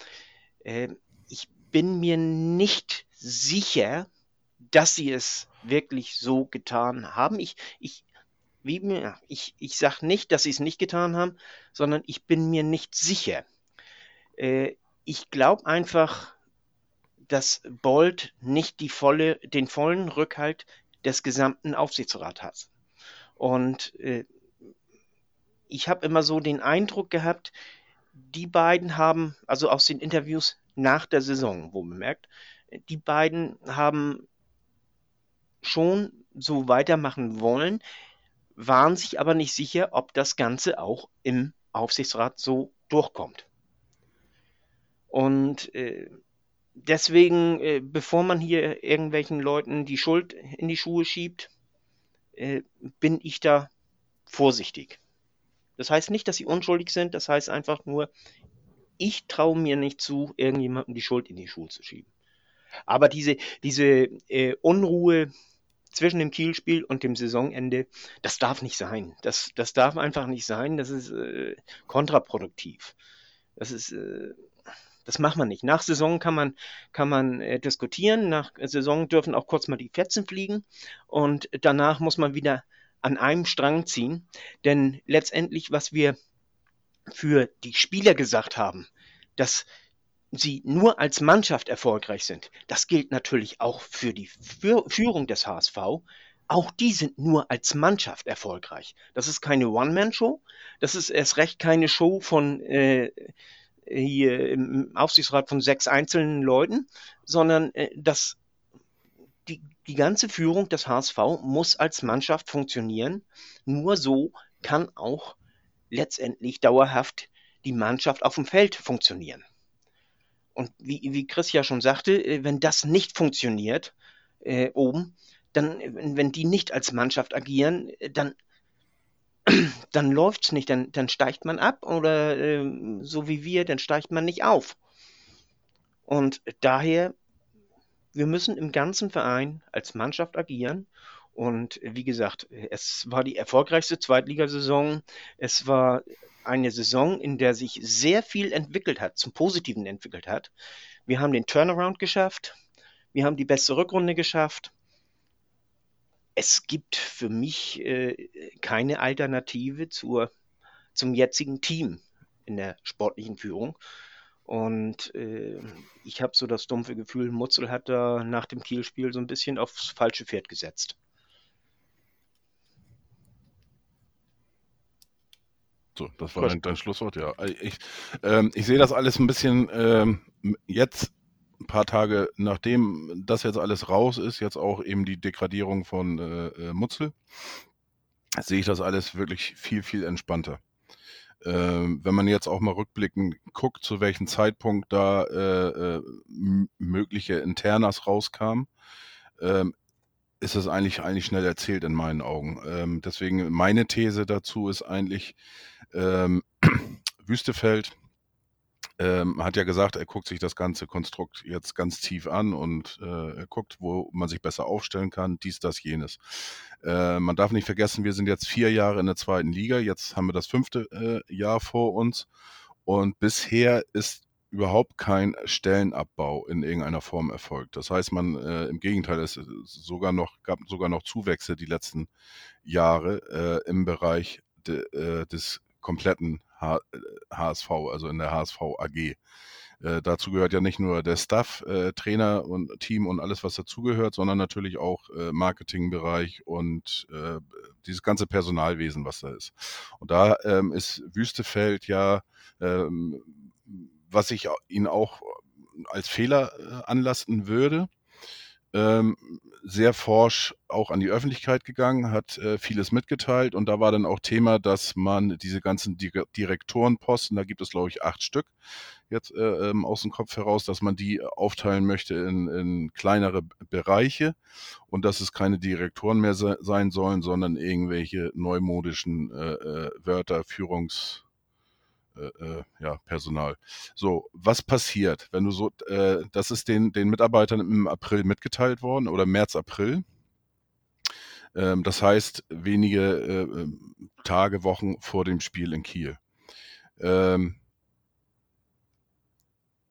Äh, ich bin mir nicht sicher, dass sie es wirklich so getan haben. Ich, ich, wie mir, ich, ich sage nicht, dass sie es nicht getan haben, sondern ich bin mir nicht sicher. Äh, ich glaube einfach, dass Bolt nicht die volle, den vollen Rückhalt des gesamten Aufsichtsrats hat. Und äh, ich habe immer so den Eindruck gehabt, die beiden haben, also aus den Interviews nach der Saison, wo man merkt, die beiden haben schon so weitermachen wollen, waren sich aber nicht sicher, ob das Ganze auch im Aufsichtsrat so durchkommt. Und äh, deswegen, äh, bevor man hier irgendwelchen Leuten die Schuld in die Schuhe schiebt, äh, bin ich da vorsichtig. Das heißt nicht, dass sie unschuldig sind, das heißt einfach nur, ich traue mir nicht zu, irgendjemandem die Schuld in die Schuhe zu schieben. Aber diese, diese äh, Unruhe zwischen dem Kielspiel und dem Saisonende, das darf nicht sein. Das, das darf einfach nicht sein. Das ist äh, kontraproduktiv. Das ist, äh, das macht man nicht. Nach Saison kann man, kann man äh, diskutieren. Nach Saison dürfen auch kurz mal die Fetzen fliegen. Und danach muss man wieder an einem Strang ziehen. Denn letztendlich, was wir für die Spieler gesagt haben, dass sie nur als Mannschaft erfolgreich sind, das gilt natürlich auch für die Führung des HSV. Auch die sind nur als Mannschaft erfolgreich. Das ist keine One-Man-Show. Das ist erst recht keine Show von äh, hier im Aufsichtsrat von sechs einzelnen Leuten, sondern äh, das die, die ganze Führung des HSV muss als Mannschaft funktionieren. Nur so kann auch letztendlich dauerhaft die Mannschaft auf dem Feld funktionieren. Und wie, wie Chris ja schon sagte, äh, wenn das nicht funktioniert äh, oben, dann, wenn die nicht als Mannschaft agieren, äh, dann, dann läuft es nicht, dann, dann steigt man ab oder äh, so wie wir, dann steigt man nicht auf. Und daher wir müssen im ganzen Verein als Mannschaft agieren. Und wie gesagt, es war die erfolgreichste Zweitligasaison. Es war eine Saison, in der sich sehr viel entwickelt hat, zum Positiven entwickelt hat. Wir haben den Turnaround geschafft. Wir haben die beste Rückrunde geschafft. Es gibt für mich äh, keine Alternative zur, zum jetzigen Team in der sportlichen Führung. Und äh, ich habe so das dumpfe Gefühl, Mutzel hat da nach dem Kielspiel so ein bisschen aufs falsche Pferd gesetzt. So, das war dein, dein, Schlusswort, ja. Äh, ich, ähm, ich sehe das alles ein bisschen ähm, jetzt, ein paar Tage nachdem das jetzt alles raus ist, jetzt auch eben die Degradierung von äh, äh Mutzel, sehe ich das alles wirklich viel, viel entspannter. Ähm, wenn man jetzt auch mal rückblickend guckt, zu welchem Zeitpunkt da äh, äh, mögliche Internas rauskamen, ähm, ist es eigentlich, eigentlich schnell erzählt in meinen Augen. Ähm, deswegen meine These dazu ist eigentlich, ähm, Wüstefeld ähm, hat ja gesagt, er guckt sich das ganze Konstrukt jetzt ganz tief an und äh, guckt, wo man sich besser aufstellen kann, dies, das, jenes. Äh, man darf nicht vergessen, wir sind jetzt vier Jahre in der zweiten Liga, jetzt haben wir das fünfte äh, Jahr vor uns Und bisher ist überhaupt kein Stellenabbau in irgendeiner Form erfolgt. Das heißt, man äh, im Gegenteil, es sogar noch gab sogar noch Zuwächse die letzten Jahre äh, im Bereich de, äh, des kompletten HSV, also in der HSV AG. Äh, dazu gehört ja nicht nur der Staff, äh, Trainer und Team und alles, was dazugehört, sondern natürlich auch äh, Marketingbereich und äh, dieses ganze Personalwesen, was da ist. Und da ähm, ist Wüstefeld ja, ähm, was ich Ihnen auch als Fehler äh, anlasten würde, ähm, sehr forsch auch an die Öffentlichkeit gegangen, hat äh, vieles mitgeteilt. Und da war dann auch Thema, dass man diese ganzen Direktorenposten, da gibt es glaube ich acht Stück jetzt äh, ähm, aus dem Kopf heraus, dass man die aufteilen möchte in, in kleinere Bereiche. Und dass es keine Direktoren mehr se sein sollen, sondern irgendwelche neumodischen äh, äh Wörter, Führungs äh, äh, ja, Personal. So, was passiert, wenn du so, äh, das ist den, den Mitarbeitern im April mitgeteilt worden oder März, April. Ähm, das heißt, wenige äh, ähm, Tage, Wochen vor dem Spiel in Kiel. Ähm,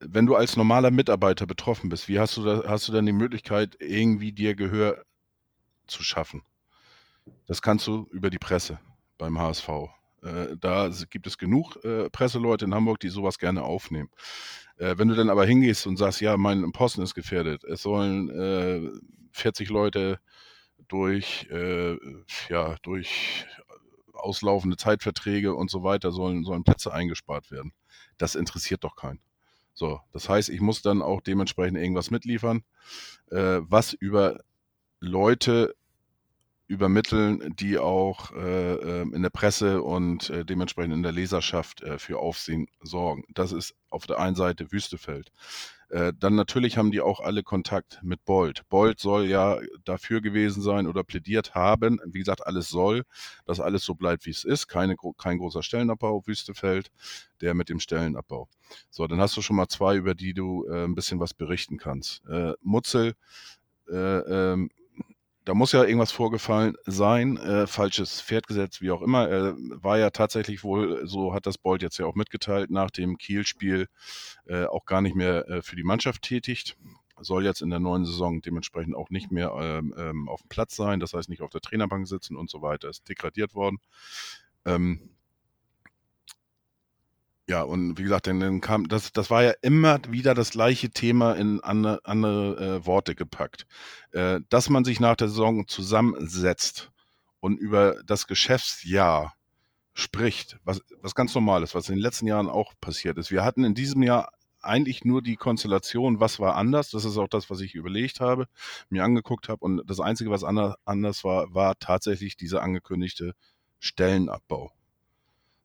wenn du als normaler Mitarbeiter betroffen bist, wie hast du da, hast du dann die Möglichkeit, irgendwie dir Gehör zu schaffen? Das kannst du über die Presse beim HSV. Äh, da gibt es genug äh, Presseleute in Hamburg, die sowas gerne aufnehmen. Äh, wenn du dann aber hingehst und sagst, ja, mein Posten ist gefährdet, es sollen äh, 40 Leute durch, äh, ja, durch auslaufende Zeitverträge und so weiter sollen, sollen Plätze eingespart werden. Das interessiert doch keinen. So, das heißt, ich muss dann auch dementsprechend irgendwas mitliefern, äh, was über Leute übermitteln, die auch äh, ähm, in der Presse und äh, dementsprechend in der Leserschaft äh, für Aufsehen sorgen. Das ist auf der einen Seite Wüstefeld. Äh, dann natürlich haben die auch alle Kontakt mit Bold. Bold soll ja dafür gewesen sein oder plädiert haben, wie gesagt, alles soll, dass alles so bleibt, wie es ist. Keine, kein großer Stellenabbau, Wüstefeld, der mit dem Stellenabbau. So, dann hast du schon mal zwei, über die du äh, ein bisschen was berichten kannst. Äh, Mutzel, äh, ähm, da muss ja irgendwas vorgefallen sein, äh, falsches Pferdgesetz, wie auch immer. Er war ja tatsächlich wohl, so hat das Bold jetzt ja auch mitgeteilt, nach dem Kiel-Spiel äh, auch gar nicht mehr äh, für die Mannschaft tätigt. Soll jetzt in der neuen Saison dementsprechend auch nicht mehr ähm, ähm, auf dem Platz sein, das heißt nicht auf der Trainerbank sitzen und so weiter. Ist degradiert worden. Ähm, ja, und wie gesagt, dann, dann kam, das, das war ja immer wieder das gleiche Thema in andere, andere äh, Worte gepackt. Äh, dass man sich nach der Saison zusammensetzt und über das Geschäftsjahr spricht, was, was ganz normal ist, was in den letzten Jahren auch passiert ist. Wir hatten in diesem Jahr eigentlich nur die Konstellation, was war anders. Das ist auch das, was ich überlegt habe, mir angeguckt habe. Und das Einzige, was anders, anders war, war tatsächlich dieser angekündigte Stellenabbau.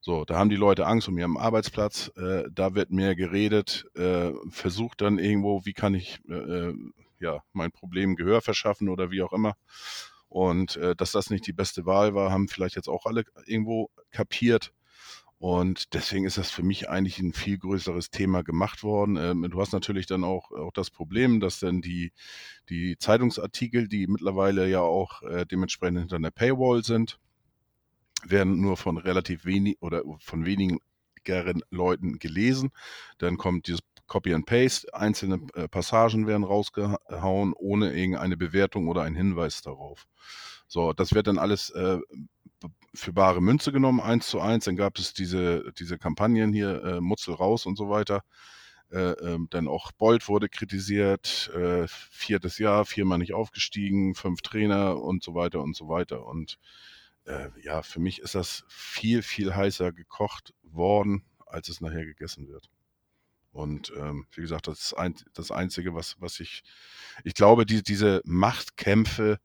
So, da haben die Leute Angst um ihren Arbeitsplatz, äh, da wird mehr geredet, äh, versucht dann irgendwo, wie kann ich äh, äh, ja mein Problem Gehör verschaffen oder wie auch immer. Und äh, dass das nicht die beste Wahl war, haben vielleicht jetzt auch alle irgendwo kapiert. Und deswegen ist das für mich eigentlich ein viel größeres Thema gemacht worden. Ähm, du hast natürlich dann auch, auch das Problem, dass dann die, die Zeitungsartikel, die mittlerweile ja auch äh, dementsprechend hinter einer Paywall sind, werden nur von relativ wenig oder von wenigen Leuten gelesen. Dann kommt dieses Copy and Paste, einzelne äh, Passagen werden rausgehauen, ohne irgendeine Bewertung oder einen Hinweis darauf. So, das wird dann alles äh, für bare Münze genommen, eins zu eins. Dann gab es diese, diese Kampagnen hier, äh, Mutzel raus und so weiter. Äh, ähm, dann auch Bolt wurde kritisiert, äh, viertes Jahr, viermal nicht aufgestiegen, fünf Trainer und so weiter und so weiter. Und äh, ja, für mich ist das viel, viel heißer gekocht worden, als es nachher gegessen wird. Und ähm, wie gesagt, das ist ein, das Einzige, was, was ich, ich glaube, die, diese Machtkämpfe,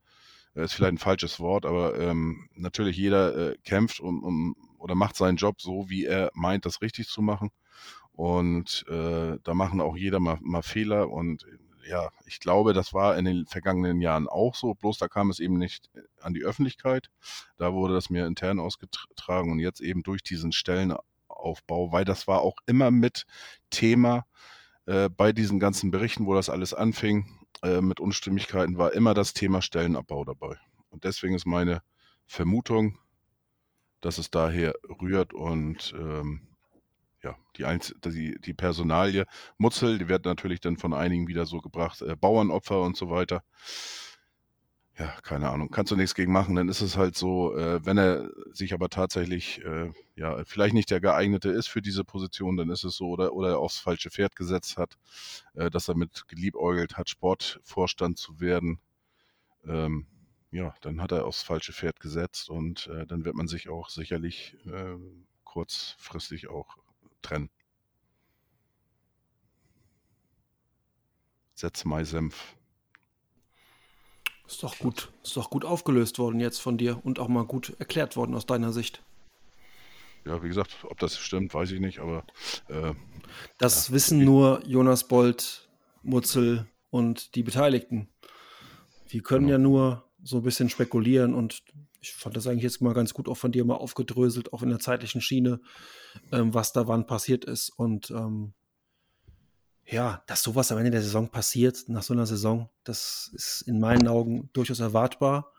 äh, ist vielleicht ein falsches Wort, aber ähm, natürlich jeder äh, kämpft um, um, oder macht seinen Job so, wie er meint, das richtig zu machen. Und äh, da machen auch jeder mal, mal Fehler und ja, ich glaube, das war in den vergangenen Jahren auch so, bloß da kam es eben nicht äh, an die Öffentlichkeit. Da wurde das mehr intern ausgetragen und jetzt eben durch diesen Stellenaufbau, weil das war auch immer mit Thema äh, bei diesen ganzen Berichten, wo das alles anfing, äh, mit Unstimmigkeiten, war immer das Thema Stellenabbau dabei. Und deswegen ist meine Vermutung, dass es daher rührt und ähm, ja, die, Einz die, die Personalie Mutzel, die wird natürlich dann von einigen wieder so gebracht, äh, Bauernopfer und so weiter. Ja, keine Ahnung, kannst du nichts gegen machen. Dann ist es halt so, äh, wenn er sich aber tatsächlich, äh, ja, vielleicht nicht der geeignete ist für diese Position, dann ist es so, oder, oder er aufs falsche Pferd gesetzt hat, äh, dass er mit geliebäugelt hat, Sportvorstand zu werden. Ähm, ja, dann hat er aufs falsche Pferd gesetzt und äh, dann wird man sich auch sicherlich äh, kurzfristig auch trennen. Setz Mai Senf. Ist doch gut. Ist doch gut aufgelöst worden jetzt von dir und auch mal gut erklärt worden aus deiner Sicht. Ja, wie gesagt, ob das stimmt, weiß ich nicht, aber äh, Das wissen nur Jonas Bolt, Mutzel und die Beteiligten. Wir können Genau. ja nur so ein bisschen spekulieren und ich fand das eigentlich jetzt mal ganz gut auch von dir mal aufgedröselt, auch in der zeitlichen Schiene, ähm, was da wann passiert ist. Und ähm, ja, dass sowas am Ende der Saison passiert, nach so einer Saison, das ist in meinen Augen durchaus erwartbar.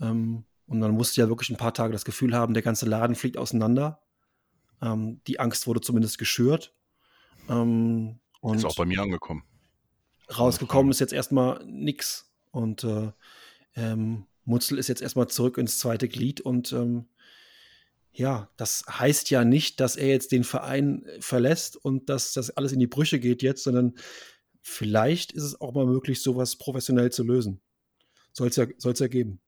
Ähm, und man musste ja wirklich ein paar Tage das Gefühl haben, der ganze Laden fliegt auseinander. Ähm, die Angst wurde zumindest geschürt. Ähm, und ist auch bei mir angekommen. rausgekommen ist jetzt erstmal nix. Und äh, ähm, Mutzel ist jetzt erstmal zurück ins zweite Glied und ähm, ja, das heißt ja nicht, dass er jetzt den Verein äh, verlässt und dass das alles in die Brüche geht jetzt, sondern vielleicht ist es auch mal möglich, sowas professionell zu lösen. Soll es ja, soll's ja geben.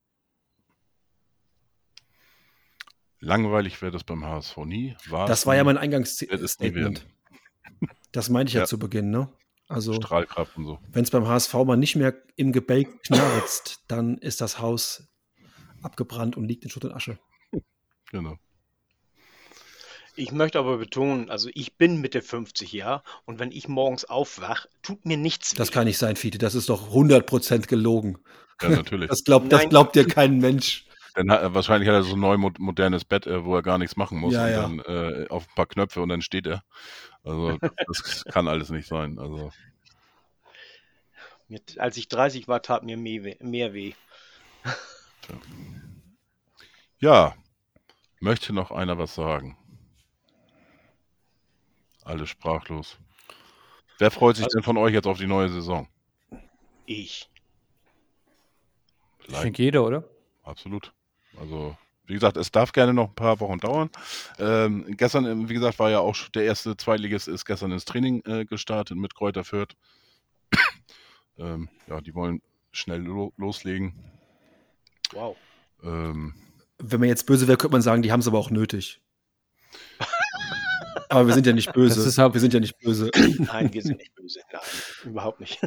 Langweilig wäre das beim HSV nie. War Das war ja nie, mein es nie Eingangsstatement. werden. Das meinte ich ja, Ja. zu Beginn, ne? Also, Strahlkraft und so. wenn es beim HSV mal nicht mehr im Gebälk knarzt, dann ist das Haus abgebrannt und liegt in Schutt und Asche. Genau. Ich möchte aber betonen, also ich bin Mitte 50 Jahre und wenn ich morgens aufwach, tut mir nichts Das weh. kann nicht sein, Fiete. Das ist doch 100% gelogen. Ja, natürlich. Das glaubt, das glaubt dir kein Mensch. Dann hat, er- wahrscheinlich hat er so ein neu mo- modernes Bett, äh, wo er gar nichts machen muss. Ja, und ja. dann äh, auf ein paar Knöpfe und dann steht er. Also das kann alles nicht sein. Also Mir, als ich 30 war, tat mir mehr weh. Mehr weh. ja, möchte noch einer was sagen? Alle sprachlos. Wer freut sich Also- denn von euch jetzt auf die neue Saison? Ich. Ich Vielleicht, denke jeder, oder? absolut. Also wie gesagt, es darf gerne noch ein paar Wochen dauern. Ähm, gestern, äh, wie gesagt, war ja auch schon der erste Zweitligist ist gestern ins Training äh, gestartet mit Kräuter Fürth. ähm, ja, die wollen schnell lo loslegen. Wow. Ähm, Wenn man jetzt böse wäre, könnte man sagen, die haben es aber auch nötig. aber wir sind ja nicht böse. Das ist halt- wir sind ja nicht böse. Nein, wir sind nicht böse. Nein, überhaupt nicht.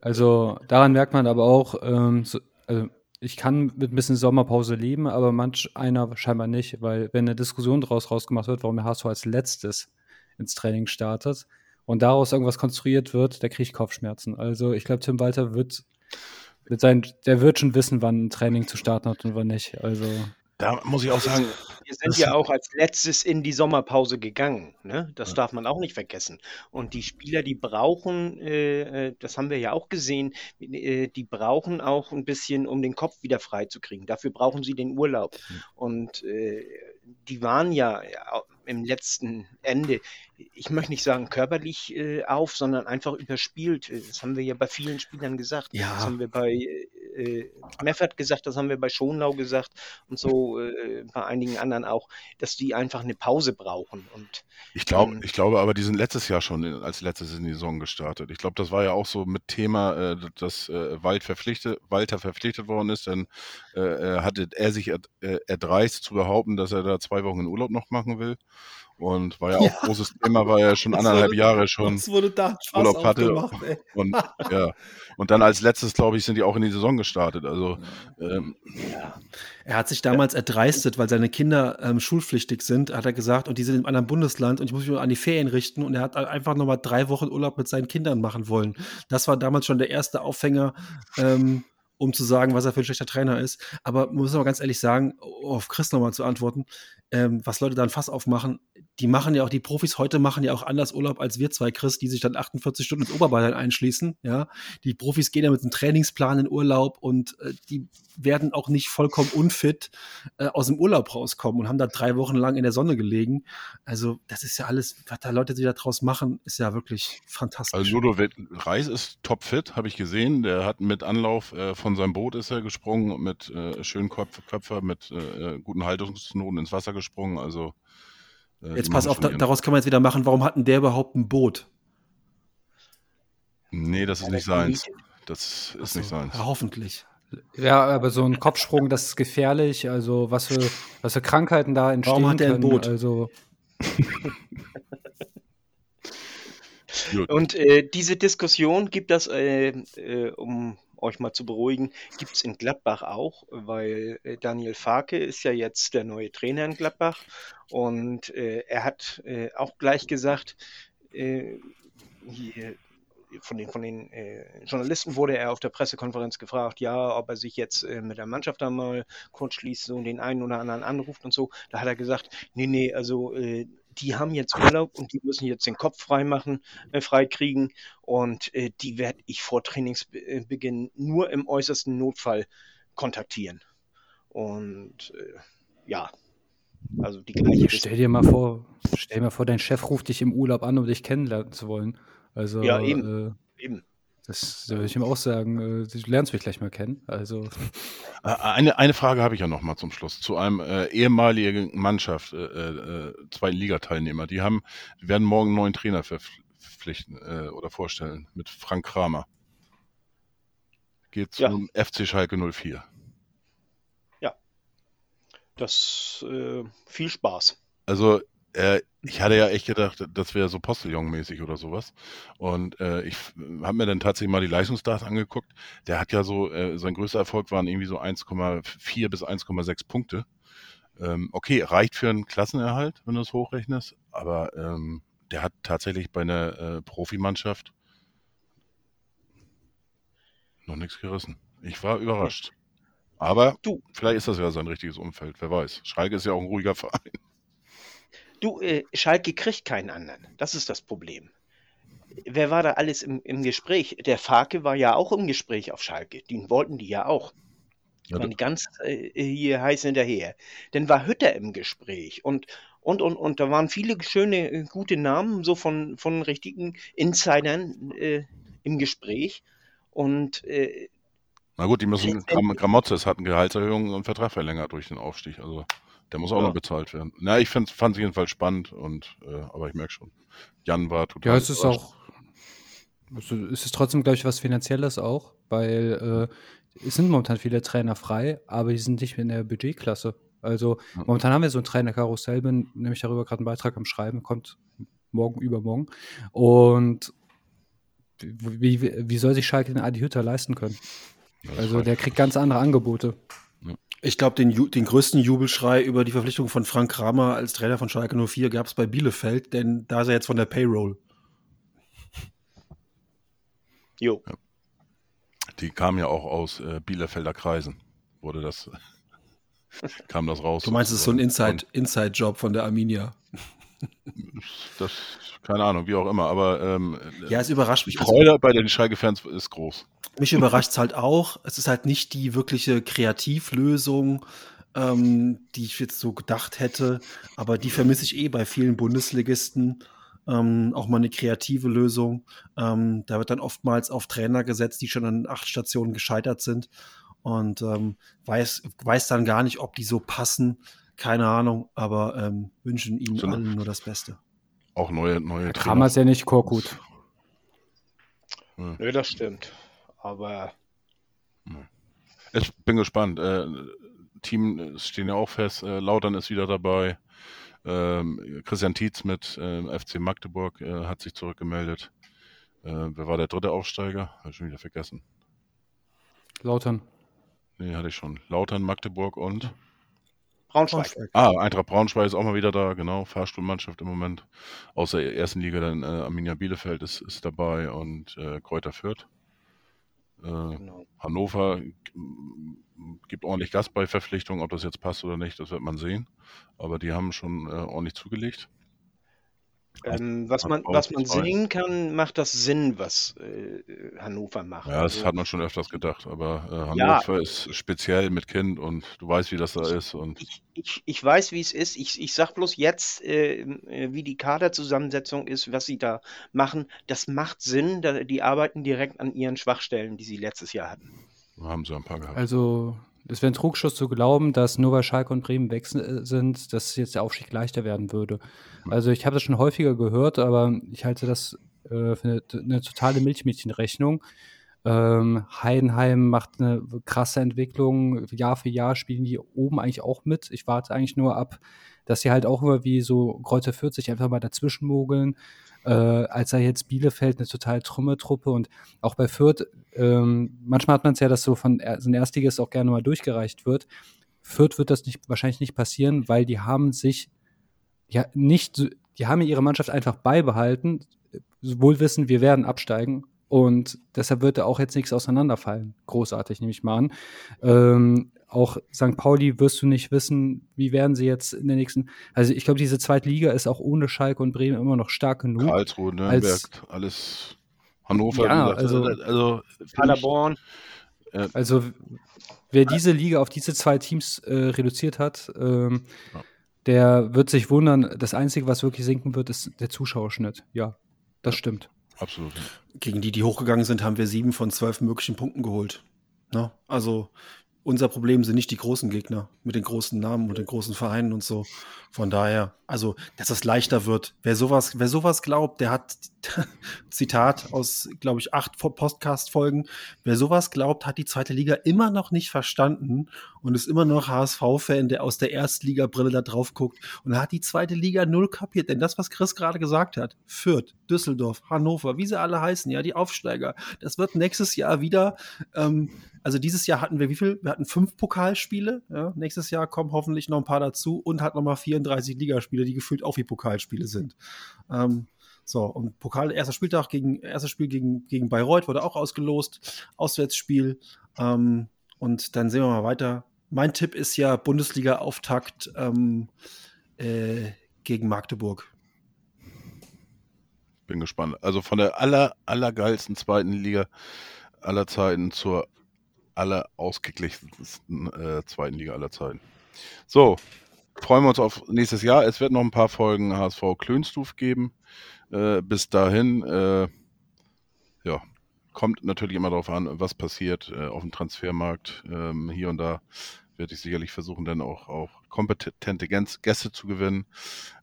Also daran merkt man aber auch, ähm, so, also ich kann mit ein bisschen Sommerpause leben, aber manch einer scheinbar nicht, weil wenn eine Diskussion daraus rausgemacht wird, warum der HSV als letztes ins Training startet und daraus irgendwas konstruiert wird, der kriegt Kopfschmerzen. Also ich glaube, Tim Walter wird, wird sein, der wird schon wissen, wann ein Training zu starten hat und wann nicht. Also da muss ich auch sagen, Wir sind ja auch als letztes in die Sommerpause gegangen. Ne? Das darf man auch nicht vergessen. Und die Spieler, die brauchen, äh, äh, das haben wir ja auch gesehen, äh, die brauchen auch ein bisschen, um den Kopf wieder frei zu kriegen. Dafür brauchen sie den Urlaub. Und äh, die waren ja au- im letzten Ende, ich möchte nicht sagen körperlich äh, auf, sondern einfach überspielt. Äh, Das haben wir ja bei vielen Spielern gesagt. Ja. Das haben wir bei äh, Meffert gesagt, das haben wir bei Schonlau gesagt und so äh, bei einigen anderen auch, dass die einfach eine Pause brauchen. Und Ich glaube, Ähm, ich glaube aber, die sind letztes Jahr schon in, als letztes in die Saison gestartet. Ich glaube, das war ja auch so mit Thema, äh, dass äh, Wald verpflichtet, Walter verpflichtet worden ist. Dann äh, äh, hatte er sich äh, erdreist zu behaupten, dass er da zwei Wochen in Urlaub noch machen will. Und war ja auch Ja. großes Thema, war ja schon anderthalb Jahre schon. wurde da Spaß Urlaub hatte. Und, ja. und dann als letztes, glaube ich, sind die auch in die Saison gestartet. Also ähm, Er hat sich damals erdreistet, weil seine Kinder ähm, schulpflichtig sind, hat er gesagt, und die sind in einem anderen Bundesland und ich muss mich nur an die Ferien richten. Und er hat einfach nochmal drei Wochen Urlaub mit seinen Kindern machen wollen. Das war damals schon der erste Aufhänger, ähm, um zu sagen, was er für ein schlechter Trainer ist. Aber muss aber ganz ehrlich sagen, auf Chris nochmal zu antworten, ähm, was Leute dann Fass aufmachen, die machen ja auch, die Profis heute machen ja auch anders Urlaub als wir zwei, Chris, die sich dann 48 Stunden ins Oberbayern einschließen. Ja, die Profis gehen ja mit einem Trainingsplan in Urlaub und äh, die werden auch nicht vollkommen unfit äh, aus dem Urlaub rauskommen und haben da drei Wochen lang in der Sonne gelegen. Also, das ist ja alles, was da Leute, die da draus machen, ist ja wirklich fantastisch. Also Ludo Reis ist topfit, habe ich gesehen. Der hat mit Anlauf äh, von seinem Boot ist er gesprungen, mit äh, schönen Köpf Köpfer, mit äh, guten Haltungsnoten ins Wasser gesprungen. Also äh, Jetzt pass auf, da, daraus kann man jetzt wieder machen, warum hat denn der überhaupt ein Boot? Nee, das ist nicht seins. Das ist nicht seins. Ja, hoffentlich. Ja, aber so ein Kopfsprung, das ist gefährlich. Also was für, was für Krankheiten da entstehen Warum hat er ein Boot? Also Und äh, diese Diskussion gibt das, äh, äh, um euch mal zu beruhigen, gibt es in Gladbach auch, weil äh, Daniel Farke ist ja jetzt der neue Trainer in Gladbach und äh, er hat äh, auch gleich gesagt, äh, hier, von den, von den äh, Journalisten wurde er auf der Pressekonferenz gefragt, ja, ob er sich jetzt äh, mit der Mannschaft da mal kurz schließt und den einen oder anderen anruft und so. Da hat er gesagt, nee, nee, also äh, die haben jetzt Urlaub und die müssen jetzt den Kopf frei machen, äh, frei kriegen und äh, die werde ich vor Trainingsbeginn nur im äußersten Notfall kontaktieren. Und äh, ja, also die gleiche. Stell dir mal vor, stell dir mal vor, dein Chef ruft dich im Urlaub an, um dich kennenlernen zu wollen. Also, ja, eben. Äh, eben. Das würde ich ihm auch sagen. Äh, du lernst mich gleich mal kennen. Also. Äh, eine, eine Frage habe ich ja noch mal zum Schluss zu einem äh, ehemaligen Mannschaft, äh, äh, zwei Ligateilnehmer. Die haben, die werden morgen einen neuen Trainer verpflichten äh, oder vorstellen mit Frank Kramer. Geht zum ja. FC Schalke 04. Ja. Das äh, viel Spaß. Also äh, ich hatte ja echt gedacht, das wäre so Postillon-mäßig oder sowas. Und äh, ich habe mir dann tatsächlich mal die Leistungsdaten angeguckt. Der hat ja so, äh, sein größter Erfolg waren irgendwie so 1,4 bis 1,6 Punkte. Ähm, okay, reicht für einen Klassenerhalt, wenn du es hochrechnest, aber ähm, der hat tatsächlich bei einer äh, Profimannschaft noch nichts gerissen. Ich war überrascht. Aber du. vielleicht ist das ja sein richtiges Umfeld, wer weiß. Schalke ist ja auch ein ruhiger Verein. Du, äh, Schalke kriegt keinen anderen. Das ist das Problem. Wer war da alles im, im Gespräch? Der Farke war ja auch im Gespräch auf Schalke. Den wollten die ja auch. Waren die ganz äh, hier heiß hinterher. Dann war Hütter im Gespräch und, und, und, und da waren viele schöne, äh, gute Namen, so von, von richtigen Insidern äh, im Gespräch. Und äh, na gut, die müssen, Gram Gramotzes hatten Gehaltserhöhungen und Vertrag verlängert durch den Aufstieg. Also der muss auch ja. noch bezahlt werden. Na, ich fand es jedenfalls spannend und äh, aber ich merke schon, Jan war total. Ja, es ist auch. Es ist trotzdem, glaube ich, was Finanzielles auch, weil äh, es sind momentan viele Trainer frei, aber die sind nicht mehr in der Budgetklasse. Also ja. momentan haben wir so ein Trainerkarussell, bin nämlich darüber gerade einen Beitrag am Schreiben, kommt morgen, übermorgen. Und wie, wie, wie soll sich Schalke den Adi Hütter leisten können? Also der kriegt ganz andere Angebote. Ich glaube, den, den größten Jubelschrei über die Verpflichtung von Frank Kramer als Trainer von Schalke 04 gab es bei Bielefeld, denn da ist er jetzt von der Payroll. Jo. Ja. Die kam ja auch aus äh, Bielefelder Kreisen, wurde das, kam das raus. Du meinst, es ist so ein Inside-Job Inside von der Arminia? Das, keine Ahnung, wie auch immer, aber ähm, ja, es überrascht mich. Die Freude bei den Schalke-Fans ist groß. Mich überrascht es halt auch. Es ist halt nicht die wirkliche Kreativlösung, ähm, die ich jetzt so gedacht hätte, aber die vermisse ich eh bei vielen Bundesligisten. Ähm, auch mal eine kreative Lösung. Ähm, da wird dann oftmals auf Trainer gesetzt, die schon an acht Stationen gescheitert sind und ähm, weiß, weiß dann gar nicht, ob die so passen. Keine Ahnung, aber ähm, wünschen ihnen so, allen nur das Beste. Auch neue, neue Trainer. ist ja nicht Korkut. Nö, das stimmt. Aber. Ich bin gespannt. Äh, Team stehen ja auch fest. Äh, Lautern ist wieder dabei. Ähm, Christian Tietz mit äh, FC Magdeburg äh, hat sich zurückgemeldet. Äh, wer war der dritte Aufsteiger? Habe ich schon wieder vergessen. Lautern. Nee, hatte ich schon. Lautern, Magdeburg und. Braunschweig. Braunschweig. Ah, Eintracht Braunschweig ist auch mal wieder da, genau. Fahrstuhlmannschaft im Moment. Aus der ersten Liga dann äh, Arminia Bielefeld ist, ist dabei und äh, Kräuter Fürth. Äh, genau. Hannover gibt ordentlich Gas bei Verpflichtungen, ob das jetzt passt oder nicht, das wird man sehen. Aber die haben schon äh, ordentlich zugelegt. Ähm, was man, was man sehen kann, macht das Sinn, was äh, Hannover macht. Ja, das Also, hat man schon öfters gedacht, aber äh, Hannover ist speziell mit Kind und du weißt, wie das da ist. Und ich, ich, ich weiß, wie es ist. Ich, ich sag bloß jetzt, äh, äh, wie die Kaderzusammensetzung ist, was sie da machen. Das macht Sinn. Da, die arbeiten direkt an ihren Schwachstellen, die sie letztes Jahr hatten. da haben sie ein paar gehabt. Also, es wäre ein Trugschuss zu glauben, dass nur weil Schalke und Bremen weg si- sind, dass jetzt der Aufstieg leichter werden würde. Also, ich habe das schon häufiger gehört, aber ich halte das äh, für eine, eine totale Milchmädchenrechnung. Ähm, Heidenheim macht eine krasse Entwicklung. Jahr für Jahr spielen die oben eigentlich auch mit. Ich warte eigentlich nur ab, dass sie halt auch immer wie so Kräuter 40 einfach mal dazwischen mogeln. Äh, als sei jetzt Bielefeld eine total trumme Truppe und auch bei Fürth, ähm, manchmal hat man es ja, dass so von so ein Erstliges auch gerne mal durchgereicht wird. Fürth wird das nicht, wahrscheinlich nicht passieren, weil die haben sich ja nicht, so- die haben ihre Mannschaft einfach beibehalten, wohl wissen, wir werden absteigen und deshalb wird da auch jetzt nichts auseinanderfallen. Großartig, nehme ich mal an. Ähm, auch St. Pauli wirst du nicht wissen, wie werden sie jetzt in der nächsten. Also ich glaube, diese zweite Liga ist auch ohne Schalke und Bremen immer noch stark genug. Karlsruhe, Nürnberg, als- alles. Hannover, Ja, also- also ich- Paderborn, Also wer diese Liga auf diese zwei Teams äh, reduziert hat, ähm, Ja. Der wird sich wundern. Das Einzige, was wirklich sinken wird, ist der Zuschauerschnitt. Ja, das stimmt. absolut. Gegen die, die hochgegangen sind, haben wir sieben von zwölf möglichen Punkten geholt. Ne? Also unser Problem sind nicht die großen Gegner mit den großen Namen und den großen Vereinen und so. Von daher, also, dass es leichter wird. Wer sowas, wer sowas glaubt, der hat, Zitat aus, glaube ich, acht Podcast-Folgen, wer sowas glaubt, hat die zweite Liga immer noch nicht verstanden und ist immer noch HSV-Fan, der aus der Erstliga-Brille da drauf guckt und hat die zweite Liga null kapiert. Denn das, was Chris gerade gesagt hat, Fürth, Düsseldorf, Hannover, wie sie alle heißen, ja, die Aufsteiger, das wird nächstes Jahr wieder, ähm, also dieses Jahr hatten wir wie viel? Wir hatten fünf Pokalspiele. Ja? Nächstes Jahr kommen hoffentlich noch ein paar dazu und hat nochmal 34 Ligaspiele, die gefühlt auch wie Pokalspiele sind. Ähm, so, und Pokal, erster Spieltag gegen, erstes Spiel gegen, gegen Bayreuth wurde auch ausgelost. Auswärtsspiel. Ähm, und dann sehen wir mal weiter. Mein Tipp ist ja Bundesliga-Auftakt ähm, äh, gegen Magdeburg. Bin gespannt. Also von der aller, allergeilsten zweiten Liga aller Zeiten zur aller ausgeglichensten äh, zweiten Liga aller Zeiten. So, freuen wir uns auf nächstes Jahr. Es wird noch ein paar Folgen HSV Klönstuf geben. Äh, bis dahin, äh, ja, kommt natürlich immer darauf an, was passiert äh, auf dem Transfermarkt. Ähm, hier und da werde ich sicherlich versuchen, dann auch, auch kompetente Gäste zu gewinnen.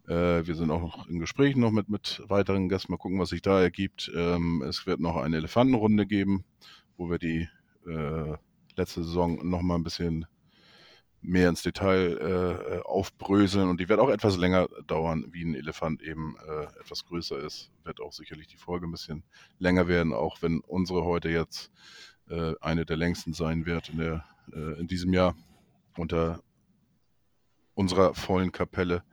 Äh, wir sind auch noch in Gesprächen noch mit, mit weiteren Gästen. Mal gucken, was sich da ergibt. Ähm, es wird noch eine Elefantenrunde geben, wo wir die äh, letzte Saison noch mal ein bisschen mehr ins Detail äh, aufbröseln und die wird auch etwas länger dauern, wie ein Elefant eben äh, etwas größer ist. Wird auch sicherlich die Folge ein bisschen länger werden, auch wenn unsere heute jetzt äh, eine der längsten sein wird in, der, äh, in diesem Jahr unter unserer vollen Kapelle.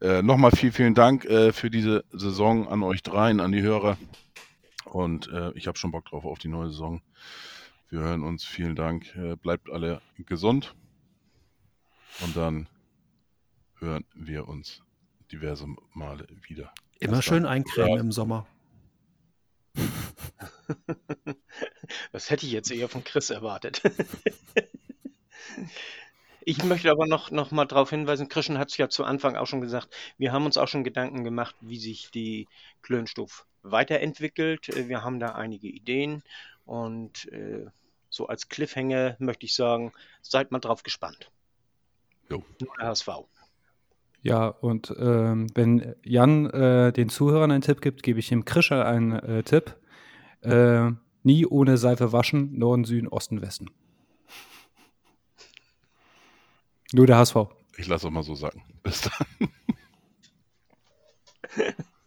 Äh, Nochmal viel, vielen Dank äh, für diese Saison an euch dreien, an die Hörer. Und äh, ich habe schon Bock drauf auf die neue Saison. Wir hören uns. Vielen Dank. Äh, bleibt alle gesund. Und dann hören wir uns diverse Male wieder. Immer schön eincremen Ja. im Sommer. Das hätte ich jetzt eher von Chris erwartet. Ich möchte aber noch, noch mal darauf hinweisen, Christian hat es ja zu Anfang auch schon gesagt, wir haben uns auch schon Gedanken gemacht, wie sich die Klönstoff weiterentwickelt. Wir haben da einige Ideen und äh, so als Cliffhanger möchte ich sagen, seid mal drauf gespannt. Jo. Nur der HSV. Ja, und ähm, wenn Jan äh, den Zuhörern einen Tipp gibt, gebe ich ihm Krischer einen äh, Tipp. Äh, nie ohne Seife waschen, Norden, Süden, Osten, Westen. Nur der HSV. Ich lasse es mal so sagen. Bis dann.